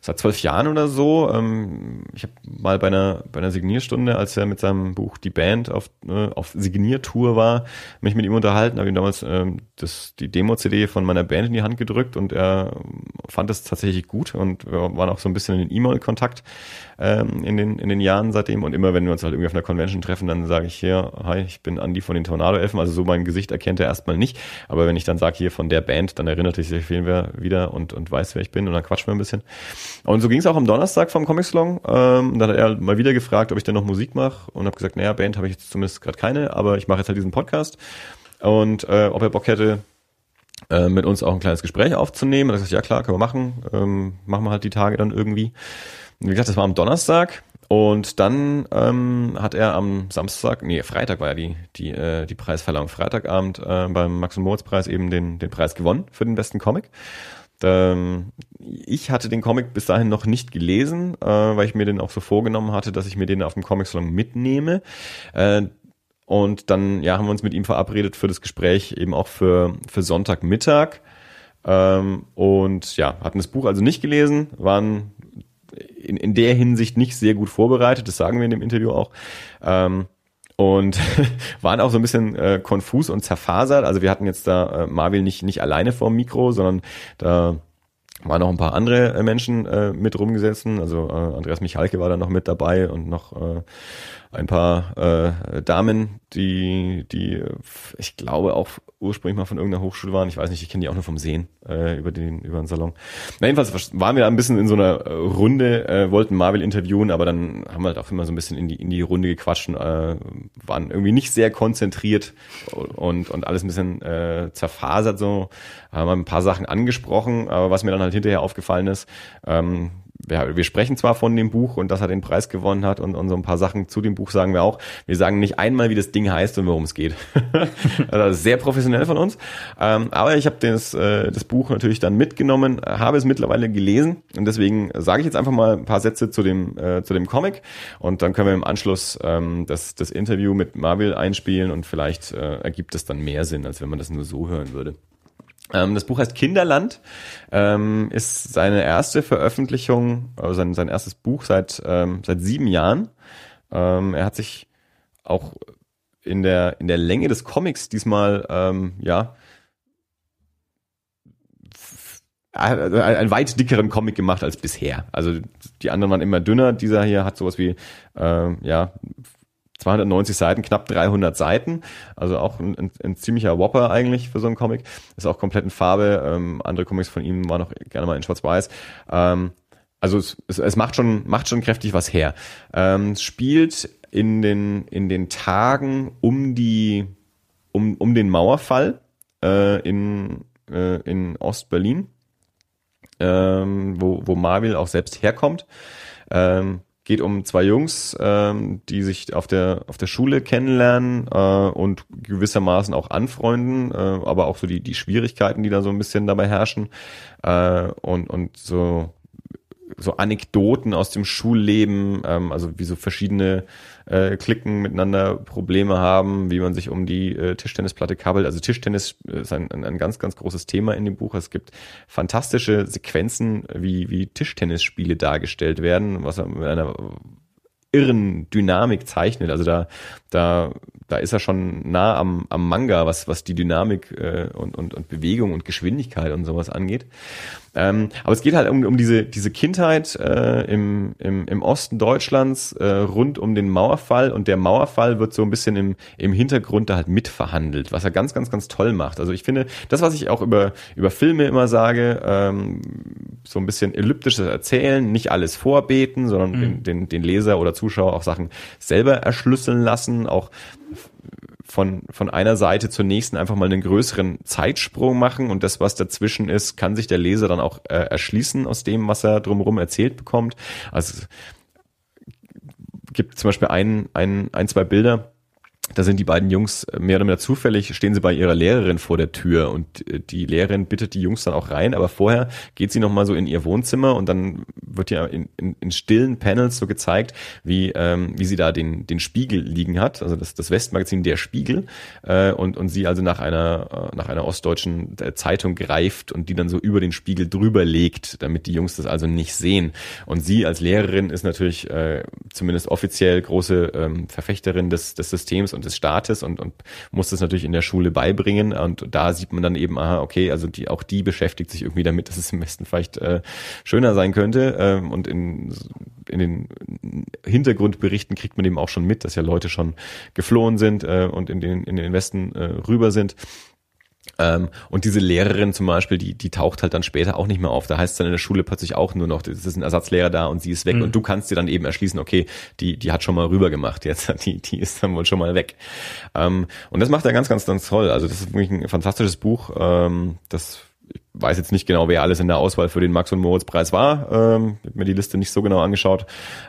seit zwölf Jahren oder so. Ähm, ich habe mal bei einer, bei einer Signierstunde, als er mit seinem Buch Die Band auf, äh, auf Signiertour war, mich mit ihm unterhalten, habe ihm damals ähm, das, die Demo-CD von meiner Band in die Hand gedrückt und er fand es tatsächlich gut und wir waren auch so ein bisschen in E-Mail-Kontakt ähm, in, den, in den Jahren seitdem und immer wenn wir uns halt irgendwie auf einer Convention treffen, dann sage ich hier, hi, ich bin Andi von den Tornado-Elfen, also so mein Gesicht erkennt er erstmal nicht, aber wenn ich dann sage hier von der Band, dann erinnert er sich wieder und, und weiß, wer ich bin und dann quatschen wir ein bisschen. Und so ging es auch am Donnerstag vom Comic Salon. Ähm, dann hat er mal wieder gefragt, ob ich denn noch Musik mache und habe gesagt, naja, Band habe ich jetzt zumindest gerade keine, aber ich mache jetzt halt diesen Podcast. Und äh, ob er Bock hätte, äh, mit uns auch ein kleines Gespräch aufzunehmen. Und ich gesagt, ja klar, können wir machen. Ähm, machen wir halt die Tage dann irgendwie. Wie gesagt, das war am Donnerstag. Und dann ähm, hat er am Samstag, nee, Freitag war ja die, die, äh, die Preisverleihung, Freitagabend äh, beim Max- und Moritz-Preis eben den, den Preis gewonnen für den besten Comic. Ähm, ich hatte den Comic bis dahin noch nicht gelesen, äh, weil ich mir den auch so vorgenommen hatte, dass ich mir den auf dem Comic-Salon mitnehme. Äh, und dann ja, haben wir uns mit ihm verabredet für das Gespräch, eben auch für, für Sonntagmittag. Ähm, und ja, hatten das Buch also nicht gelesen, waren in, in der Hinsicht nicht sehr gut vorbereitet, das sagen wir in dem Interview auch. Ähm, und waren auch so ein bisschen äh, konfus und zerfasert. Also wir hatten jetzt da äh, Marvel nicht, nicht alleine vor dem Mikro, sondern da waren noch ein paar andere äh, Menschen äh, mit rumgesessen. Also äh, Andreas Michalke war da noch mit dabei und noch äh, ein paar äh, Damen, die, die, ich glaube auch ursprünglich mal von irgendeiner Hochschule waren. Ich weiß nicht, ich kenne die auch nur vom Sehen äh, über den über den Salon. Na, jedenfalls waren wir ein bisschen in so einer äh, Runde, äh, wollten Marvel interviewen, aber dann haben wir halt auch immer so ein bisschen in die in die Runde gequatscht und äh, waren irgendwie nicht sehr konzentriert und und alles ein bisschen äh, zerfasert so. Haben ein paar Sachen angesprochen, aber was mir dann halt hinterher aufgefallen ist, ähm, ja, wir sprechen zwar von dem Buch und dass er den Preis gewonnen hat und, und so ein paar Sachen zu dem Buch sagen wir auch. Wir sagen nicht einmal, wie das Ding heißt und worum es geht. also sehr professionell von uns. Ähm, aber ich habe das, äh, das Buch natürlich dann mitgenommen, habe es mittlerweile gelesen und deswegen sage ich jetzt einfach mal ein paar Sätze zu dem, äh, zu dem Comic und dann können wir im Anschluss ähm, das, das Interview mit Marvel einspielen und vielleicht äh, ergibt es dann mehr Sinn, als wenn man das nur so hören würde. Ähm, das Buch heißt Kinderland, ähm, ist seine erste Veröffentlichung, also sein, sein erstes Buch seit, ähm, seit sieben Jahren. Er hat sich auch in der, in der Länge des Comics diesmal, ähm, ja, einen weit dickeren Comic gemacht als bisher. Also die anderen waren immer dünner. Dieser hier hat sowas wie äh, ja 290 Seiten, knapp 300 Seiten, also auch ein, ein, ein, ziemlicher Whopper eigentlich für so einen Comic. Ist auch komplett in Farbe. Ähm, andere Comics von ihm waren auch gerne mal in Schwarz-Weiß. Ähm, also es, es, es, macht schon macht schon kräftig was her. Ähm, spielt in den in den Tagen um die um um den Mauerfall äh, in äh, in Ostberlin, ähm, wo wo Marvel auch selbst herkommt. Ähm, geht um zwei Jungs, ähm, die sich auf der auf der Schule kennenlernen äh, und gewissermaßen auch anfreunden, äh, aber auch so die die Schwierigkeiten, die da so ein bisschen dabei herrschen äh, und und so so Anekdoten aus dem Schulleben, ähm, also wie so verschiedene äh, Klicken miteinander Probleme haben, wie man sich um die äh, Tischtennisplatte kabelt. Also Tischtennis ist ein, ein, ein ganz, ganz großes Thema in dem Buch. Es gibt fantastische Sequenzen, wie, wie Tischtennisspiele dargestellt werden, was mit einer irren Dynamik zeichnet. Also da, da, da ist er schon nah am, am Manga, was, was die Dynamik äh, und, und, und Bewegung und Geschwindigkeit und sowas angeht. Ähm, aber es geht halt um, um diese, diese Kindheit äh, im, im, im Osten Deutschlands äh, rund um den Mauerfall und der Mauerfall wird so ein bisschen im, im Hintergrund da halt mitverhandelt, was er ganz, ganz, ganz toll macht. Also ich finde, das, was ich auch über, über Filme immer sage, ähm, so ein bisschen elliptisches Erzählen, nicht alles vorbeten, sondern mhm. den, den, den Leser oder Zuschauer auch Sachen selber erschlüsseln lassen, auch von, von einer Seite zur nächsten einfach mal einen größeren Zeitsprung machen und das, was dazwischen ist, kann sich der Leser dann auch äh, erschließen aus dem, was er drumherum erzählt bekommt. Also gibt zum Beispiel ein, ein, ein, zwei Bilder, da sind die beiden Jungs äh, mehr oder weniger zufällig, stehen sie bei ihrer Lehrerin vor der Tür und äh, die Lehrerin bittet die Jungs dann auch rein, aber vorher geht sie nochmal so in ihr Wohnzimmer und dann wird ja in, in, in stillen Panels so gezeigt, wie, ähm, wie sie da den, den Spiegel liegen hat, also das, das Westmagazin Der Spiegel äh, und, und sie also nach einer, äh, nach einer ostdeutschen Zeitung greift und die dann so über den Spiegel drüber legt, damit die Jungs das also nicht sehen. Und sie als Lehrerin ist natürlich äh, zumindest offiziell große ähm, Verfechterin des, des Systems und des Staates und, und muss das natürlich in der Schule beibringen. Und da sieht man dann eben, aha, okay, also die, auch die beschäftigt sich irgendwie damit, dass es im Westen vielleicht äh, schöner sein könnte. Ähm, und in, in den Hintergrundberichten kriegt man eben auch schon mit, dass ja Leute schon geflohen sind äh, und in den, in den Westen äh, rüber sind. Ähm, und diese Lehrerin zum Beispiel, die, die taucht halt dann später auch nicht mehr auf. Da heißt es dann in der Schule plötzlich auch nur noch, es ist ein Ersatzlehrer da und sie ist weg. Mhm. Und du kannst dir dann eben erschließen, okay, die, die hat schon mal rüber gemacht jetzt, die, die ist dann wohl schon mal weg. Ähm, und das macht er ganz, ganz, ganz toll. Also das ist wirklich ein fantastisches Buch. Ähm, das ich weiß jetzt nicht genau, wer alles in der Auswahl für den Max und Moritz Preis war. Ähm, ich habe mir die Liste nicht so genau angeschaut.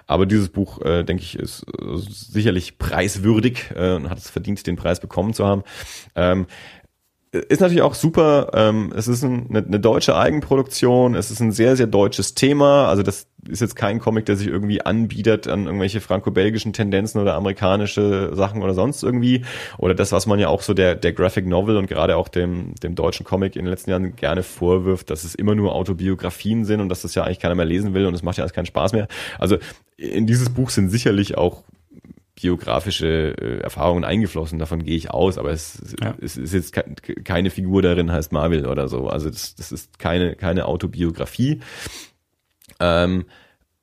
Aber dieses Buch, äh, denke ich, ist äh, sicherlich preiswürdig äh, und hat es verdient, den Preis bekommen zu haben. Ähm, ist natürlich auch super. Ähm, es ist ein, eine, eine deutsche Eigenproduktion. Es ist ein sehr, sehr deutsches Thema. Also das ist jetzt kein Comic, der sich irgendwie anbietet an irgendwelche franco-belgischen Tendenzen oder amerikanische Sachen oder sonst irgendwie. Oder das, was man ja auch so der, der Graphic Novel und gerade auch dem, dem deutschen Comic in den letzten Jahren gerne vorwirft, dass es immer nur Autobiografien sind und dass das ja eigentlich keiner mehr lesen will und es macht ja alles keinen Spaß mehr. Also in dieses Buch sind sicherlich auch biografische äh, Erfahrungen eingeflossen, davon gehe ich aus, aber es, ja. es ist jetzt ke keine Figur darin heißt Marvel oder so. Also das, das ist keine, keine Autobiografie. Ähm,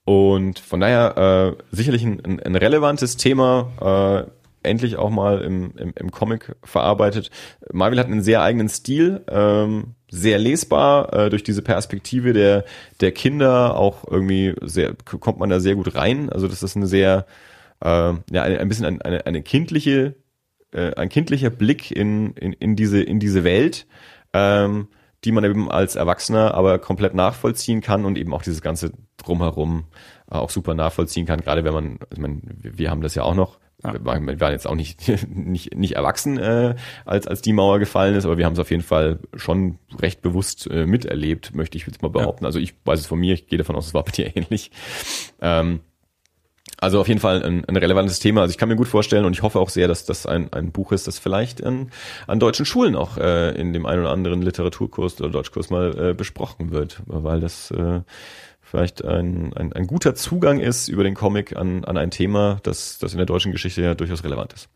und von daher äh, sicherlich ein, ein, ein relevantes Thema, äh, endlich auch mal im, im, im Comic verarbeitet. Marvel hat einen sehr eigenen Stil, ähm, sehr lesbar äh, durch diese Perspektive der der Kinder auch irgendwie sehr kommt man da sehr gut rein. Also das ist eine sehr äh, ja, ein, ein bisschen ein, eine, eine kindliche, äh, ein kindlicher Blick in, in, in, diese, in diese Welt, ähm, die man eben als Erwachsener aber komplett nachvollziehen kann und eben auch dieses ganze Drumherum äh, auch super nachvollziehen kann, gerade wenn man, also man, wir haben das ja auch noch, ja. Wir waren jetzt auch nicht, nicht, nicht erwachsen, äh, als, als die Mauer gefallen ist, aber wir haben es auf jeden Fall schon recht bewusst äh, miterlebt, möchte ich jetzt mal behaupten. Ja. Also ich weiß es von mir, ich gehe davon aus, es war bei dir ähnlich. Ähm, also auf jeden Fall ein, ein, relevantes Thema. Also ich kann mir gut vorstellen und ich hoffe auch sehr, dass das ein, ein Buch ist, das vielleicht an, an deutschen Schulen auch äh, in dem einen oder anderen Literaturkurs oder Deutschkurs mal äh, besprochen wird, weil das äh, vielleicht ein, ein, ein guter Zugang ist über den Comic an, an ein Thema, das, das in der deutschen Geschichte ja durchaus relevant ist.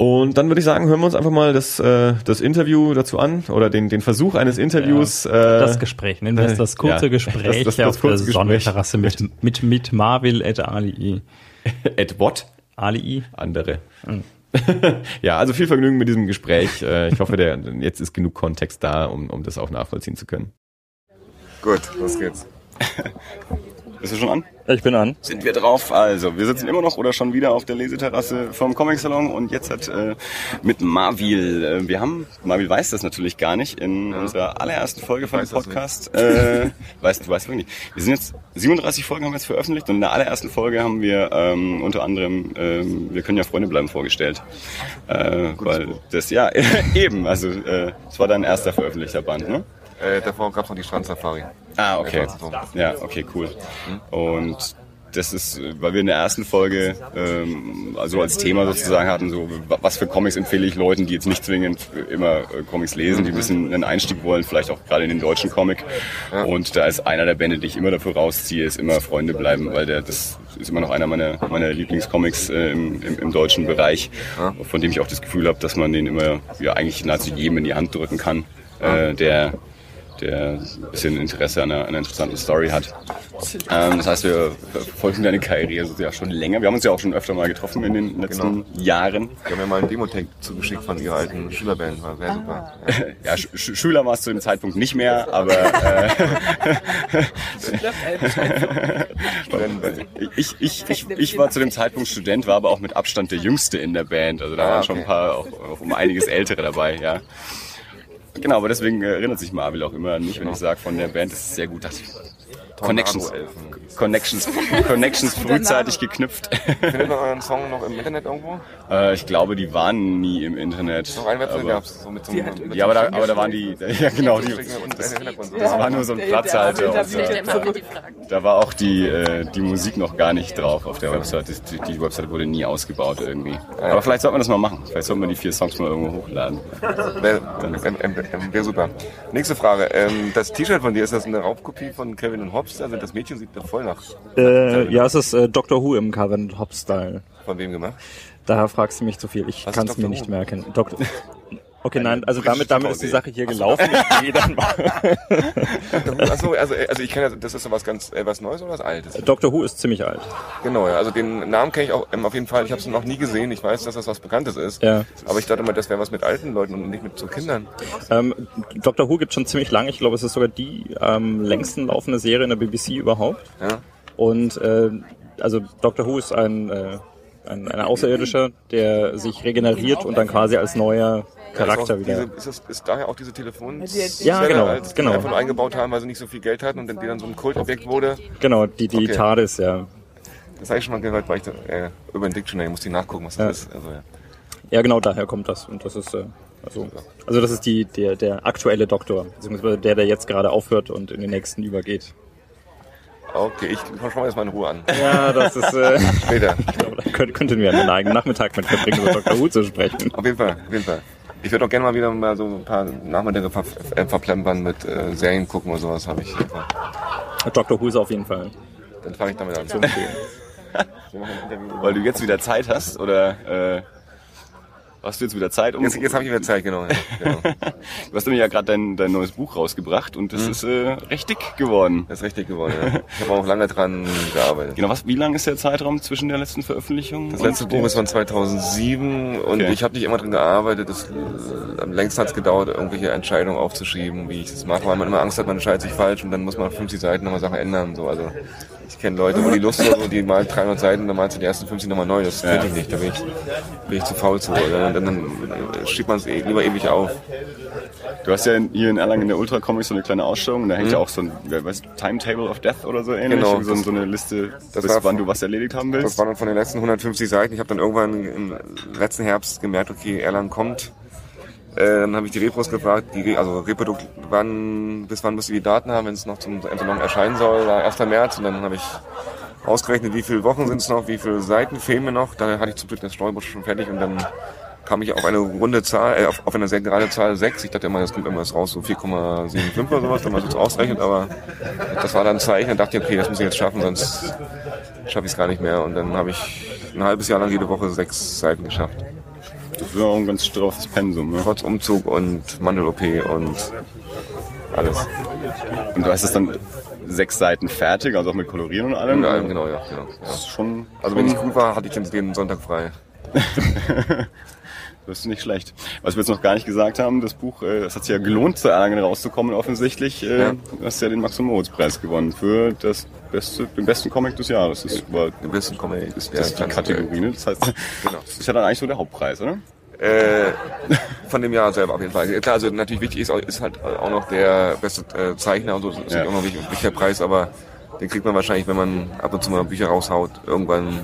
Und dann würde ich sagen, hören wir uns einfach mal das, äh, das Interview dazu an oder den, den Versuch eines Interviews. Ja, äh, das Gespräch, nennen wir es das kurze ja, Gespräch das, das, das auf der Sonnenterrasse mit, mit, mit Marvel et Ali. et what? Ali. Andere. Mhm. ja, also viel Vergnügen mit diesem Gespräch. Äh, ich hoffe, der, jetzt ist genug Kontext da, um, um das auch nachvollziehen zu können. Gut, los geht's. Bist du schon an? Ich bin an. Sind wir drauf? Also, wir sitzen immer noch oder schon wieder auf der Leseterrasse vom Comic Salon und jetzt hat äh, mit Marvil. Äh, wir haben, Marvil weiß das natürlich gar nicht, in ja. unserer allerersten Folge von dem Podcast. Äh, weißt du, weißt du wirklich nicht. Wir sind jetzt, 37 Folgen haben wir jetzt veröffentlicht und in der allerersten Folge haben wir ähm, unter anderem, ähm, wir können ja Freunde bleiben vorgestellt. Äh, weil das, ja, eben, also äh, das war dein erster veröffentlichter Band, ne? Äh, davor gab es noch die Strandsafari. Ah, okay. Ja, okay, cool. Und das ist, weil wir in der ersten Folge ähm, also als Thema sozusagen hatten, so was für Comics empfehle ich Leuten, die jetzt nicht zwingend immer äh, Comics lesen, die ein bisschen einen Einstieg wollen, vielleicht auch gerade in den deutschen Comic. Und da ist einer der Bände, die ich immer dafür rausziehe, ist immer Freunde bleiben, weil der das ist immer noch einer meiner, meiner Lieblingscomics äh, im, im, im, deutschen Bereich, von dem ich auch das Gefühl habe, dass man den immer ja eigentlich nahezu jedem in die Hand drücken kann, äh, der der ein bisschen Interesse an einer, an einer interessanten Story hat. Ähm, das heißt, wir verfolgen deine Karriere so ja schon länger. Wir haben uns ja auch schon öfter mal getroffen in den letzten Jahren. Die haben mir mal ein Demo-Tape zugeschickt von ihrer alten Schülerband, war sehr super. Ja, Sch Sch- Schüler war es zu dem Zeitpunkt nicht mehr, aber äh, ich, ich, ich, ich war zu dem Zeitpunkt Student, war aber auch mit Abstand der Jüngste in der Band. Also da Ah, waren schon ein paar, auch, auch um einiges Ältere dabei, ja. Genau, aber deswegen erinnert sich Marvel auch immer an mich, wenn ich sage, von der Band ist es sehr gut, dass Connections. Connections, Connections frühzeitig geknüpft. Findet man euren Song noch im Internet irgendwo? Äh, ich glaube, die waren nie im Internet. Noch eine Website aber- gab's so mit so einem... mit Ja, aber da, aber da waren die, ja genau, die, das, das war nur so ein Platzhalter. Und da, da war auch die, äh, die Musik noch gar nicht drauf auf der Website. Die, die Website wurde nie ausgebaut irgendwie. Aber vielleicht sollte man das mal machen. Vielleicht sollte man die vier Songs mal irgendwo hochladen. Wäre wär, wär super. Nächste Frage. Ähm, das T-Shirt von dir, ist das eine Raubkopie von Kevin und Hobbs? Also das Mädchen sieht da voll nach. Äh, ja, es ist äh, Doctor Who im Karen Hop-Style. Von wem gemacht? Da fragst du mich zu viel. Ich Was kann es mir nicht Who? merken. Doktor. Okay, nein, also damit, damit ist die. Sache hier gelaufen. Ich gehe dann mal. Achso, also, also ich kenne ja, das ist so was ganz äh, was Neues oder was Altes? Doctor Who ist ziemlich alt. Genau, ja. Also den Namen kenne ich auch ähm, auf jeden Fall. Ich habe es noch nie gesehen. Ich weiß, dass das was Bekanntes ist. Ja. Aber ich dachte immer, das wäre was mit alten Leuten und nicht mit so Kindern. Ähm, Doctor Who gibt schon ziemlich lange. Ich glaube, es ist sogar die am längsten laufende Serie in der BBC überhaupt. Ja. Und äh, also Doctor Who ist ein, äh, ein, ein Außerirdischer, der sich regeneriert und dann quasi als neuer Charakter ist, auch wieder. diese, ist, das, ist daher auch diese Telefon Ja, genau, als, genau. Die einfach nur eingebaut haben, weil sie nicht so viel Geld hatten und dann die dann so ein Kultobjekt wurde. Genau, die, die Okay. TARDIS, ja. Das habe ich schon mal gehört, weil ich da, äh, über den Dictionary musste ich nachgucken, was das Ja. ist. Also, ja. Ja, genau, daher kommt das. Und das ist äh, also, also das ist die, der, der aktuelle Doktor, beziehungsweise der, der jetzt gerade aufhört und in den nächsten übergeht. Okay, ich schau mal erstmal in Ruhe an. Ja, das ist, äh, Später. ich glaube, da könnt, könnten wir einen eigenen Nachmittag mit verbringen, über Dr. Who zu sprechen. Auf jeden Fall, auf jeden Fall. Ich würde auch gerne mal wieder mal so ein paar Nachmittage ver äh, verplempern mit äh, Serien gucken oder sowas habe ich. Dr. Who ist auf jeden Fall. Dann fange ich damit an. zu empfehlen. Wir machen ein Interview. Weil du jetzt wieder Zeit hast oder äh, hast du jetzt wieder Zeit? Um, Jetzt, jetzt habe ich wieder Zeit, genau. Ja, genau. Du hast nämlich ja gerade dein, dein neues Buch rausgebracht und das ist äh, recht dick geworden. Das ist richtig geworden. Ja. Ich habe auch lange dran gearbeitet. Genau, was, wie lang ist der Zeitraum zwischen der letzten Veröffentlichung? Das letzte Buch ist von 2007 und Okay. ich habe nicht immer dran gearbeitet. Das, äh, am längsten hat es gedauert, irgendwelche Entscheidungen aufzuschieben, wie ich das mache, weil man immer Angst hat, man entscheidet sich falsch und dann muss man auf 50 Seiten nochmal Sachen ändern. So. Also ich kenne Leute, wo die Lust haben, so, die malen 300 Seiten, dann malst du die ersten 50 nochmal neu. Das könnte ich nicht, da bin ich, bin ich zu faul zu. Dann, dann, dann schiebt man es eh, lieber ewig auf. Du hast ja in, hier in Erlangen in der Ultra Comics so eine kleine Ausstellung und da hängt ja auch so ein weiß, Timetable of Death oder so ähnlich. Mhm. Genau, so, das- so eine Liste, bis war- wann du was erledigt haben willst. Das waren dann von den letzten 150 Seiten. Ich habe dann irgendwann im letzten Herbst gemerkt, okay, Erlangen kommt. Äh, dann habe ich die Repros gefragt, die, Re- also Reprodukt, wann, bis wann müsst ihr die Daten haben, wenn es noch zum Salon erscheinen soll, da 1. März. Und dann habe ich ausgerechnet, wie viele Wochen sind es noch, wie viele Seiten fehlen mir noch. Da hatte ich zum Glück das Steuerbuch schon fertig und dann kam ich auf eine runde Zahl, äh, auf, auf eine sehr gerade Zahl 6. Ich dachte immer, das kommt irgendwas raus, so 4,75 oder sowas, wenn man es ausrechnet, aber das war dann ein Zeichen, dann dachte ich, okay, das muss ich jetzt schaffen, sonst schaffe ich es gar nicht mehr. Und dann habe ich ein halbes Jahr lang jede Woche sechs Seiten geschafft. Das ja auch ein ganz straffes Pensum. Ne? Trotz Umzug und Mandel-OP und alles. Und du hast es dann sechs Seiten fertig, also auch mit Kolorieren und allem. Allem, genau, ja. genau ja. Das ist schon, Also wenn ich gut war, hatte ich den Sonntag frei. das ist nicht schlecht. Was wir jetzt noch gar nicht gesagt haben, das Buch, äh, es hat sich ja gelohnt, zu Erlangen rauszukommen offensichtlich. Äh, Ja. Du hast ja den Max-Moritz-Preis gewonnen für das beste, den besten Comic des Jahres. Das war Den besten Comic. ist das die Kategorie, ne? Das heißt, Genau. das ist ja dann eigentlich so der Hauptpreis, oder? Äh, von dem Jahr selber auf jeden Fall. Klar, also natürlich wichtig ist, ist halt auch noch der beste äh, Zeichner und so, das ist Ja. auch noch ein wichtig- wichtiger Preis, aber den kriegt man wahrscheinlich, wenn man ab und zu mal Bücher raushaut, irgendwann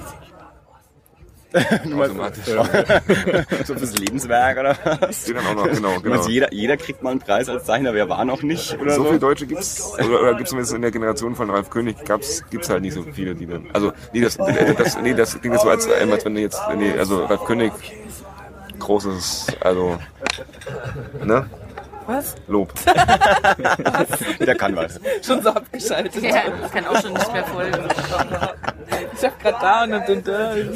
automatisch. so fürs Lebenswerk oder was? Dann auch noch, genau, genau. meinst, jeder, jeder kriegt mal einen Preis als Zeichner, wer war noch nicht oder So so? viele Deutsche gibt's, oder, oder gibt's zumindest in der Generation von Ralf König, gab's, gibt's halt nicht so viele, die dann, also, nee, das, äh, das, nee, das klingt jetzt so, als, als wenn du jetzt, nee, also Ralf König, großes, also, ne? Was? Lob. Der kann was. Schon so abgeschaltet. Ja, ich kann auch schon nicht mehr folgen. Ich habe gerade da und dann, dann.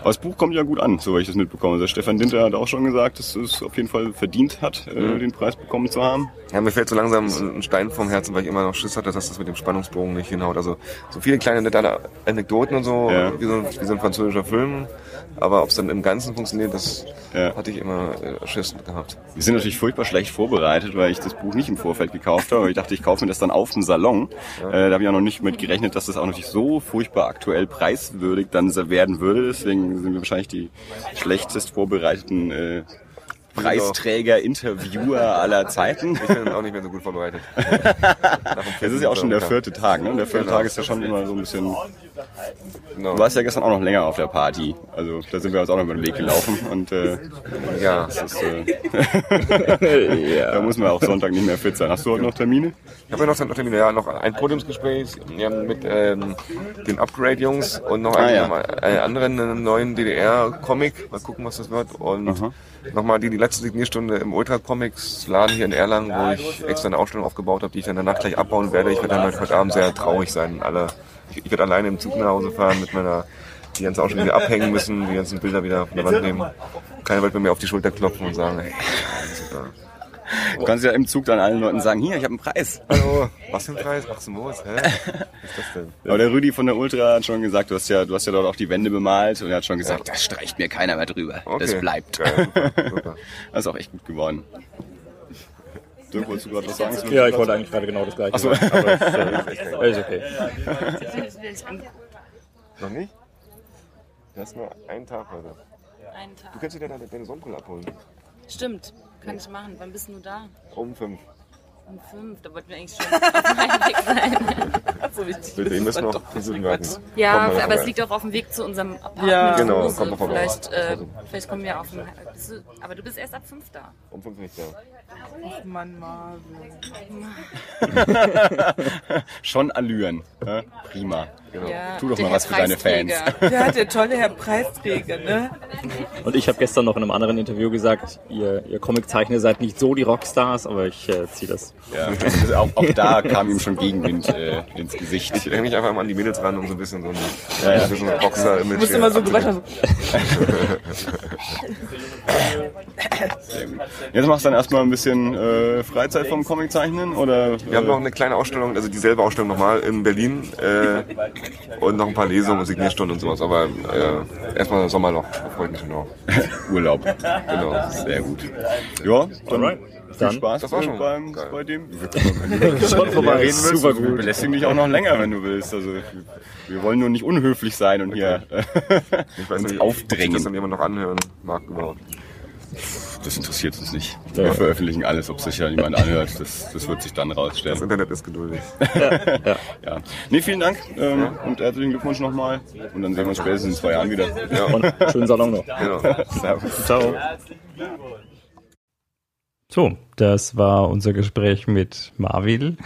Aber das Buch kommt ja gut an, so wie ich das mitbekomme. Also Stefan Dinter hat auch schon gesagt, dass es auf jeden Fall verdient hat, äh, den Preis bekommen zu haben. Ja, mir fällt so langsam ein Stein vom Herzen, weil ich immer noch Schiss hatte, dass das mit dem Spannungsbogen nicht hinhaut. Also so viele kleine nette Anekdoten und so, Ja. wie, so wie so ein französischer Film. Aber ob es dann im Ganzen funktioniert, das Ja. hatte ich immer äh, Schiss gehabt. Wir sind natürlich furchtbar schlecht vorbereitet, weil ich das Buch nicht im Vorfeld gekauft habe. Ich dachte, ich kaufe mir das dann auf dem Salon. Äh, da habe ich auch noch nicht mit gerechnet, dass das auch nicht so furchtbar aktuell preiswürdig dann werden würde. Deswegen sind wir wahrscheinlich die schlechtest vorbereiteten äh, Preisträger, Interviewer aller Zeiten. Ich bin auch nicht mehr so gut vorbereitet. Es ist ja auch schon der vierte Tag, ne? Der vierte Genau. Tag ist ja schon immer so ein bisschen. Du warst ja gestern auch noch länger auf der Party. Also da sind wir uns auch noch über den Weg gelaufen und äh, Ja, das ist, äh, da muss man auch Sonntag nicht mehr fit sein. Hast du heute noch Termine? Ich habe ja noch, Termine, ja, noch ein Podiumsgespräch ja, mit ähm, den Upgrade-Jungs und noch Ah, einen, ja. einen anderen einen neuen DDR-Comic. Mal gucken, was das wird. Und nochmal die, die letzte Signierstunde im Ultra Comics Laden hier in Erlangen, wo ich extra eine Ausstellung aufgebaut habe, die ich dann danach gleich abbauen werde. Ich werde dann heute, Abend sehr traurig sein. Alle, ich, ich werde alleine im Zug nach Hause fahren mit meiner die ganze Ausstellung wieder abhängen müssen, die ganzen Bilder wieder von der Wand nehmen. Keiner wird mir auf die Schulter klopfen und sagen, hey, super. Du kannst ja im Zug dann allen Leuten sagen, hier, ich habe einen Preis. Hallo, was für ein Preis? Ach so, was? Hä? Was ist das denn? Aber der Rüdi von der Ultra hat schon gesagt, du hast ja, du hast ja dort auch die Wände bemalt und er hat schon gesagt, das streicht mir keiner mehr drüber. Das Okay. bleibt. Geil, super, super. Das ist auch echt gut geworden. Dirk, wolltest du gerade was sagen? Ja, ich wollte eigentlich gerade genau das gleiche Ach so. sagen, aber ist, äh, ist okay. Noch nicht? Du hast nur einen Tag heute. Einen Tag. Du kannst dir deine, deine Sonnenbrille abholen. Stimmt, kann ich machen. Wann bist du da? Um fünf. Um fünf. Da wollten wir eigentlich schon auf meinem Weg sein. So wichtig. Wir, wir müssen noch Minuten warten. Ja, aber es liegt auch auf dem Weg zu unserem Apartment. Ja. Genau, kommt noch vorbei. Vielleicht, äh, vielleicht kommen wir auf. Bist du, aber du bist erst ab fünf da. Um fünf nicht da. Ach Mann, Marvin. Schon Allüren. Ja, prima. Genau. Ja, Tu doch mal was für deine Fans. Preisträger. Der hat der tolle Herr Preisträger, ne? Und ich habe gestern noch in einem anderen Interview gesagt, ihr, ihr Comiczeichner seid nicht so die Rockstars, aber ich äh, ziehe das. Ja, also auch, auch da kam ihm schon Gegenwind äh, ins Gesicht. Ich hänge mich einfach mal an die Mädels ran, um so ein bisschen so ein, Ja, ja. ein bisschen Boxer-Image Du musst immer so. Sehr gut. Jetzt machst du dann erstmal ein bisschen äh, Freizeit vom Comiczeichnen oder? Wir haben noch eine kleine Ausstellung, also dieselbe Ausstellung nochmal in Berlin äh, und noch ein paar Lesungen und Signierstunden und sowas. Aber äh, erstmal Sommerloch, da freue ich mich schon drauf. Urlaub. Genau. Sehr gut. Ja, dann Alright. viel Spaß Das war schon beim, geil. bei dem. Schon vorbei, reden willst, super gut. belästigen dich auch noch länger, wenn du willst. Also wir wollen nur nicht unhöflich sein und hier äh, Ich weiß uns nicht, ob sich das aufdrängen. dann jemand noch anhören mag überhaupt. Das interessiert uns nicht. Ja. Wir veröffentlichen alles, ob sich ja niemand anhört. Das, das wird sich dann Das rausstellen. Internet ist geduldig. Ja. Nee, vielen Dank ähm, und herzlichen Glückwunsch nochmal. Und dann sehen wir uns spätestens in zwei Jahren wieder. Und schönen Salon noch. Genau. Servus. Ciao. So, das war unser Gespräch mit Marvil.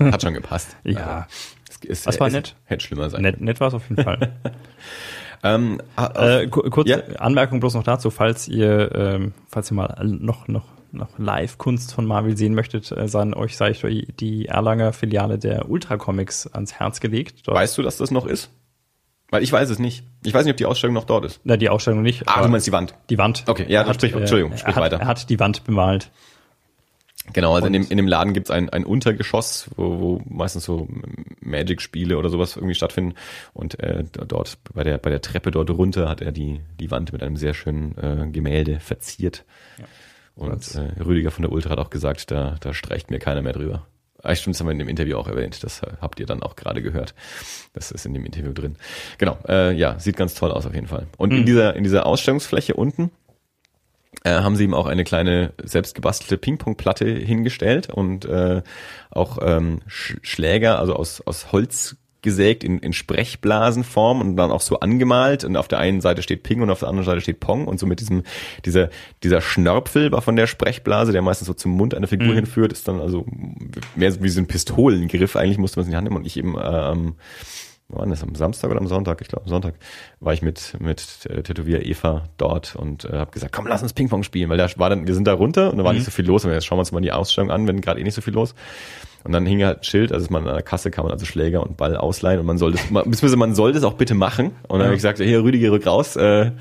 Hat schon gepasst. Ja, Es, es, Das war es nett. Hätte schlimmer sein. nett, nett war es auf jeden Fall. Ähm, Äh, ku- kurze Ja. Anmerkung bloß noch dazu, falls ihr, ähm, falls ihr mal noch, noch, noch Live-Kunst von Marvel sehen möchtet, äh, sei euch, sei ich euch die Erlanger Filiale der Ultra Comics ans Herz gelegt. Dort, weißt du, dass das noch ist? Weil ich weiß es nicht. Ich weiß nicht, ob die Ausstellung noch dort ist. Na, die Ausstellung nicht. Ah, du meinst die Wand. die Wand. Okay, ja, hat, sprich- Entschuldigung, äh, sprich er hat, weiter. Er hat die Wand bemalt. Genau, also in dem, in dem Laden gibt's ein, ein Untergeschoss, wo, wo meistens so Magic-Spiele oder sowas irgendwie stattfinden. Und äh, dort bei der, bei der Treppe dort runter hat er die, die Wand mit einem sehr schönen äh, Gemälde verziert. Und äh, Rüdiger von der Ultra hat auch gesagt, da, da streicht mir keiner mehr drüber. Ah, stimmt, das haben wir in dem Interview auch erwähnt. Das äh, habt ihr dann auch gerade gehört. Das ist in dem Interview drin. Genau, äh, ja, sieht ganz toll aus auf jeden Fall. Und in dieser, in dieser Ausstellungsfläche unten äh, haben sie ihm auch eine kleine selbstgebastelte Ping-Pong-Platte hingestellt und äh, auch ähm, Sch Schläger, also aus, aus Holz gesägt in, in Sprechblasenform und dann auch so angemalt. Und auf der einen Seite steht Ping und auf der anderen Seite steht Pong. Und so mit diesem dieser dieser Schnörpfel war von der Sprechblase, der meistens so zum Mund einer Figur hinführt, ist dann also mehr wie so ein Pistolengriff. Eigentlich musste man es in die Hand nehmen und ich eben ähm, war das am Samstag oder am Sonntag? Ich glaube, am Sonntag war ich mit mit äh, Tätowier Eva dort und äh, habe gesagt, komm, lass uns Pingpong spielen, weil da war dann, wir sind da runter und da war nicht so viel los. Und jetzt schauen wir uns mal die Ausstellung an, wenn gerade eh nicht so viel los. Und dann hing halt ein Schild, also man an der Kasse kann man also Schläger und Ball ausleihen und man sollte es, beziehungsweise man sollte es auch bitte machen. Und dann habe ich gesagt, hier Rüdiger, rück raus, äh,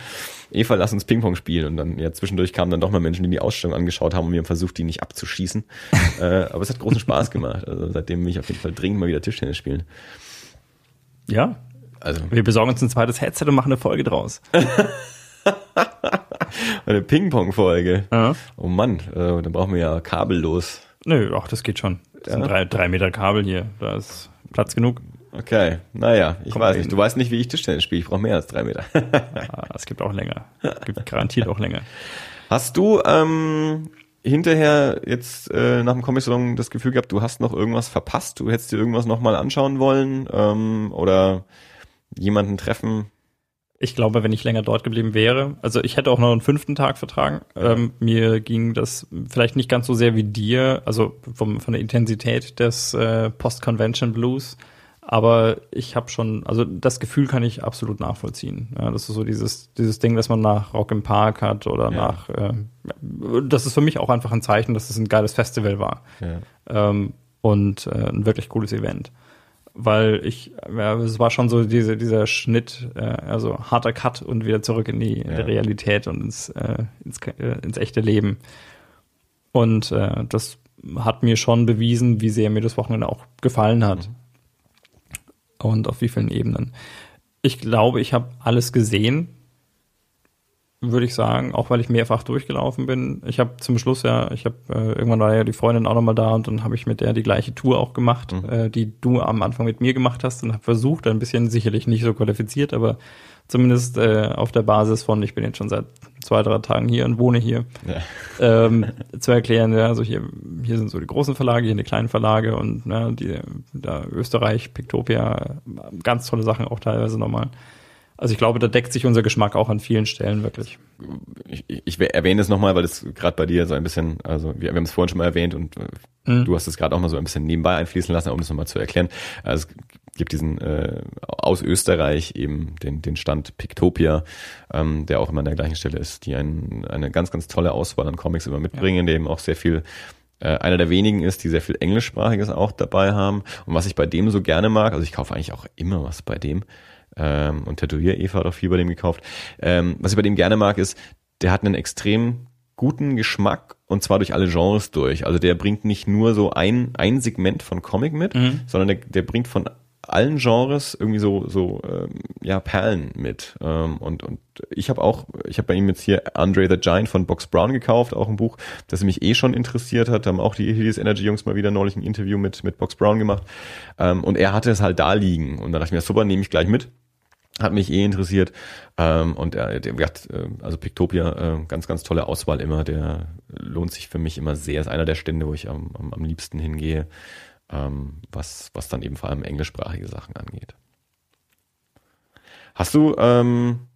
Eva, lass uns Ping-Pong spielen. Und dann, ja, zwischendurch kamen dann doch mal Menschen, die die Ausstellung angeschaut haben und wir haben versucht, die nicht abzuschießen. äh, aber es hat großen Spaß gemacht. Also seitdem will ich auf jeden Fall dringend mal wieder Tischtennis spielen. Ja. Also Wir besorgen uns ein zweites Headset und machen eine Folge draus. eine Ping-Pong-Folge. Ja. Oh Mann, äh, dann brauchen wir ja kabellos. Nö, ach, das geht schon. Das sind Ja? drei, drei Meter Kabel hier. Da ist Platz genug. Okay, naja, ich Komm, weiß nicht. Du weißt nicht, wie ich Tischtennis spiele. Ich brauche mehr als drei Meter. Ah, Es gibt auch länger. Es gibt garantiert auch länger. Hast du ähm, hinterher jetzt äh, nach dem Comic-Salon das Gefühl gehabt, du hast noch irgendwas verpasst? Du hättest dir irgendwas nochmal anschauen wollen? Ähm, oder jemanden treffen? Ich glaube, wenn ich länger dort geblieben wäre, also ich hätte auch noch einen fünften Tag vertragen. Ähm, mir ging das vielleicht nicht ganz so sehr wie dir, also vom, von der Intensität des äh, Post-Convention Blues. Aber ich habe schon, also das Gefühl kann ich absolut nachvollziehen. Ja, das ist so dieses, dieses Ding, das man nach Rock im Park hat oder Ja. nach, äh, das ist für mich auch einfach ein Zeichen, dass es ein geiles Festival war. Ja. ähm, und äh, ein wirklich cooles Event. Weil ich, ja, es war schon so diese, dieser Schnitt, äh, also harter Cut und wieder zurück in die, in die Realität und ins, äh, ins, äh, ins echte Leben. Und äh, das hat mir schon bewiesen, wie sehr mir das Wochenende auch gefallen hat. Und auf wie vielen Ebenen. Ich glaube, ich habe alles gesehen, würde ich sagen, auch weil ich mehrfach durchgelaufen bin. Ich habe zum Schluss ja, ich habe äh, irgendwann war ja die Freundin auch nochmal da und dann habe ich mit der die gleiche Tour auch gemacht, äh, die du am Anfang mit mir gemacht hast und habe versucht, ein bisschen sicherlich nicht so qualifiziert, aber zumindest äh, auf der Basis von, ich bin jetzt schon seit zwei, drei Tagen hier und wohne hier, Ja. ähm, zu erklären, ja, also hier, hier sind so die großen Verlage, hier die kleinen Verlage und ja, die, da Österreich, Pictopia, ganz tolle Sachen auch teilweise nochmal. Also ich glaube, da deckt sich unser Geschmack auch an vielen Stellen wirklich. Ich, ich erwähne es nochmal, weil es gerade bei dir so ein bisschen, also wir, wir haben es vorhin schon mal erwähnt und äh, Mhm. du hast es gerade auch mal so ein bisschen nebenbei einfließen lassen, um das nochmal zu erklären. Also es gibt diesen äh, aus Österreich eben den, den Stand Pictopia, ähm, der auch immer an der gleichen Stelle ist, die ein, eine ganz, ganz tolle Auswahl an Comics immer mitbringen, der eben auch sehr viel äh, einer der wenigen ist, die sehr viel Englischsprachiges auch dabei haben. Und was ich bei dem so gerne mag, also ich kaufe eigentlich auch immer was bei dem, ähm, und Tätowier Eva hat auch viel bei dem gekauft. Ähm, was ich bei dem gerne mag, ist, der hat einen extrem guten Geschmack und zwar durch alle Genres durch. Also der bringt nicht nur so ein, ein Segment von Comic mit, Mhm. sondern der, der bringt von allen Genres irgendwie so so ähm, ja Perlen mit. Ähm, und und ich habe auch ich habe bei ihm jetzt hier Andre the Giant von Box Brown gekauft auch ein Buch das mich eh schon interessiert hat. Haben auch die Helios Energy Jungs mal wieder neulich ein Interview mit mit Box Brown gemacht. Ähm, und er hatte es halt da liegen. Und dann dachte ich mir super nehme ich gleich mit. Hat mich eh interessiert. Ähm, und er, der hat äh, also Pictopia äh, ganz ganz tolle Auswahl immer. Der lohnt sich für mich immer sehr. Ist einer der Stände wo ich am, am, am liebsten hingehe ähm, was was dann eben vor allem englischsprachige Sachen angeht hast du ähm,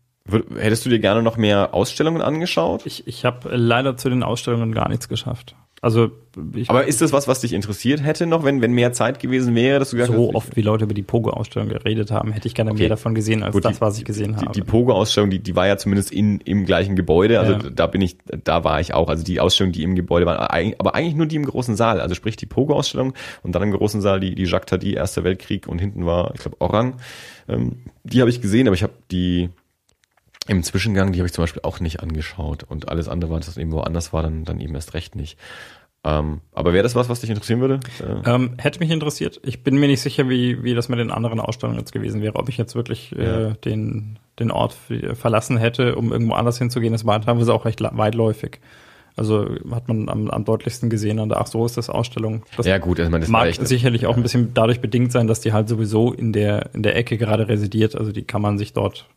hättest du dir gerne noch mehr Ausstellungen angeschaut Ich, ich habe leider zu den Ausstellungen gar nichts geschafft. Also ich aber ist das was was dich interessiert hätte noch wenn wenn mehr Zeit gewesen wäre dass du gesagt so hast, oft wie Leute über die Pogo-Ausstellung geredet haben, hätte ich gerne Okay. mehr davon gesehen als Gut, das, die- was ich gesehen die, habe. die Pogo-Ausstellung, die, die war ja zumindest in, im gleichen Gebäude. Also Ja. da bin ich, da war ich auch. Also die Ausstellung, die im Gebäude war, aber eigentlich nur die im großen Saal. Also sprich die Pogo-Ausstellung und dann im großen Saal die, die Jacques Tardy, Erster Weltkrieg und hinten war, ich glaube, Orang. Ähm, die habe ich gesehen, aber ich habe die im Zwischengang, die habe ich zum Beispiel auch nicht angeschaut. Und alles andere, was eben woanders war, dann, dann eben erst recht nicht. Ähm, aber wäre das was, was dich interessieren würde? Äh, Ähm, hätte mich interessiert. Ich bin mir nicht sicher, wie, wie das mit den anderen Ausstellungen jetzt gewesen wäre. Ob ich jetzt wirklich Ja. äh, den, den Ort verlassen hätte, um irgendwo anders hinzugehen. Das war teilweise auch recht weitläufig. Also hat man am, am deutlichsten gesehen an der Ach so ist das Ausstellung. Das ja gut, also man, das mag echt, sicherlich auch ein bisschen dadurch bedingt sein, dass die halt sowieso in der, in der Ecke gerade residiert. Also die kann man sich dort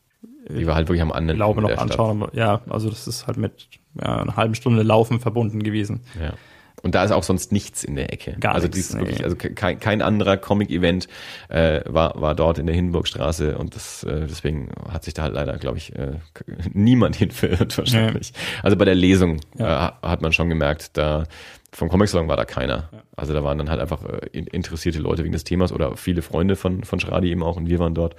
die war halt wirklich am anderen glaube noch anschauen. Aber ja, also das ist halt mit ja, einer halben Stunde Laufen verbunden gewesen. Ja. Und da ist auch sonst nichts in der Ecke. Gar also nichts, nee. wirklich, also kein, kein anderer Comic-Event äh, war, war dort in der Hindenburgstraße und das, äh, deswegen hat sich da halt leider, glaube ich, äh, niemand hinverirrt wahrscheinlich. Also bei der Lesung Ja. äh, hat man schon gemerkt, da vom Comic Salon war da keiner. Also da waren dann halt einfach äh, in- interessierte Leute wegen des Themas oder viele Freunde von, von Schradi eben auch und wir waren dort.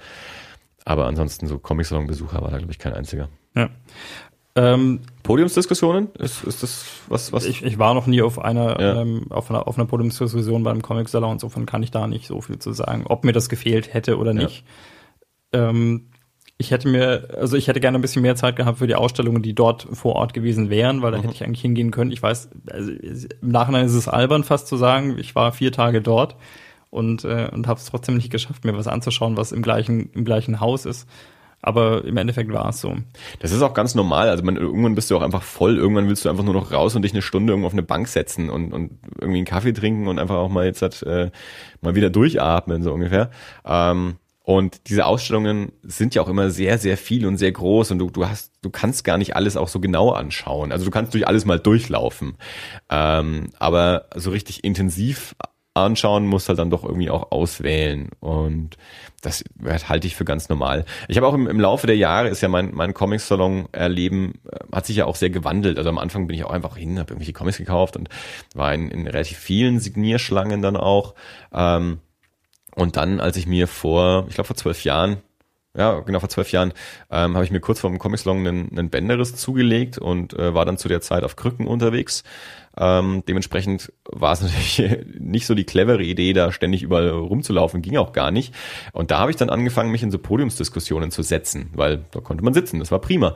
Aber ansonsten so Comic Salon Besucher war da, glaube ich, kein einziger. Ja. Ähm, Podiumsdiskussionen? Ist, ist das was, was? ich, ich war noch nie auf einer, Ja. ähm, auf einer, auf einer Podiumsdiskussion beim Comic Salon, insofern kann ich da nicht so viel zu sagen, ob mir das gefehlt hätte oder nicht. Ähm, ich hätte mir, also ich hätte gerne ein bisschen mehr Zeit gehabt für die Ausstellungen, die dort vor Ort gewesen wären, weil da hätte ich eigentlich hingehen können. Ich weiß, also im Nachhinein ist es albern fast zu sagen, ich war vier Tage dort und, äh, und habe es trotzdem nicht geschafft, mir was anzuschauen, was im gleichen, im gleichen Haus ist. Aber im Endeffekt war es so. Das ist auch ganz normal. Also man, irgendwann bist du auch einfach voll. Irgendwann willst du einfach nur noch raus und dich eine Stunde irgendwo auf eine Bank setzen und, und irgendwie einen Kaffee trinken und einfach auch mal jetzt halt, äh, mal wieder durchatmen, so ungefähr. Ähm, und diese Ausstellungen sind ja auch immer sehr, sehr viel und sehr groß und du, du hast, du kannst gar nicht alles auch so genau anschauen. Also du kannst durch alles mal durchlaufen. Ähm, aber so richtig intensiv anschauen musst halt dann doch irgendwie auch auswählen und das halte ich für ganz normal. Ich habe auch im, im Laufe der Jahre ist ja mein mein Comic-Salon erleben äh, hat sich ja auch sehr gewandelt. Also am Anfang bin ich auch einfach hin, habe irgendwelche Comics gekauft und war in, in relativ vielen Signierschlangen dann auch. Ähm, und dann, als ich mir vor, ich glaube vor zwölf Jahren, ja, genau vor zwölf Jahren, ähm, habe ich mir kurz vor dem Comic Salon einen, einen Bänderriss zugelegt und äh, war dann zu der Zeit auf Krücken unterwegs. Ähm, dementsprechend war es natürlich nicht so die clevere Idee, da ständig überall rumzulaufen, ging auch gar nicht. Und da habe ich dann angefangen, mich in so Podiumsdiskussionen zu setzen, weil da konnte man sitzen, das war prima.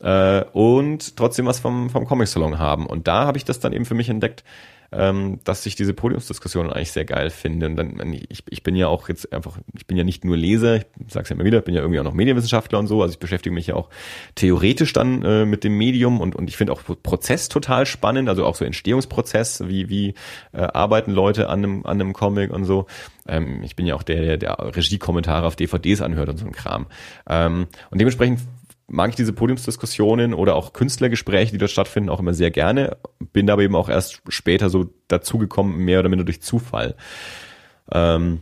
Äh, und trotzdem was vom, vom Comic-Salon haben. Und da habe ich das dann eben für mich entdeckt, ähm, dass ich diese Podiumsdiskussionen eigentlich sehr geil finde. Und dann, ich, ich bin ja auch jetzt einfach, ich bin ja nicht nur Leser, ich sag's ja immer wieder, ich bin ja irgendwie auch noch Medienwissenschaftler und so, also ich beschäftige mich ja auch theoretisch dann äh, mit dem Medium und, und ich finde auch Prozess total spannend, also auch so Entstehungsprozess, wie, wie äh, arbeiten Leute an einem, an einem Comic und so. Ähm, ich bin ja auch der, der, der Regiekommentare auf DVDs anhört und so ein Kram. Ähm, und dementsprechend mag ich diese Podiumsdiskussionen oder auch Künstlergespräche, die dort stattfinden, auch immer sehr gerne. Bin aber eben auch erst später so dazugekommen, mehr oder minder durch Zufall. Ähm,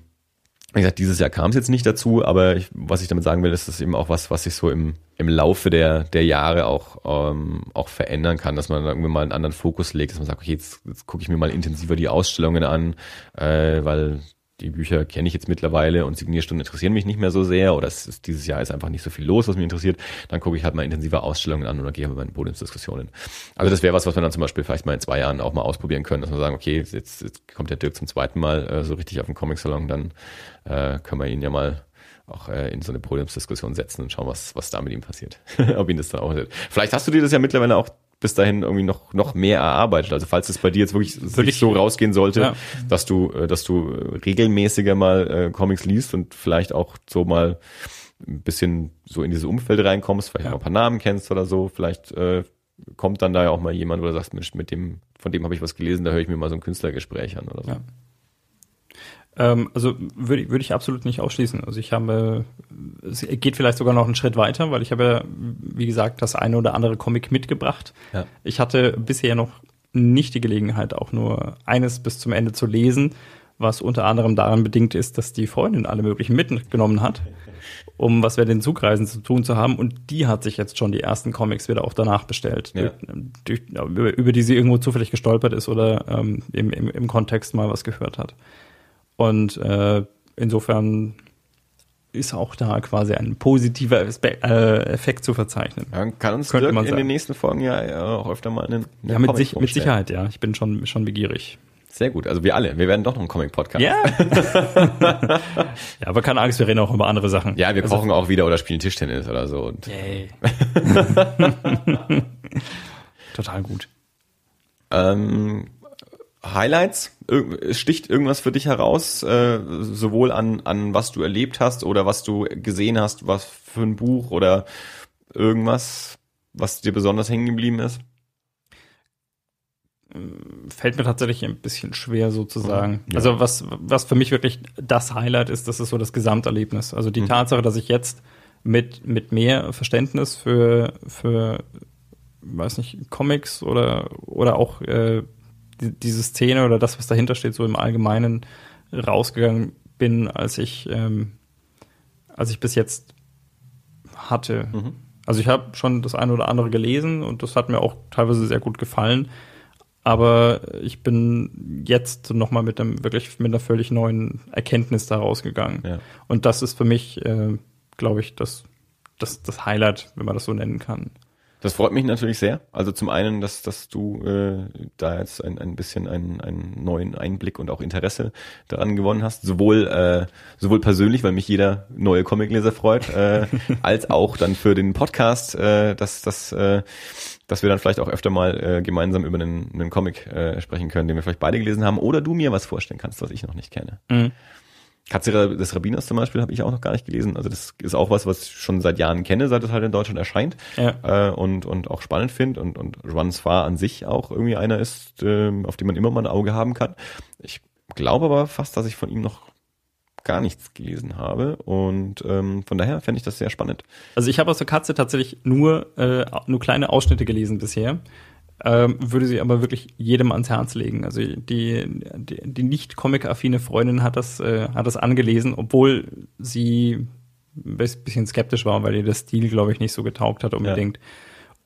wie gesagt, dieses Jahr kam es jetzt nicht dazu, aber ich, was ich damit sagen will, ist, dass eben auch was, was sich so im, im Laufe der, der Jahre auch, ähm, auch verändern kann, dass man irgendwie mal einen anderen Fokus legt, dass man sagt, okay, jetzt, jetzt gucke ich mir mal intensiver die Ausstellungen an, äh, weil die Bücher kenne ich jetzt mittlerweile und Signierstunden interessieren mich nicht mehr so sehr oder es ist, dieses Jahr ist einfach nicht so viel los, was mich interessiert, dann gucke ich halt mal intensiver Ausstellungen an oder gehe mal in Podiumsdiskussionen. Also das wäre was, was man dann zum Beispiel vielleicht mal in zwei Jahren auch mal ausprobieren können, dass man sagen, okay, jetzt, jetzt kommt der Dirk zum zweiten Mal äh, so richtig auf den Comic-Salon, dann äh, können wir ihn ja mal auch äh, in so eine Podiumsdiskussion setzen und schauen, was, was da mit ihm passiert. Ob ihn das dann auch Vielleicht hast du dir das ja mittlerweile auch bis dahin irgendwie noch noch mehr erarbeitet. Also falls es bei dir jetzt wirklich, wirklich so rausgehen sollte, Ja. dass du äh, dass du regelmäßiger mal äh, Comics liest und vielleicht auch so mal ein bisschen so in dieses Umfeld reinkommst, vielleicht auch ein paar Namen kennst oder so, vielleicht äh, kommt dann da ja auch mal jemand, wo du sagst, Mensch, mit dem von dem habe ich was gelesen, da höre ich mir mal so ein Künstlergespräch an oder so. Ja. Ähm, also würde ich- würde ich absolut nicht ausschließen. Also ich habe, es geht vielleicht sogar noch einen Schritt weiter, weil ich habe, ja, wie gesagt, das eine oder andere Comic mitgebracht. Ja. Ich hatte bisher noch nicht die Gelegenheit, auch nur eines bis zum Ende zu lesen, was unter anderem daran bedingt ist, dass die Freundin alle möglichen mitgenommen hat, um was wir den Zugreisen zu tun zu haben. Und die hat sich jetzt schon die ersten Comics wieder auch danach bestellt, Ja. durch, über, über die sie irgendwo zufällig gestolpert ist oder ähm, im, im, im Kontext mal was gehört hat. Und äh, insofern ist auch da quasi ein positiver äh, Effekt zu verzeichnen. Ja, kann uns Dirk in den nächsten Folgen ja äh, auch öfter mal einen, einen Ja, mit, sich, mit. Sicherheit, ja. Ich bin schon, schon begierig. Sehr gut. Also wir alle. Wir werden doch noch einen Comic-Podcast. Ja. ja, aber keine Angst, wir reden auch über andere Sachen. Ja, wir Also- kochen auch wieder oder spielen Tischtennis oder so. Und Yay. Total gut. Ähm, Highlights? Sticht irgendwas für dich heraus, äh, sowohl an, an was du erlebt hast oder was du gesehen hast, was für ein Buch oder irgendwas, was dir besonders hängen geblieben ist? Fällt mir tatsächlich ein bisschen schwer sozusagen. Ja. Also was, was für mich wirklich das Highlight ist, das ist so das Gesamterlebnis. Also die Mhm. Tatsache, dass ich jetzt mit, mit mehr Verständnis für, für, weiß nicht, Comics oder, oder auch äh, diese Szene oder das, was dahinter steht, so im Allgemeinen rausgegangen bin, als ich, ähm, als ich bis jetzt hatte. Also ich habe schon das eine oder andere gelesen und das hat mir auch teilweise sehr gut gefallen. Aber ich bin jetzt nochmal mit einem wirklich mit einer völlig neuen Erkenntnis da rausgegangen. Ja. Und das ist für mich, äh, glaube ich, das, das, das Highlight, wenn man das so nennen kann. Das freut mich natürlich sehr. Also zum einen, dass, dass du äh, da jetzt ein, ein bisschen einen, einen neuen Einblick und auch Interesse daran gewonnen hast. Sowohl, äh, sowohl persönlich, weil mich jeder neue Comicleser freut, äh, als auch dann für den Podcast, äh, dass, dass, äh, dass wir dann vielleicht auch öfter mal äh, gemeinsam über einen, einen Comic äh, sprechen können, den wir vielleicht beide gelesen haben. Oder du mir was vorstellen kannst, was ich noch nicht kenne. Mhm. Katze des Rabbiners zum Beispiel habe ich auch noch gar nicht gelesen. Also das ist auch was, was ich schon seit Jahren kenne, seit es halt in Deutschland erscheint Ja. äh, und, und auch spannend finde und, und Juan Sfar an sich auch irgendwie einer ist, ähm, auf den man immer mal ein Auge haben kann. Ich glaube aber fast, dass ich von ihm noch gar nichts gelesen habe und ähm, von daher fände ich das sehr spannend. Also ich habe aus der Katze tatsächlich nur, äh, nur kleine Ausschnitte gelesen bisher. Ähm, würde sie aber wirklich jedem ans Herz legen. Also die, die, die nicht comic-affine Freundin hat das, äh, hat das angelesen, obwohl sie ein bisschen skeptisch war, weil ihr der Stil, glaube ich, nicht so getaugt hat unbedingt.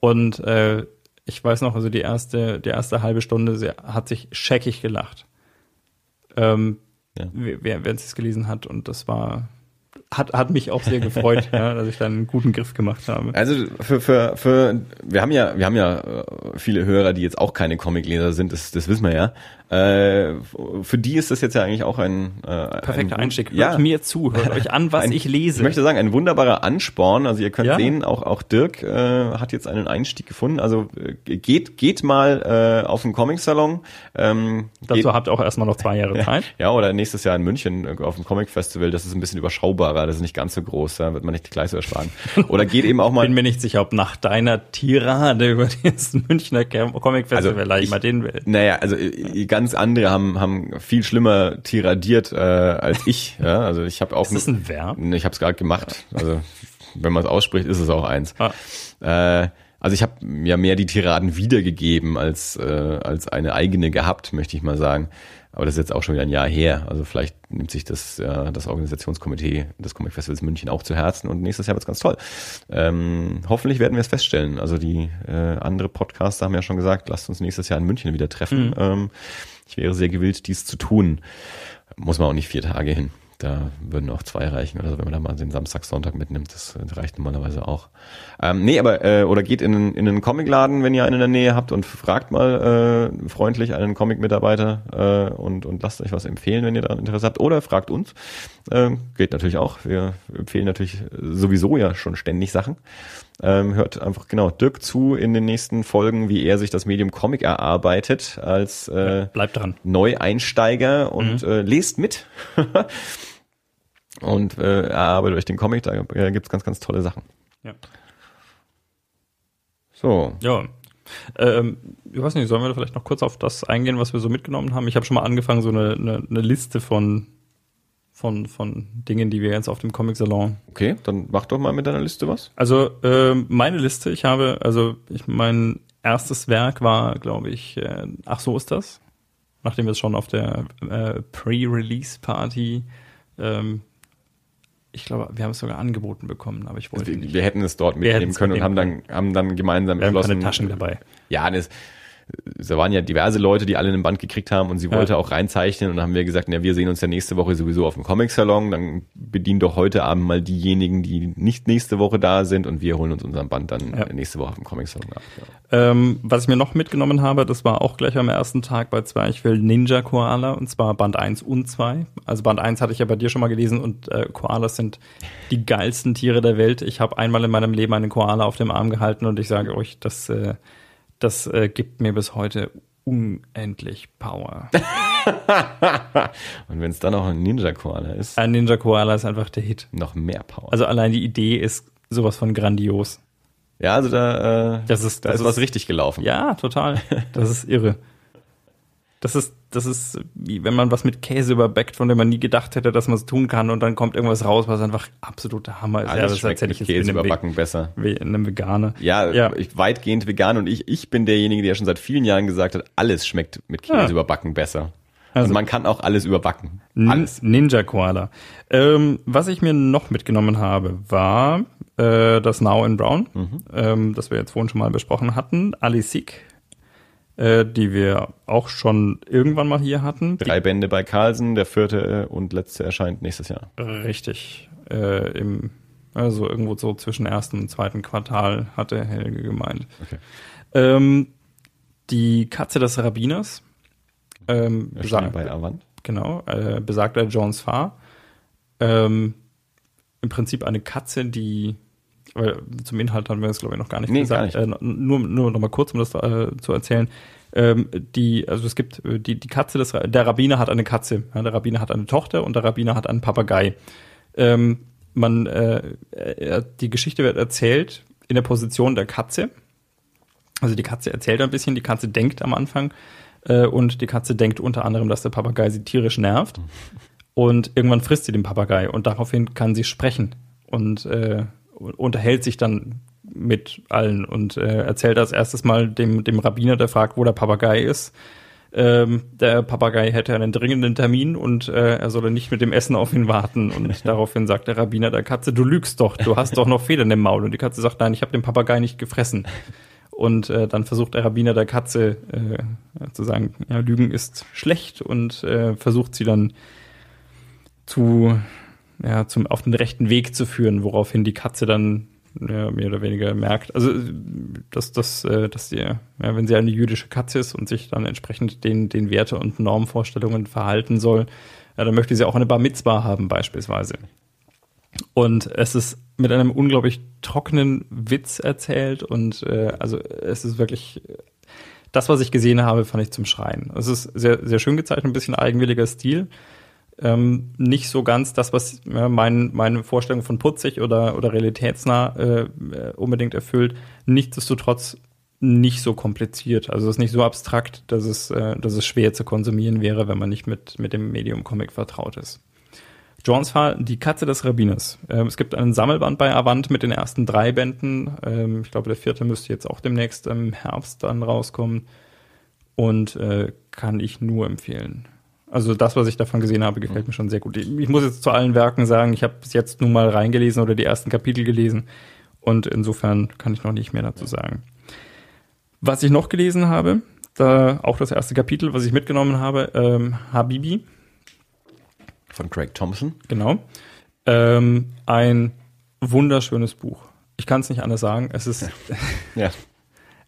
Und äh, ich weiß noch, also die erste, die erste halbe Stunde, sie hat sich scheckig gelacht. Ähm, Ja. wer, wer es gelesen hat und das war hat, hat mich auch sehr gefreut, ja, dass ich da einen guten Griff gemacht habe. Also für, für, für wir haben ja, wir haben ja äh, viele Hörer, die jetzt auch keine Comicleser sind, das, das wissen wir ja. Äh, für die ist das jetzt ja eigentlich auch ein äh, Perfekter ein, Einstieg. Hört Ja, mir zu, hört euch an, was Ein- ich lese. Ich möchte sagen, ein wunderbarer Ansporn. Also ihr könnt Ja. sehen, auch, auch Dirk äh, hat jetzt einen Einstieg gefunden. Also äh, geht, geht mal äh, auf den Comic-Salon. Ähm, geht, Dazu habt ihr auch erstmal noch zwei Jahre Zeit. ja, oder nächstes Jahr in München äh, auf dem Comic-Festival. Das ist ein bisschen überschaubarer, das ist nicht ganz so groß, da wird man nicht gleich so ersparen. Oder geht eben auch mal... Bin mir nicht sicher, ob nach deiner Tirade über das Münchner Comic Festival Also ich mal den will. Naja, also äh, ganz andere haben, haben viel schlimmer tiradiert äh, als ich. Ja? Also ich habe auch Ist das ein Verb? Ich habe es gerade gemacht. Also wenn man es ausspricht, ist es auch eins. Ah. Äh, also ich habe ja mehr die Tiraden wiedergegeben als äh, als eine eigene gehabt, möchte ich mal sagen. Aber das ist jetzt auch schon wieder ein Jahr her. Also vielleicht nimmt sich das ja, das Organisationskomitee des Comic Festivals München auch zu Herzen und nächstes Jahr wird's ganz toll. Ähm, hoffentlich werden wir es feststellen. Also die äh, andere Podcaster haben ja schon gesagt, lasst uns nächstes Jahr in München wieder treffen. Ähm, ich wäre sehr gewillt, dies zu tun. Muss man auch nicht vier Tage hin. Da würden auch zwei reichen oder so, wenn man da mal den Samstag, Sonntag mitnimmt. Das reicht normalerweise auch. Ähm, nee, aber, äh, oder geht in, in einen Comicladen, wenn ihr einen in der Nähe habt und fragt mal äh, freundlich einen Comic-Mitarbeiter äh, und, und lasst euch was empfehlen, wenn ihr da Interesse habt. Oder fragt uns. Ähm, geht natürlich auch. Wir empfehlen natürlich sowieso ja schon ständig Sachen. Ähm, hört einfach genau Dirk zu in den nächsten Folgen, wie er sich das Medium Comic erarbeitet als äh, Bleibt dran. Neueinsteiger und äh, lest mit. und äh, erarbeitet euch den Comic, da äh, gibt's ganz, ganz tolle Sachen. Ja. So. Ja. Ähm, ich weiß nicht, sollen wir vielleicht noch kurz auf das eingehen, was wir so mitgenommen haben? Ich habe schon mal angefangen, so eine, eine, eine Liste von, von, von Dingen, die wir jetzt auf dem Comic-Salon Okay, dann mach doch mal mit deiner Liste was. Also ähm, meine Liste, ich habe, also ich mein erstes Werk war, glaube ich, äh, ach so ist das, nachdem wir es schon auf der äh, Pre-Release-Party, ähm, ich glaube, wir haben es sogar angeboten bekommen, aber ich wollte Wir, nicht. wir hätten es dort Wir mitnehmen können und haben dann, haben dann gemeinsam Wir haben beschlossen. keine Taschen dabei. Ja, das, da waren ja diverse Leute, die alle einen Band gekriegt haben und sie Ja. wollte auch reinzeichnen und dann haben wir gesagt, na, wir sehen uns ja nächste Woche sowieso auf dem Comic-Salon, dann bedien doch heute Abend mal diejenigen, die nicht nächste Woche da sind und wir holen uns unseren Band dann Ja. nächste Woche auf dem Comic-Salon ab. Ja. Ähm, was ich mir noch mitgenommen habe, das war auch gleich am ersten Tag bei Zwerchfell Ninja Koala und zwar Band 1 und 2. Also Band 1 hatte ich ja bei dir schon mal gelesen und äh, Koalas sind die geilsten Tiere der Welt. Ich habe einmal in meinem Leben einen Koala auf dem Arm gehalten und ich sage euch, das, äh, das äh, gibt mir bis heute unendlich Power. Und wenn es dann auch ein Ninja-Koala ist, Ein Ninja Koala ist einfach der Hit. noch mehr Power. Also allein die Idee ist sowas von grandios. ja, also da, äh, Das ist, da das ist was richtig gelaufen. Ja, total. Das ist irre. Das ist, das ist wie wenn man was mit Käse überbackt, von dem man nie gedacht hätte, dass man es tun kann und dann kommt irgendwas raus, was einfach absoluter Hammer ist. Alles das schmeckt mit Käse überbacken besser. In einem Veganer. Ja, Ja. Ich, weitgehend vegan und ich, ich bin derjenige, der schon seit vielen Jahren gesagt hat, alles schmeckt mit Käse Ja. überbacken besser. Also- Also man kann auch alles überbacken. Alles. Ninja Koala. Ähm, was ich mir noch mitgenommen habe, war äh, das Now in Brown, Mhm. ähm, das wir jetzt vorhin schon mal besprochen hatten. Ali Sik, äh, die wir auch schon irgendwann mal hier hatten. Drei Bände bei Carlsen, der vierte äh, und letzte erscheint nächstes Jahr. Die, richtig. Äh, Im Also irgendwo so zwischen ersten und zweiten Quartal, hatte Helge gemeint. Okay. Ähm, die Katze des Rabbiners, ähm, besagt, bei Avant. genau, äh, besagter Jones Farr, ähm, im Prinzip eine Katze, die, weil zum Inhalt haben wir das glaube ich noch gar nicht Nee, gesagt, gar nicht. Äh, nur, nur noch mal kurz, um das äh, zu erzählen. Ähm, die, also es gibt äh, die, die Katze des, der Rabbiner hat eine Katze, ja, der Rabbiner hat eine Tochter und der Rabbiner hat einen Papagei. Ähm, man, äh, äh, die Geschichte wird erzählt in der Position der Katze. Also die Katze erzählt ein bisschen, die Katze denkt am Anfang äh, und die Katze denkt unter anderem, dass der Papagei sie tierisch nervt. Und irgendwann frisst sie den Papagei und daraufhin kann sie sprechen und äh, unterhält sich dann mit allen und äh, erzählt als erstes mal dem, dem Rabbiner, der fragt, wo der Papagei ist. Ähm, der Papagei hätte einen dringenden Termin und äh, er solle nicht mit dem Essen auf ihn warten. Und daraufhin sagt der Rabbiner der Katze, du lügst doch, du hast doch noch Federn im Maul. Und die Katze sagt, nein, ich habe den Papagei nicht gefressen. Und äh, dann versucht der Rabbiner der Katze äh, zu sagen, ja, Lügen ist schlecht und äh, versucht sie dann zu, ja, zum, auf den rechten Weg zu führen, woraufhin die Katze dann ja, mehr oder weniger merkt, also dass, dass, äh, dass sie, ja, wenn sie eine jüdische Katze ist und sich dann entsprechend den, den Werte- und Normvorstellungen verhalten soll, ja, dann möchte sie auch eine Bar Mitzvah haben beispielsweise. Und es ist mit einem unglaublich trockenen Witz erzählt und äh, also es ist wirklich das, was ich gesehen habe, fand ich zum Schreien. Es ist sehr, sehr schön gezeichnet, ein bisschen eigenwilliger Stil. Ähm, nicht so ganz das, was ja, mein, meine Vorstellung von putzig oder, oder realitätsnah äh, äh, unbedingt erfüllt. Nichtsdestotrotz nicht so kompliziert. Also es ist nicht so abstrakt, dass es, äh, dass es schwer zu konsumieren wäre, wenn man nicht mit, mit dem Medium Comic vertraut ist. Jones Fall, Die Katze des Rabbiners. Ähm, es gibt einen Sammelband bei Avant mit den ersten drei Bänden. Ähm, ich glaube, der vierte müsste jetzt auch demnächst im Herbst dann rauskommen. Und äh, kann ich nur empfehlen. Also das, was ich davon gesehen habe, gefällt mir schon sehr gut. Ich, muss jetzt zu allen Werken sagen, ich habe bis jetzt nur mal reingelesen oder die ersten Kapitel gelesen. Und insofern kann ich noch nicht mehr dazu sagen. Was ich noch gelesen habe, da auch das erste Kapitel, was ich mitgenommen habe, ähm, Habibi, Von Craig Thompson. Genau. Ähm, ein wunderschönes Buch. Ich kann es nicht anders sagen. Es ist, Ja.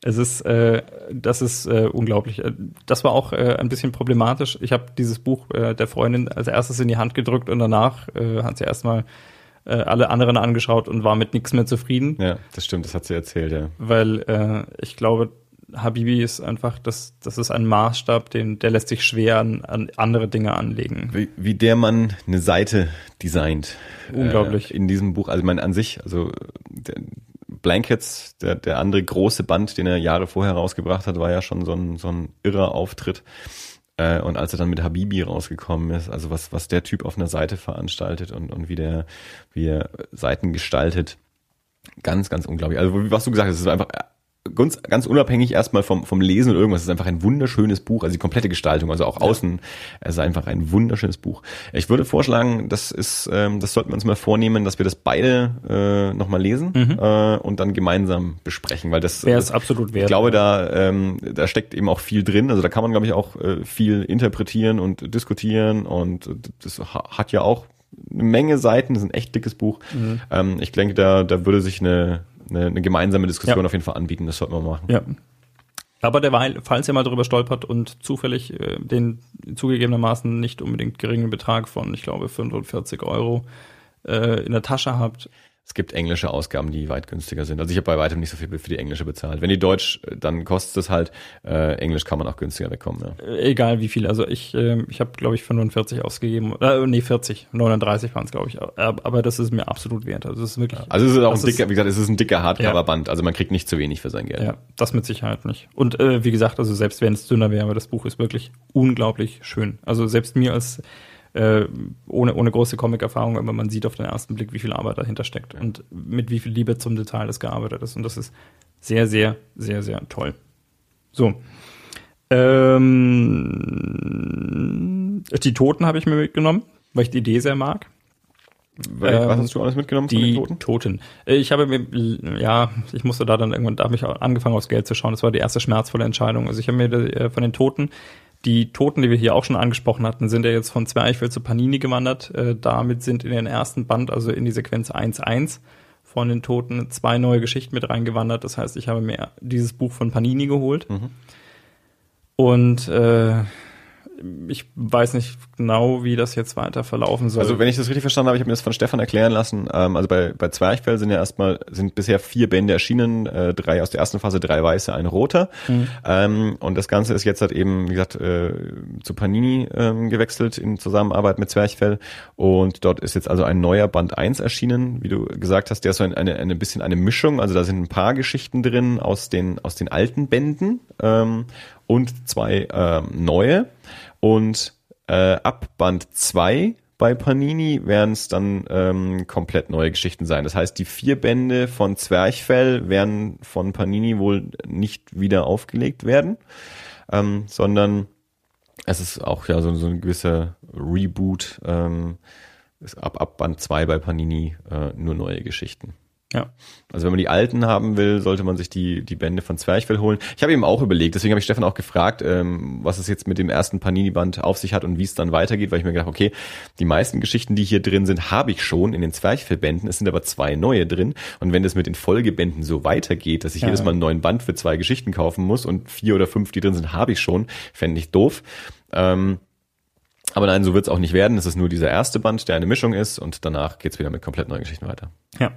es ist, äh, das ist äh, unglaublich. Äh, Das war auch äh, ein bisschen problematisch. Ich habe dieses Buch äh, der Freundin als erstes in die Hand gedrückt und danach äh, hat sie erstmal äh, alle anderen angeschaut und war mit nichts mehr zufrieden, Ja, das stimmt, das hat sie erzählt, ja. weil äh, ich glaube, Habibi ist einfach, das, das ist ein Maßstab, den, der lässt sich schwer an, an andere Dinge anlegen. Wie, wie der Mann eine Seite designt. Unglaublich. Äh, in diesem Buch, also meine an sich, also der Blankets, der, der andere große Band, den er Jahre vorher rausgebracht hat, war ja schon so ein, so ein irrer Auftritt. Äh, Und als er dann mit Habibi rausgekommen ist, also was, was der Typ auf einer Seite veranstaltet und, und wie der, wie er Seiten gestaltet, ganz, ganz unglaublich. Also was du gesagt hast, es ist einfach ganz, ganz unabhängig erstmal vom, vom Lesen oder irgendwas, es ist einfach ein wunderschönes Buch, also die komplette Gestaltung, also auch außen, es ist einfach ein wunderschönes Buch. Ich würde vorschlagen, das ist, ähm, das sollten wir uns mal vornehmen, dass wir das beide äh, nochmal lesen äh, und dann gemeinsam besprechen, weil das Wäre es absolut wert. ich glaube, da, ähm, da steckt eben auch viel drin. Also da kann man, glaube ich, auch äh, viel interpretieren und diskutieren. Und das ha- hat ja auch eine Menge Seiten. Das ist ein echt dickes Buch. Mhm. Ähm, ich denke, da, da würde sich eine, eine, eine gemeinsame Diskussion Ja. auf jeden Fall anbieten. Das sollten wir machen. Ja. Aber derweil, falls ihr mal drüber stolpert und zufällig äh, den zugegebenermaßen nicht unbedingt geringen Betrag von, ich glaube, 45 Euro äh, in der Tasche habt, Es gibt englische Ausgaben, die weit günstiger sind. Also ich habe bei weitem nicht so viel für die englische bezahlt. Wenn die Deutsch, äh, dann kostet es halt. Äh, Englisch kann man auch günstiger wegkommen. Ja. äh, egal wie viel. Also ich, äh, ich habe, glaube ich, 45 ausgegeben. Äh, nee, 40. 39 waren es, glaube ich. Aber, das ist mir absolut wert. Also es ist wirklich. Also es ist auch ein dicker, wie gesagt, es ist ein dicker Hardcover-Band. Ja. Also man kriegt nicht zu wenig für sein Geld. Ja, das mit Sicherheit nicht. Und äh, wie gesagt, also selbst wenn es dünner wäre, aber das Buch ist wirklich unglaublich schön. Also selbst mir als äh, ohne, ohne große Comic-Erfahrung, aber man sieht auf den ersten Blick, wie viel Arbeit dahinter steckt und mit wie viel Liebe zum Detail das gearbeitet ist. Und das ist sehr, sehr, sehr, sehr toll. So. Ähm, die Toten habe ich mir mitgenommen, weil ich die Idee sehr mag. Was Ähm, hast du alles mitgenommen Die den Toten? Toten. Ich habe mir, ja, ich musste da dann irgendwann, da habe ich angefangen aufs Geld zu schauen. Das war die erste schmerzvolle Entscheidung. Also ich habe mir äh, von den Toten Die Toten, die wir hier auch schon angesprochen hatten, sind ja jetzt von Zwerchfell zu Panini gewandert. Äh, damit sind in den ersten Band, also in die Sequenz 1.1 von den Toten, zwei neue Geschichten mit reingewandert. Das heißt, ich habe mir dieses Buch von Panini geholt. Mhm. Und äh, ich weiß nicht genau, wie das jetzt weiter verlaufen soll. Also wenn ich das richtig verstanden habe, ich habe mir das von Stefan erklären lassen. Ähm, also bei, bei Zwerchfell sind ja erstmal sind bisher vier Bände erschienen, äh, drei aus der ersten Phase, drei weiße, ein roter. Mhm. Ähm, und das Ganze ist jetzt halt eben, wie gesagt, äh, zu Panini ähm, gewechselt in Zusammenarbeit mit Zwerchfell. Und dort ist jetzt also ein neuer Band 1 erschienen, wie du gesagt hast, der ist so ein, eine, eine bisschen eine Mischung. Also da sind ein paar Geschichten drin aus den aus den alten Bänden ähm, und zwei ähm, neue. Und äh, ab Band 2 bei Panini werden es dann ähm, komplett neue Geschichten sein. Das heißt, die vier Bände von Zwerchfell werden von Panini wohl nicht wieder aufgelegt werden, ähm, sondern es ist auch ja so, so ein gewisser Reboot. Ähm, ab, ab Band 2 bei Panini äh, nur neue Geschichten. Ja. Also wenn man die alten haben will, sollte man sich die, die Bände von Zwerchfell holen. Ich habe eben auch überlegt, deswegen habe ich Stefan auch gefragt, ähm, was es jetzt mit dem ersten Panini-Band auf sich hat und wie es dann weitergeht, weil ich mir gedacht, okay, die meisten Geschichten, die hier drin sind, habe ich schon in den Zwerchfell-Bänden. Es sind aber zwei neue drin. Und wenn das mit den Folgebänden so weitergeht, dass ich Ja. jedes Mal einen neuen Band für zwei Geschichten kaufen muss und vier oder fünf, die drin sind, habe ich schon, fände ich doof. Ähm, aber nein, so wird es auch nicht werden. Es ist nur dieser erste Band, der eine Mischung ist und danach geht's wieder mit komplett neuen Geschichten weiter. Ja.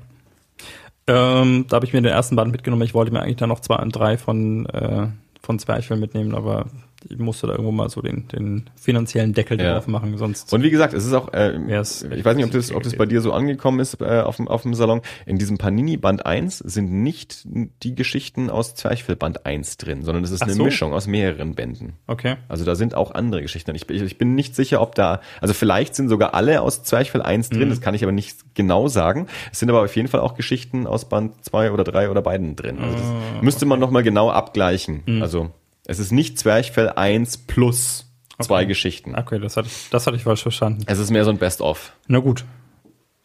Ähm, da habe ich mir den ersten Band mitgenommen. Ich wollte mir eigentlich dann noch zwei und drei von, äh, von Zwerchfell mitnehmen, aber ich musste da irgendwo mal so den, den finanziellen Deckel Ja. drauf machen, sonst Und wie gesagt, es ist auch, äh, wär's ich weiß nicht, ob das, ob das bei dir so angekommen ist äh, auf, dem, auf dem Salon. In diesem Panini Band 1 sind nicht die Geschichten aus Zwerchfell Band 1 drin, sondern es ist Ach eine so. Mischung aus mehreren Bänden. Okay. Also da sind auch andere Geschichten. Ich, ich, ich bin nicht sicher, ob da, also vielleicht sind sogar alle aus Zwerchfell 1 drin, Mhm. das kann ich aber nicht genau sagen. Es sind aber auf jeden Fall auch Geschichten aus Band 2 oder 3 oder beiden drin. Also das Ah, müsste man nochmal genau abgleichen. Mhm. Also es ist nicht Zwerchfell 1 plus zwei Okay. Geschichten. Okay, das hatte ich, das hatte ich falsch verstanden. Es ist mehr so ein Best-of. Na gut.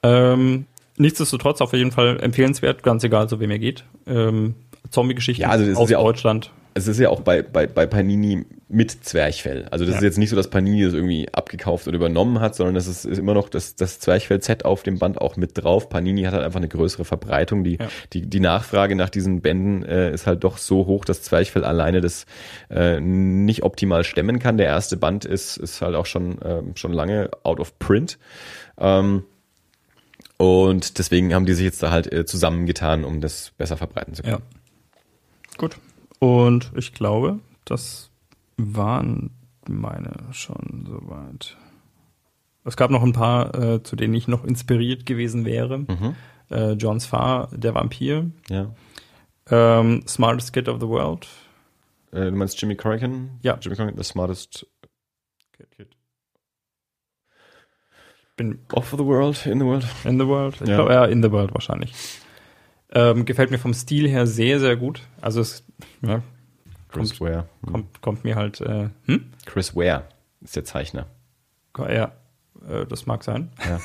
Ähm, nichtsdestotrotz auf jeden Fall empfehlenswert, ganz egal, so wem er geht. Ähm, Zombie-Geschichten Ja, also aus ja Deutschland. Es ist ja auch bei, bei, bei Panini mit Zwerchfell. Also das Ja. ist jetzt nicht so, dass Panini das irgendwie abgekauft oder übernommen hat, sondern es ist, ist immer noch das, das Zwerchfell-Set auf dem Band auch mit drauf. Panini hat halt einfach eine größere Verbreitung. Die, Ja. die, die Nachfrage nach diesen Bänden äh, ist halt doch so hoch, dass Zwerchfell alleine das äh, nicht optimal stemmen kann. Der erste Band ist, ist halt auch schon, ähm, schon lange out of print. Ähm, und deswegen haben die sich jetzt da halt äh, zusammengetan, um das besser verbreiten zu können. Ja. Gut. Und ich glaube, das waren meine schon soweit. Es gab noch ein paar, äh, zu denen ich noch inspiriert gewesen wäre. Mhm. Äh, John Sfar, der Vampir. Ja. Ähm, Smartest Kid of the World. Äh, du meinst Jimmy Corrigan? Ja. Jimmy Corrigan, the smartest Bin of the world, in the world. in the World. Ich Ja. glaube, ja, in the World wahrscheinlich. Ähm, gefällt mir vom Stil her sehr, sehr gut. Also es ja, Chris Ware. Hm. kommt, kommt mir halt, äh, hm? Chris Ware ist der Zeichner. Ja, äh, das mag sein. Ja.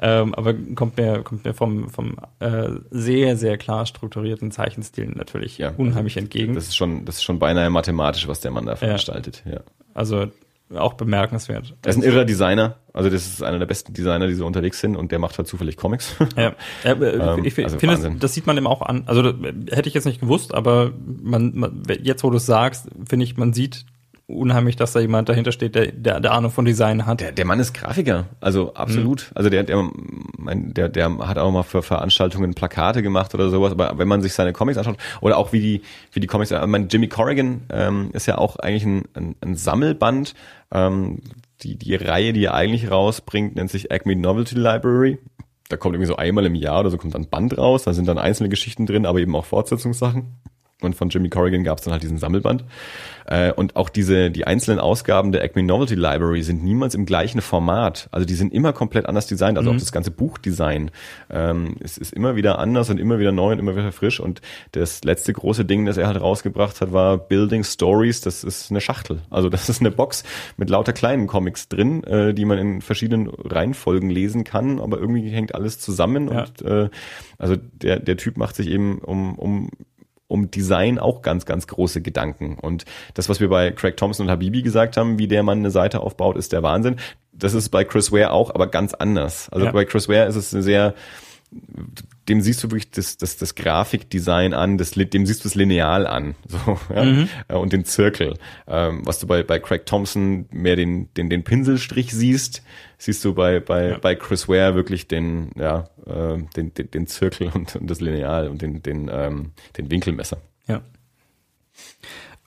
ähm, aber kommt mir, kommt mir vom, vom äh, sehr, sehr klar strukturierten Zeichenstil natürlich Ja. unheimlich entgegen. Das ist schon, das ist schon beinahe mathematisch, was der Mann da veranstaltet. Ja. also auch bemerkenswert. Er ist ein irrer Designer. Also das ist einer der besten Designer, die so unterwegs sind und der macht halt zufällig Comics. Ja, äh, Ähm, ich, also finde, das, das sieht man eben auch an. Also das, hätte ich jetzt nicht gewusst, aber man, man jetzt, wo du es sagst, finde ich, man sieht unheimlich, dass da jemand dahinter steht, der, der, der Ahnung von Design hat. Der, der Mann ist Grafiker, also absolut. Also der, der, mein, der, der hat auch mal für Veranstaltungen Plakate gemacht oder sowas. Aber wenn man sich seine Comics anschaut oder auch wie die, wie die Comics, ich mein Jimmy Corrigan ähm, ist ja auch eigentlich ein, ein, ein Sammelband. Ähm, die, die Reihe, die er eigentlich rausbringt, nennt sich Acme Novelty Library. Da kommt irgendwie so einmal im Jahr oder so kommt dann ein Band raus. Da sind dann einzelne Geschichten drin, aber eben auch Fortsetzungssachen. Und von Jimmy Corrigan gab es dann halt diesen Sammelband. Äh, und auch diese, die einzelnen Ausgaben der Acme Novelty Library sind niemals im gleichen Format. Also die sind immer komplett anders designt. Also Mhm. auch das ganze Buchdesign ähm, es ist immer wieder anders und immer wieder neu und immer wieder frisch. Und das letzte große Ding, das er halt rausgebracht hat, war Building Stories. Das ist eine Schachtel. Also das ist eine Box mit lauter kleinen Comics drin, äh, die man in verschiedenen Reihenfolgen lesen kann. Aber irgendwie hängt alles zusammen. Ja. Und äh, also der, der Typ macht sich eben um, um um Design auch ganz, ganz große Gedanken. Und das, was wir bei Craig Thompson und Habibi gesagt haben, wie der Mann eine Seite aufbaut, ist der Wahnsinn. Das ist bei Chris Ware auch, aber ganz anders. Also Ja. bei Chris Ware ist es eine sehr, dem siehst du wirklich das, das, das Grafikdesign an, das, dem siehst du das Lineal an, so, ja? Mhm. Äh, und den Zirkel. Ähm, was du bei, bei Craig Thompson mehr den, den, den Pinselstrich siehst, siehst du bei, bei, bei Chris Ware wirklich den, ja, äh, den, den, den Zirkel und, und das Lineal und den, den, ähm, den Winkelmesser. Ja.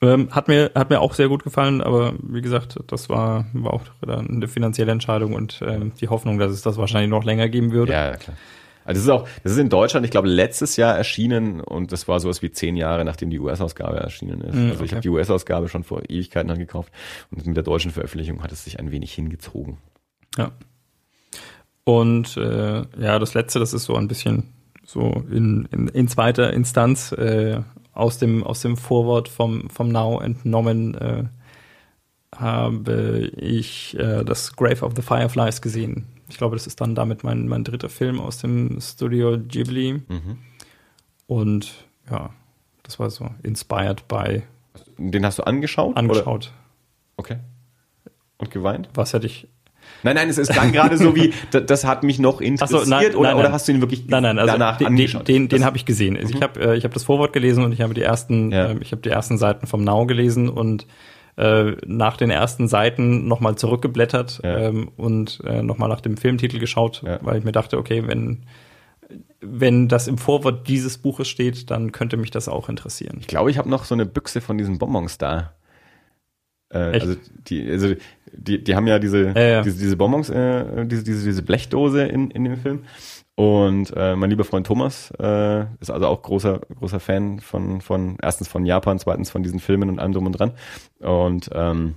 Ähm, hat mir hat mir auch sehr gut gefallen, aber wie gesagt, das war war auch eine finanzielle Entscheidung und ähm, die Hoffnung, dass es das wahrscheinlich noch länger geben würde. Ja, klar. Also das ist auch, das ist in Deutschland, ich glaube, letztes Jahr erschienen und das war sowas wie zehn Jahre, nachdem die US-Ausgabe erschienen ist. Mhm, also ich habe die US-Ausgabe schon vor Ewigkeiten dann gekauft und mit der deutschen Veröffentlichung hat es sich ein wenig hingezogen. Ja. Und äh, ja, das letzte, das ist so ein bisschen so in, in, in zweiter Instanz äh, aus dem aus dem Vorwort vom vom Now entnommen äh, habe ich äh, das Grave of the Fireflies gesehen. Ich glaube, das ist dann damit mein mein dritter Film aus dem Studio Ghibli. Mhm. Und ja, das war so inspired by Den hast du angeschaut? angeschaut. Oder? Okay. Und geweint? Was hätte ich Nein, nein, es, es klang gerade so wie, das, das hat mich noch Ach so, interessiert nein, oder, nein, oder nein. hast du ihn wirklich Nein, nein, also danach den, angeschaut? den, den, habe ich gesehen. Also Mhm. ich habe äh, ich hab das Vorwort gelesen und ich habe die ersten, Ja. ähm, ich habe die ersten Seiten vom Now gelesen und äh, nach den ersten Seiten nochmal zurückgeblättert Ja. ähm, und äh, nochmal nach dem Filmtitel geschaut, Ja. weil ich mir dachte, okay, wenn wenn das im Vorwort dieses Buches steht, dann könnte mich das auch interessieren. Ich glaube, ich habe noch so eine Büchse von diesen Bonbons da. Äh, also die, also die, die haben ja diese, ja. diese, diese Bonbons, äh, diese, diese, diese Blechdose in, in dem Film. Und äh, mein lieber Freund Thomas äh, ist also auch großer, großer Fan von, von erstens von Japan, zweitens von diesen Filmen und allem drum und dran. Und ähm,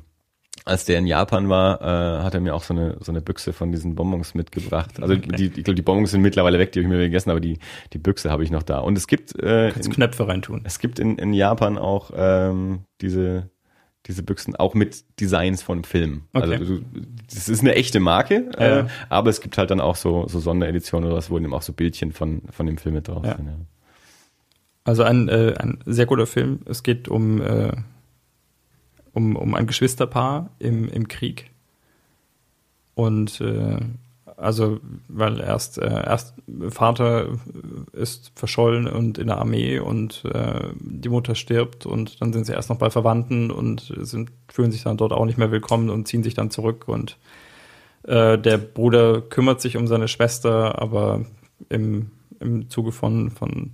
als der in Japan war, äh, hat er mir auch so eine so eine Büchse von diesen Bonbons mitgebracht. Also die, ich glaube, die Bonbons sind mittlerweile weg, die habe ich mir gegessen, aber die die Büchse habe ich noch da. Und es gibt äh, Kannst in- Knöpfe reintun. es gibt in, in Japan auch ähm, diese, diese Büchsen, auch mit Designs von Filmen. Okay. Also das ist eine echte Marke, Ja, äh, ja. aber es gibt halt dann auch so, so Sondereditionen oder was, wo eben auch so Bildchen von, von dem Film mit drauf Ja. sind. Ja. Also ein, äh, ein sehr guter Film. Es geht um, äh, um, um ein Geschwisterpaar im, im Krieg. Und äh, also, weil erst, äh, erst Vater ist verschollen und in der Armee und äh, die Mutter stirbt und dann sind sie erst noch bei Verwandten und sind, fühlen sich dann dort auch nicht mehr willkommen und ziehen sich dann zurück und äh, der Bruder kümmert sich um seine Schwester, aber im, im Zuge von, von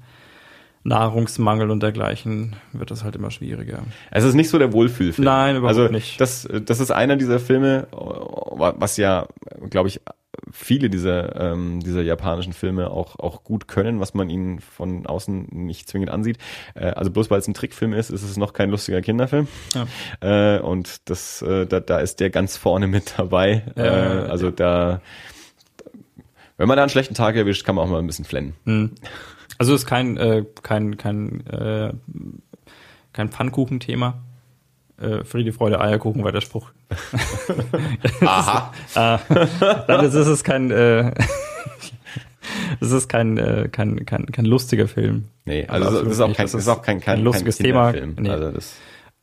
Nahrungsmangel und dergleichen wird das halt immer schwieriger. Es ist nicht so der Wohlfühlfilm. Nein, überhaupt also, nicht. Das, das ist einer dieser Filme, was ja, glaube ich, viele dieser, ähm, dieser japanischen Filme auch, auch gut können, was man ihnen von außen nicht zwingend ansieht. Äh, also bloß weil es ein Trickfilm ist, ist es noch kein lustiger Kinderfilm. Ja. Äh, und das, äh, da, da ist der ganz vorne mit dabei. Äh, also da, wenn man da einen schlechten Tag erwischt, kann man auch mal ein bisschen flennen. Hm. Also ist kein, äh, kein, kein, äh, kein Pfannkuchenthema. Äh, Friede, Freude, Eierkuchen war der Spruch. Aha. ah, nein, das ist es kein, äh, das ist kein, äh, kein, kein, kein lustiger Film. Nee, also das ist auch kein, das ist auch kein, kein, ein lustiges Thema. Kinderfilm. Nee. Also das,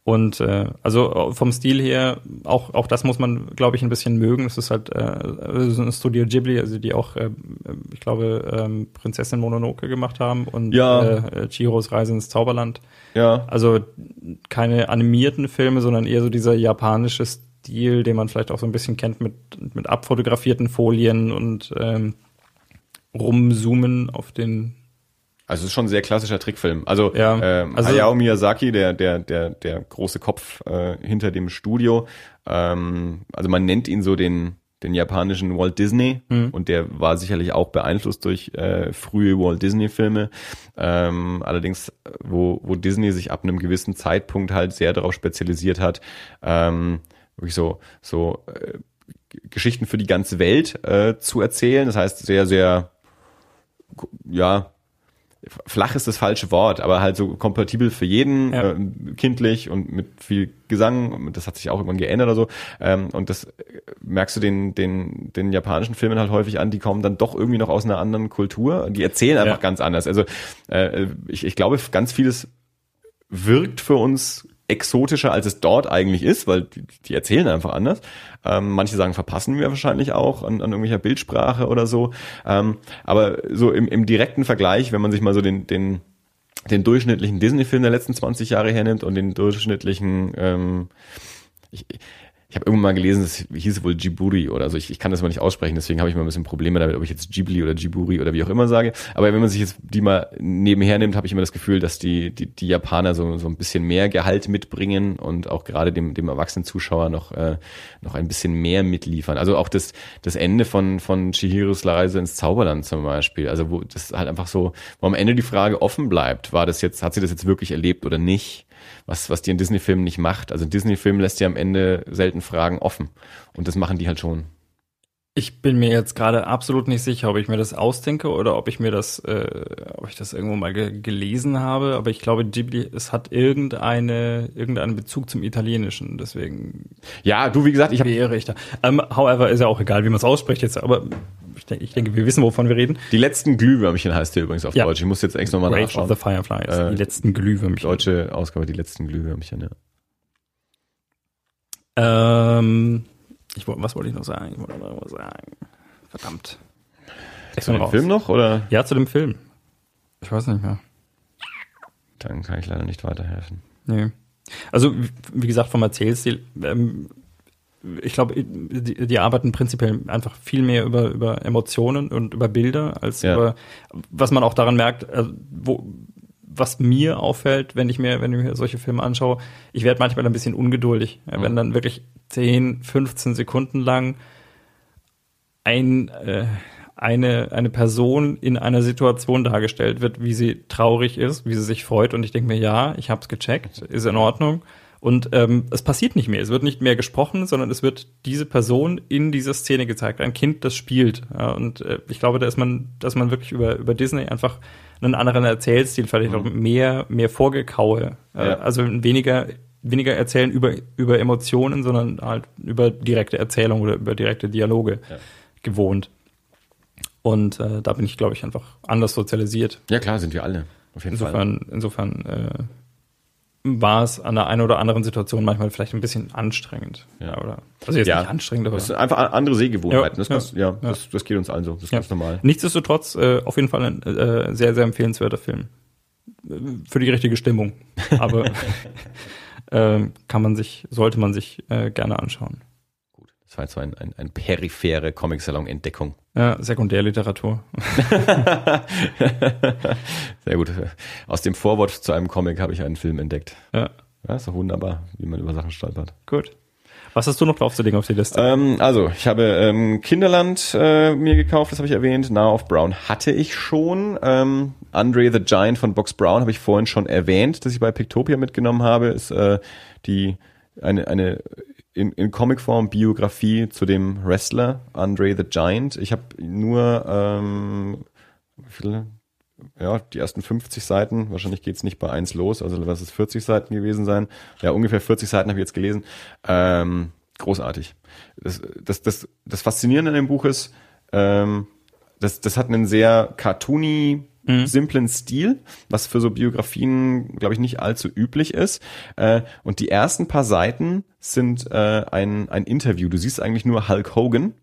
Und äh, also vom Stil her, auch, auch das muss man, glaube ich, ein bisschen mögen. Es ist halt äh, so ein Studio Ghibli, also die auch, äh, ich glaube, ähm, Prinzessin Mononoke gemacht haben und Ja. äh, Chihiros Reise ins Zauberland. ja. Also keine animierten Filme, sondern eher so dieser japanische Stil, den man vielleicht auch so ein bisschen kennt mit, mit abfotografierten Folien und ähm, rumzoomen auf den Also es ist schon ein sehr klassischer Trickfilm. Also, Ja, ähm, also- Hayao Miyazaki, der der der der große Kopf äh, hinter dem Studio, ähm, also man nennt ihn so den den japanischen Walt Disney Mhm. und der war sicherlich auch beeinflusst durch äh, frühe Walt Disney Filme. Ähm, allerdings, wo wo Disney sich ab einem gewissen Zeitpunkt halt sehr darauf spezialisiert hat, ähm, wirklich so so äh, Geschichten für die ganze Welt äh, zu erzählen. Das heißt sehr sehr ja, flach ist das falsche Wort, aber halt so kompatibel für jeden, Ja. äh, kindlich und mit viel Gesang. Das hat sich auch irgendwann geändert oder so. Ähm, und das äh, merkst du den, den, den japanischen Filmen halt häufig an, die kommen dann doch irgendwie noch aus einer anderen Kultur. Die erzählen einfach Ja. ganz anders. Also äh, ich, ich glaube, ganz vieles wirkt für uns exotischer, als es dort eigentlich ist, weil die, die erzählen einfach anders. Ähm, manche sagen, verpassen wir wahrscheinlich auch an, an irgendwelcher Bildsprache oder so. Ähm, aber so im, im direkten Vergleich, wenn man sich mal so den, den, den durchschnittlichen Disney-Film der letzten 20 Jahre hernimmt und den durchschnittlichen ähm, ich, ich habe irgendwann mal gelesen, es hieß wohl Djibouti oder so. Ich, ich kann das mal nicht aussprechen, deswegen habe ich mal ein bisschen Probleme damit, ob ich jetzt Ghibli oder Djibouti oder wie auch immer sage. Aber wenn man sich jetzt die mal nebenher nimmt, habe ich immer das Gefühl, dass die, die, die Japaner so, so ein bisschen mehr Gehalt mitbringen und auch gerade dem, dem erwachsenen Zuschauer noch, äh, noch ein bisschen mehr mitliefern. Also auch das, das Ende von, von Chihiros Reise ins Zauberland zum Beispiel. Also wo das halt einfach so, wo am Ende die Frage offen bleibt, war das jetzt, hat sie das jetzt wirklich erlebt oder nicht? Was, was die in Disney-Filmen nicht macht. Also ein Disney-Film lässt ja am Ende selten Fragen offen. Und das machen die halt schon. Ich bin mir jetzt gerade absolut nicht sicher, ob ich mir das ausdenke oder ob ich mir das, äh, ob ich das irgendwo mal ge gelesen habe. Aber ich glaube, Ghibli, es hat irgendeine, irgendeinen Bezug zum Italienischen. Deswegen. Ja, du, wie gesagt, ich habe. Wäre ich da. Um, however, ist ja auch egal, wie man es ausspricht jetzt. Aber ich denke, ich denke, wir wissen, wovon wir reden. Die letzten Glühwürmchen heißt der übrigens auf Ja. Deutsch. Ich muss jetzt extra nochmal Rage nachschauen. of the Fireflies. Äh, die letzten Glühwürmchen. Deutsche Ausgabe, die letzten Glühwürmchen, ja. Ähm, ich, wollte- was wollte ich noch sagen? Ich wollte noch irgendwas sagen. Verdammt. Ich Zu dem raus. Film noch, oder? Ja, zu dem Film. Ich weiß nicht mehr. Dann kann ich leider nicht weiterhelfen. Nee. Also, wie- wie gesagt, vom Erzählstil, ähm, ich glaube, die, die arbeiten prinzipiell einfach viel mehr über, über Emotionen und über Bilder, als Ja. über, was man auch daran merkt, äh, wo, was mir auffällt, wenn ich mir, wenn ich mir solche Filme anschaue, ich werde manchmal ein bisschen ungeduldig, ja, wenn dann wirklich 10, 15 Sekunden lang ein, äh, eine, eine Person in einer Situation dargestellt wird, wie sie traurig ist, wie sie sich freut und ich denke mir, ja, ich habe es gecheckt, ist in Ordnung. Und ähm, es passiert nicht mehr. Es wird nicht mehr gesprochen, sondern es wird diese Person in dieser Szene gezeigt. Ein Kind, das spielt. Ja, und äh, ich glaube, da ist man, dass man wirklich über, über Disney einfach einen anderen Erzählstil, vielleicht auch mehr, mehr Vorgekaue. Äh, Ja. Also weniger, weniger erzählen über, über Emotionen, sondern halt über direkte Erzählung oder über direkte Dialoge gewohnt. Und äh, da bin ich, glaube ich, einfach anders sozialisiert. Ja, klar, sind wir alle. Auf jeden Fall. Insofern, insofern äh, war es an der einen oder anderen Situation manchmal vielleicht ein bisschen anstrengend. Ja. oder, also jetzt Ja. nicht anstrengend, aber Das sind einfach andere Sehgewohnheiten. Ja, das, ja, ja. Das, das geht uns allen so. Das ist ganz normal. Nichtsdestotrotz äh, auf jeden Fall ein äh, sehr, sehr empfehlenswerter Film. Äh, Für die richtige Stimmung. Aber äh, kann man sich, sollte man sich äh, gerne anschauen. Das war jetzt so ein, ein, ein periphere Comic-Salon-Entdeckung. Ja, Sekundärliteratur. Sehr gut. Aus dem Vorwort zu einem Comic habe ich einen Film entdeckt. Ja, Ja, ist doch wunderbar, wie man über Sachen stolpert. gut. Was hast du noch draufzulegen auf die Liste? Ähm, also, ich habe ähm, Kinderland äh, mir gekauft, das habe ich erwähnt. Now of Brown hatte ich schon. Ähm, Andre the Giant von Box Brown habe ich vorhin schon erwähnt, dass ich bei Pictopia mitgenommen habe. Ist äh, die eine, eine in, in Comicform Biografie zu dem Wrestler Andre the Giant. Ich habe nur ähm, viele? ja, die ersten 50 Seiten, wahrscheinlich geht's nicht bei eins los, also lass es 40 Seiten gewesen sein. Ja, ungefähr 40 Seiten habe ich jetzt gelesen. Ähm, großartig. Das, das, das, das Faszinierende an dem Buch ist, ähm, das, das hat einen sehr cartoony, simplen Stil, was für so Biografien, glaube ich, nicht allzu üblich ist. Äh, und die ersten paar Seiten sind äh, ein, ein Interview. Du siehst eigentlich nur Hulk Hogan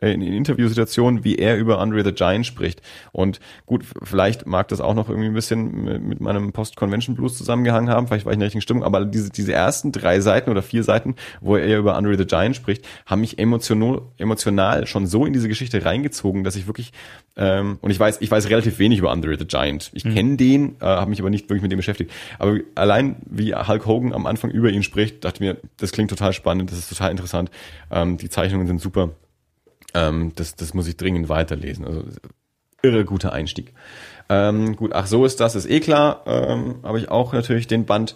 in, in Interviewsituationen, wie er über Andre the Giant spricht. Und gut, vielleicht mag das auch noch irgendwie ein bisschen mit, mit meinem Post-Convention-Blues zusammengehangen haben, vielleicht war ich in der richtigen Stimmung, aber diese, diese ersten drei Seiten oder vier Seiten, wo er über Andre the Giant spricht, haben mich emotional, emotional schon so in diese Geschichte reingezogen, dass ich wirklich, ähm, und ich weiß, ich weiß relativ wenig über Andre the Giant. Ich kenne den, äh, habe mich aber nicht wirklich mit dem beschäftigt. Aber allein wie Hulk Hogan am Anfang über ihn spricht, dachte mir, das klingt total spannend, das ist total interessant. Ähm, die Zeichnungen sind super. Ähm, das, das muss ich dringend weiterlesen. Also irre guter Einstieg. Ähm, gut, ach so ist das, ist eh klar. Ähm, habe ich auch natürlich den Band.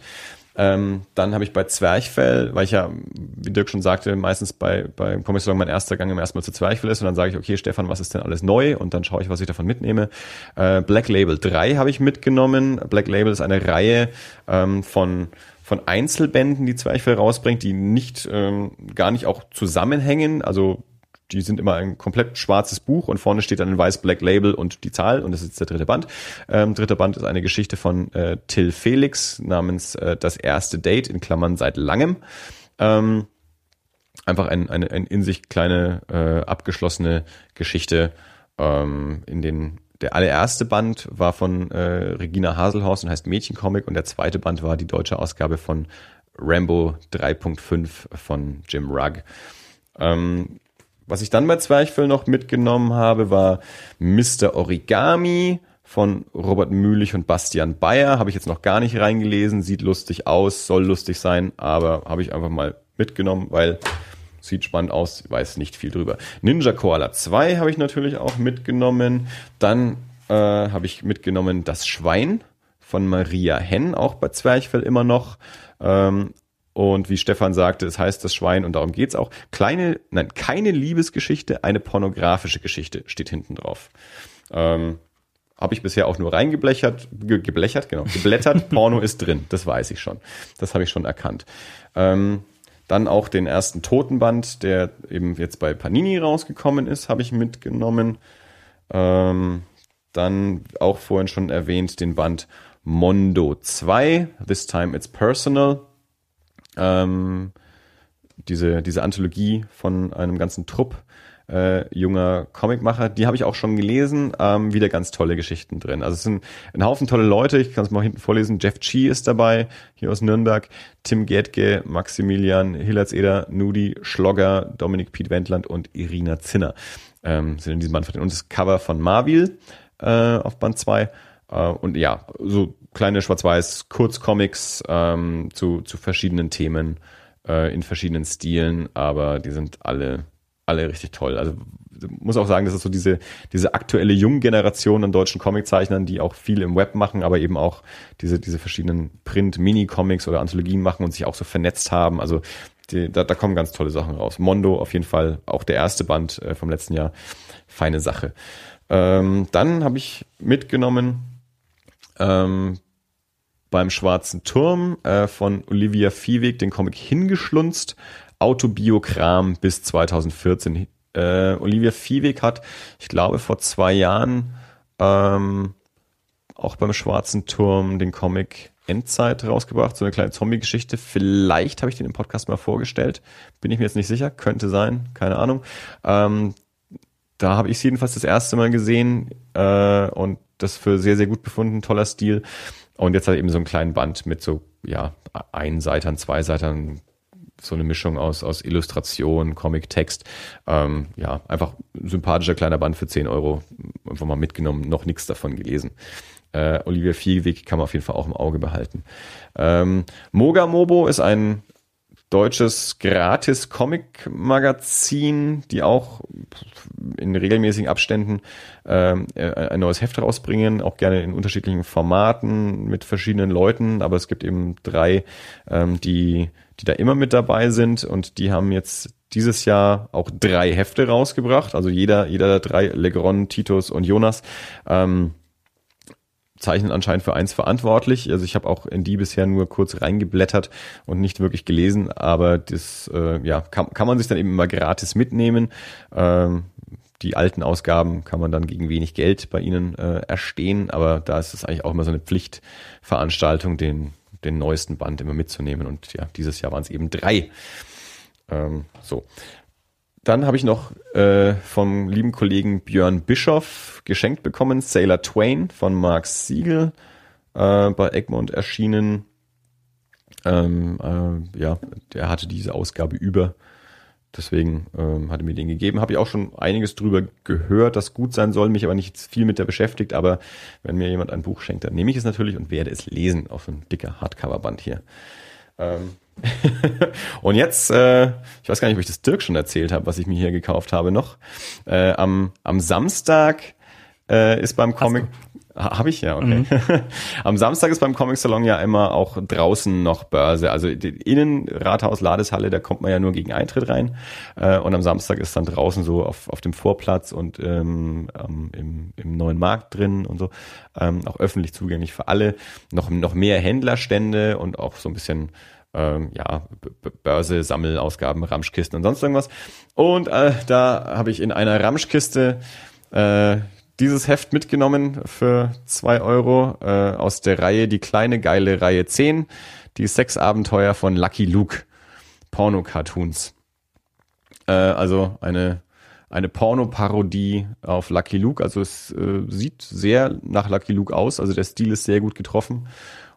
Ähm, dann habe ich bei Zwerchfell, weil ich ja, wie Dirk schon sagte, meistens bei, bei Comic Salon mein erster Gang immer erstmal zu Zwerchfell ist und dann sage ich, okay, Stefan, was ist denn alles neu? Und dann schaue ich, was ich davon mitnehme. Äh, Black Label 3 habe ich mitgenommen. Black Label ist eine Reihe ähm, von von Einzelbänden, die Zwerchfell rausbringt, die nicht ähm, gar nicht auch zusammenhängen. Also die sind immer ein komplett schwarzes Buch und vorne steht dann ein weiß Black Label und die Zahl und das ist der dritte Band. Ähm, dritter Band ist eine Geschichte von äh, Till Felix namens äh, Das erste Date in Klammern seit langem. Ähm, einfach ein, eine, ein in sich kleine äh, abgeschlossene Geschichte ähm, in den der allererste Band war von äh, Regina Haselhorst und heißt Mädchencomic und der zweite Band war die deutsche Ausgabe von Rambo 3.5 von Jim Rugg. Ähm, was ich dann bei Zwerchfell noch mitgenommen habe, war Mr. Origami von Robert Mühlich und Bastian Bayer. Habe ich jetzt noch gar nicht reingelesen, sieht lustig aus, soll lustig sein, aber habe ich einfach mal mitgenommen, weil sieht spannend aus, weiß nicht viel drüber. Ninja Koala 2 habe ich natürlich auch mitgenommen. Dann äh, habe ich mitgenommen Das Schwein von Maria Henn, auch bei Zwerchfell immer noch. Ähm, und wie Stefan sagte, es heißt das Schwein und darum geht's auch. Kleine, nein, keine Liebesgeschichte, eine pornografische Geschichte steht hinten drauf. Ähm, habe ich bisher auch nur reingeblechert, ge geblechert, genau, geblättert. Porno ist drin, das weiß ich schon. Das habe ich schon erkannt. Ähm, dann auch den ersten Totenband, der eben jetzt bei Panini rausgekommen ist, habe ich mitgenommen. Ähm, dann auch vorhin schon erwähnt den Band Mondo 2, This Time It's Personal. Ähm, diese, diese Anthologie von einem ganzen Trupp äh, junger Comicmacher. Die habe ich auch schon gelesen. Ähm, wieder ganz tolle Geschichten drin. Also es sind ein Haufen tolle Leute. Ich kann es mal hinten vorlesen. Jeff Chi ist dabei, hier aus Nürnberg. Tim Gedke, Maximilian Hillertseder, Nudi Schlogger, Dominik Piet Wendland und Irina Zinner ähm, sind in diesem Band. Und das Cover von Marvil äh, auf Band 2. Äh, und ja, so kleine Schwarz-Weiß Kurzcomics ähm, zu, zu verschiedenen Themen äh, in verschiedenen Stilen, aber die sind alle alle richtig toll. Also muss auch sagen, das ist so diese, diese aktuelle junge Generation an deutschen Comiczeichnern, die auch viel im Web machen, aber eben auch diese, diese verschiedenen Print-Mini-Comics oder Anthologien machen und sich auch so vernetzt haben. Also die, da, da kommen ganz tolle Sachen raus. Mondo auf jeden Fall, auch der erste Band äh, vom letzten Jahr, feine Sache. Ähm, dann habe ich mitgenommen ähm, beim Schwarzen Turm äh, von Olivia Viehweg den Comic hingeschlunzt Autobiogramm bis 2014. Äh, Olivia Viehweg hat, ich glaube, vor zwei Jahren ähm, auch beim Schwarzen Turm den Comic Endzeit rausgebracht, so eine kleine Zombie-Geschichte. Vielleicht habe ich den im Podcast mal vorgestellt. Bin ich mir jetzt nicht sicher. Könnte sein, keine Ahnung. Ähm, da habe ich es jedenfalls das erste Mal gesehen äh, und das für sehr, sehr gut befunden. Toller Stil. Und jetzt hat er eben so einen kleinen Band mit so, ja, Einseitern, Zweiseitern, so eine Mischung aus, aus Illustration, Comic, Text. Ähm, ja, einfach sympathischer kleiner Band für 10 Euro. Einfach mal mitgenommen, noch nichts davon gelesen. Äh, Olivia Viehweg kann man auf jeden Fall auch im Auge behalten. Ähm, Moga Mobo ist ein deutsches Gratis-Comic-Magazin, die auch in regelmäßigen Abständen ähm, äh, ein neues Heft rausbringen, auch gerne in unterschiedlichen Formaten mit verschiedenen Leuten, aber es gibt eben drei, ähm, die die da immer mit dabei sind. Und die haben jetzt dieses Jahr auch drei Hefte rausgebracht. Also jeder, jeder der drei, Legron, Titus und Jonas, ähm, zeichnen anscheinend für eins verantwortlich. Also ich habe auch in die bisher nur kurz reingeblättert und nicht wirklich gelesen, aber das äh, ja, kann, kann man sich dann eben immer gratis mitnehmen. Ähm, die alten Ausgaben kann man dann gegen wenig Geld bei ihnen äh, erstehen, aber da ist es eigentlich auch immer so eine Pflichtveranstaltung, den den neuesten Band immer mitzunehmen. Und ja, dieses Jahr waren es eben drei. Ähm, so. Dann habe ich noch äh, vom lieben Kollegen Björn Bischoff geschenkt bekommen, Sailor Twain von Mark Siegel äh, bei Egmont erschienen. Ähm, äh, ja, der hatte diese Ausgabe über Deswegen ähm, hatte mir den gegeben. Habe ich auch schon einiges drüber gehört, das gut sein soll, mich aber nicht viel mit der beschäftigt. Aber wenn mir jemand ein Buch schenkt, dann nehme ich es natürlich und werde es lesen auf so ein dicker Hardcover-Band hier. Ähm und jetzt, äh, ich weiß gar nicht, ob ich das Dirk schon erzählt habe, was ich mir hier gekauft habe noch. Äh, am, am Samstag äh, ist beim Comic. Habe ich ja, okay. Mhm. Am Samstag ist beim Comic Salon ja immer auch draußen noch Börse. Also innen Rathaus, Ladeshalle, da kommt man ja nur gegen Eintritt rein. Äh, und am Samstag ist dann draußen so auf, auf dem Vorplatz und ähm, im, im neuen Markt drin und so. Ähm, auch öffentlich zugänglich für alle. Noch, noch mehr Händlerstände und auch so ein bisschen ähm, ja, Börse, Sammelausgaben, Ramschkisten und sonst irgendwas. Und äh, da habe ich in einer Ramschkiste äh, dieses Heft mitgenommen für zwei Euro äh, aus der Reihe Die kleine geile Reihe 10, die Sexabenteuer von Lucky Luke, Porno-Cartoons. Äh, also eine, eine Porno-Parodie auf Lucky Luke. Also es äh, sieht sehr nach Lucky Luke aus. Also der Stil ist sehr gut getroffen.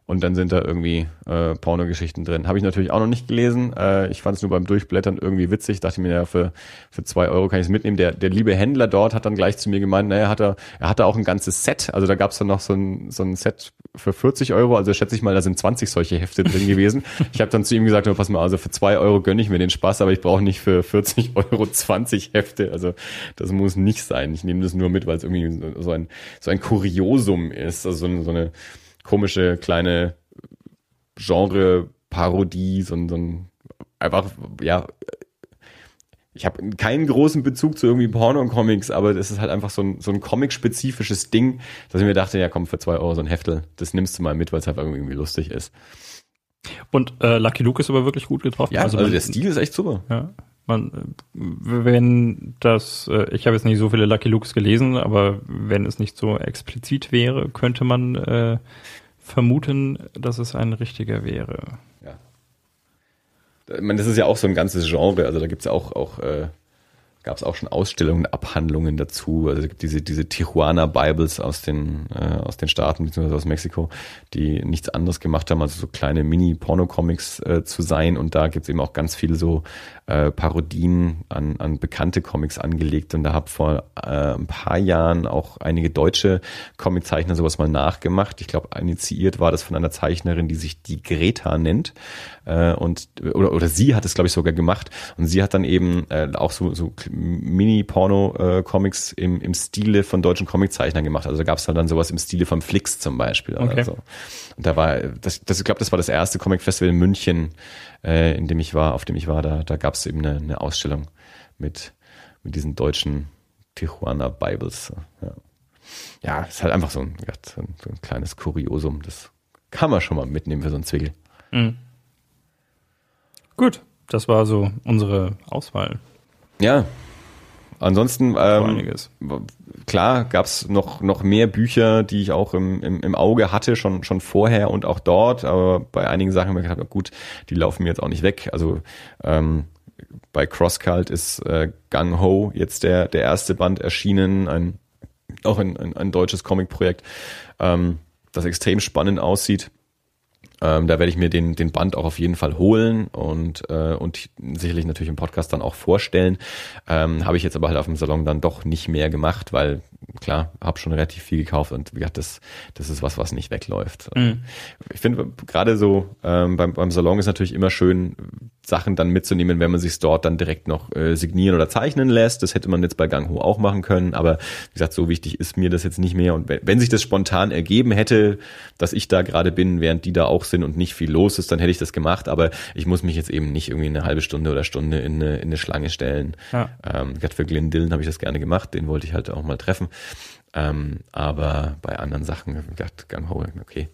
Und dann sind da irgendwie äh, Pornogeschichten drin. Habe ich natürlich auch noch nicht gelesen. Äh, ich fand es nur beim Durchblättern irgendwie witzig. Dachte mir, ja, für, für zwei Euro kann ich es mitnehmen. Der, der liebe Händler dort hat dann gleich zu mir gemeint, naja, hat er, er hatte auch ein ganzes Set. Also da gab es dann noch so ein, so ein Set für 40 Euro. Also schätze ich mal, da sind 20 solche Hefte drin gewesen. Ich habe dann zu ihm gesagt, oh, pass mal, also für zwei Euro gönne ich mir den Spaß, aber ich brauche nicht für 40 Euro 20 Hefte. Also das muss nicht sein. Ich nehme das nur mit, weil es irgendwie so ein, so ein Kuriosum ist. Also so eine, so eine komische kleine Genre-Parodie, so ein, so ein einfach, ja, ich habe keinen großen Bezug zu irgendwie Porno und Comics, aber das ist halt einfach so ein, so ein Comic-spezifisches Ding, dass ich mir dachte, ja komm, für zwei Euro so ein Heftel, das nimmst du mal mit, weil es halt irgendwie lustig ist. Und äh, Lucky Luke ist aber wirklich gut getroffen. Ja, also, man- der Stil ist echt super. Ja, man, wenn das, äh, ich habe jetzt nicht so viele Lucky Lukes gelesen, aber wenn es nicht so explizit wäre, könnte man äh, vermuten, dass es ein richtiger wäre. Ich meine, das ist ja auch so ein ganzes Genre, also da gibt's ja auch, auch äh, gab es auch schon Ausstellungen, Abhandlungen dazu. Also es gibt diese, diese Tijuana Bibles aus den, äh, aus den Staaten, beziehungsweise aus Mexiko, die nichts anderes gemacht haben, also so kleine Mini-Porno-Comics äh, zu sein. Und da gibt's eben auch ganz viel so äh, Parodien an, an bekannte Comics angelegt. Und da habe vor äh, ein paar Jahren auch einige deutsche Comiczeichner sowas mal nachgemacht. Ich glaube, initiiert war das von einer Zeichnerin, die sich die Greta nennt. Äh, und oder, oder sie hat es, glaube ich, sogar gemacht. Und sie hat dann eben äh, auch so, so Mini-Porno-Comics im, im Stile von deutschen Comiczeichnern gemacht. Also da gab es dann sowas im Stile von Flix zum Beispiel. Oder Okay. so. Und da war, das, das, ich glaube, das war das erste Comic-Festival in München, äh, in dem ich war, auf dem ich war. Da, da gab es eben eine, eine Ausstellung mit, mit diesen deutschen Tijuana Bibles. Ja, ja ist halt einfach so ein, ja, so ein, so ein kleines Kuriosum. Das kann man schon mal mitnehmen für so einen Zwickel. Mhm. Gut, das war so unsere Auswahl. Ja. Ansonsten, ähm, klar, gab's noch, noch mehr Bücher, die ich auch im, im, im Auge hatte, schon, schon vorher und auch dort, aber bei einigen Sachen habe ich gedacht, gut, die laufen mir jetzt auch nicht weg. Also ähm, bei Crosscult ist äh, Gang Ho jetzt der, der erste Band erschienen, ein, auch ein, ein, ein deutsches Comicprojekt, ähm, das extrem spannend aussieht. Ähm, da werde ich mir den, den Band auch auf jeden Fall holen und, äh, und sicherlich natürlich im Podcast dann auch vorstellen. Ähm, habe ich jetzt aber halt auf dem Salon dann doch nicht mehr gemacht, weil klar, habe schon relativ viel gekauft und wie gesagt, das, das ist was, was nicht wegläuft. Mhm. Ich finde gerade so ähm, beim, beim Salon ist natürlich immer schön, Sachen dann mitzunehmen, wenn man sich dort dann direkt noch äh, signieren oder zeichnen lässt. Das hätte man jetzt bei Gang Ho auch machen können, aber wie gesagt, so wichtig ist mir das jetzt nicht mehr. Und wenn, wenn sich das spontan ergeben hätte, dass ich da gerade bin, während die da auch sind und nicht viel los ist, dann hätte ich das gemacht. Aber ich muss mich jetzt eben nicht irgendwie eine halbe Stunde oder Stunde in eine, in eine Schlange stellen. Ja. Ähm, gerade für Glenn Dillon habe ich das gerne gemacht, den wollte ich halt auch mal treffen. Ähm, aber bei anderen Sachen, ich gedacht, Gang Ho, okay.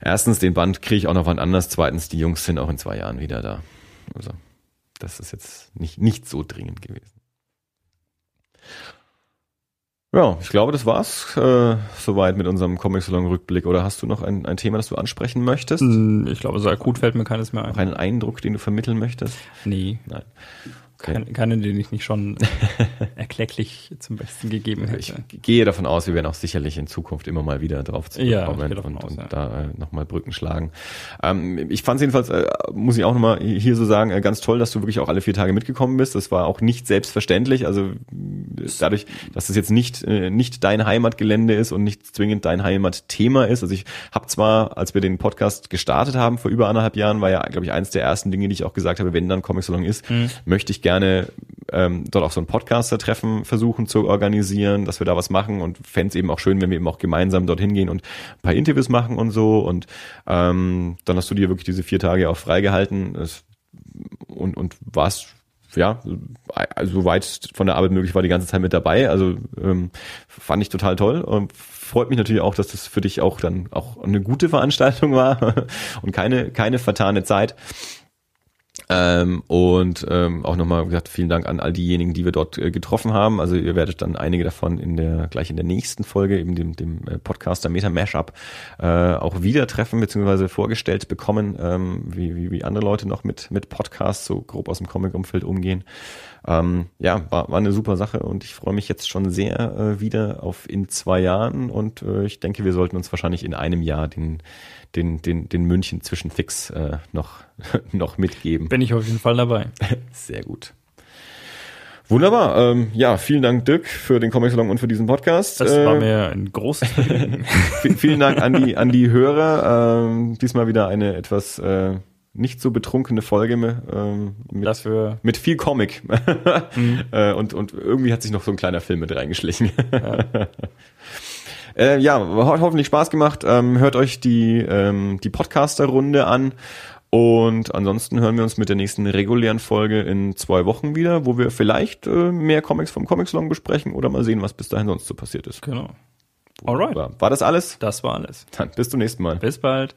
Erstens, den Band kriege ich auch noch wann anders. Zweitens, die Jungs sind auch in zwei Jahren wieder da. Also, das ist jetzt nicht, nicht so dringend gewesen. Ja, ich glaube, das war's äh, soweit mit unserem Comic-Salon-Rückblick. Oder hast du noch ein, ein Thema, das du ansprechen möchtest? Hm, Ich glaube, so akut fällt mir keines mehr Noch ein. einen Eindruck, den du vermitteln möchtest? Nee, Nein. Keine, keine, den ich nicht schon erklecklich zum Besten gegeben Ich hätte. gehe davon aus, wir werden auch sicherlich in Zukunft immer mal wieder drauf Ja, ich gehe davon und, aus, und ja. da äh, nochmal Brücken schlagen. Ähm, ich fand es jedenfalls, äh, muss ich auch nochmal hier so sagen, äh, ganz toll, dass du wirklich auch alle vier Tage mitgekommen bist. Das war auch nicht selbstverständlich. Also äh, dadurch, dass es jetzt nicht, äh, nicht dein Heimatgelände ist und nicht zwingend dein Heimatthema ist. Also ich habe zwar, als wir den Podcast gestartet haben vor über anderthalb Jahren, war ja, glaube ich, eins der ersten Dinge, die ich auch gesagt habe, wenn dann Comic Salon ist, Mhm. möchte ich gerne ähm, dort auch so ein Podcaster-Treffen versuchen zu organisieren, dass wir da was machen und fände es eben auch schön, wenn wir eben auch gemeinsam dorthin gehen und ein paar Interviews machen und so und ähm, dann hast du dir wirklich diese vier Tage auch freigehalten und, und warst ja, also soweit von der Arbeit möglich war, die ganze Zeit mit dabei. Also ähm, fand ich total toll. Und freut mich natürlich auch, dass das für dich auch dann auch eine gute Veranstaltung war und keine, keine vertane Zeit. Ähm, und ähm, auch nochmal gesagt, vielen Dank an all diejenigen, die wir dort äh, getroffen haben. Also ihr werdet dann einige davon in der gleich in der nächsten Folge, eben dem, dem äh, Podcaster Meta Mashup, äh, auch wieder treffen beziehungsweise vorgestellt bekommen, ähm, wie, wie, wie andere Leute noch mit, mit Podcasts so grob aus dem Comic-Umfeld umgehen. Ähm, ja, war, war eine super Sache und ich freue mich jetzt schon sehr äh, wieder auf in zwei Jahren und äh, ich denke, wir sollten uns wahrscheinlich in einem Jahr den den, den, den München Zwischenfix äh, noch, noch mitgeben. Bin ich auf jeden Fall dabei. Sehr gut. Wunderbar. Ähm, ja, vielen Dank, Dirk, für den Comic Salon und für diesen Podcast. Das war mir ein großes Vielen Dank an die, an die Hörer. Ähm, diesmal wieder eine etwas äh, nicht so betrunkene Folge ähm, mit, Dafür. mit viel Comic. mhm. äh, und, und irgendwie hat sich noch so ein kleiner Film mit reingeschlichen. Ja. Äh, ja, hat hoffentlich Spaß gemacht. Ähm, hört euch die, ähm, die Podcaster-Runde an. Und ansonsten hören wir uns mit der nächsten regulären Folge in zwei Wochen wieder, wo wir vielleicht äh, mehr Comics vom Comicsalon besprechen oder mal sehen, was bis dahin sonst so passiert ist. Genau. Alright. War das alles? Das war alles. Dann bis zum nächsten Mal. Bis bald.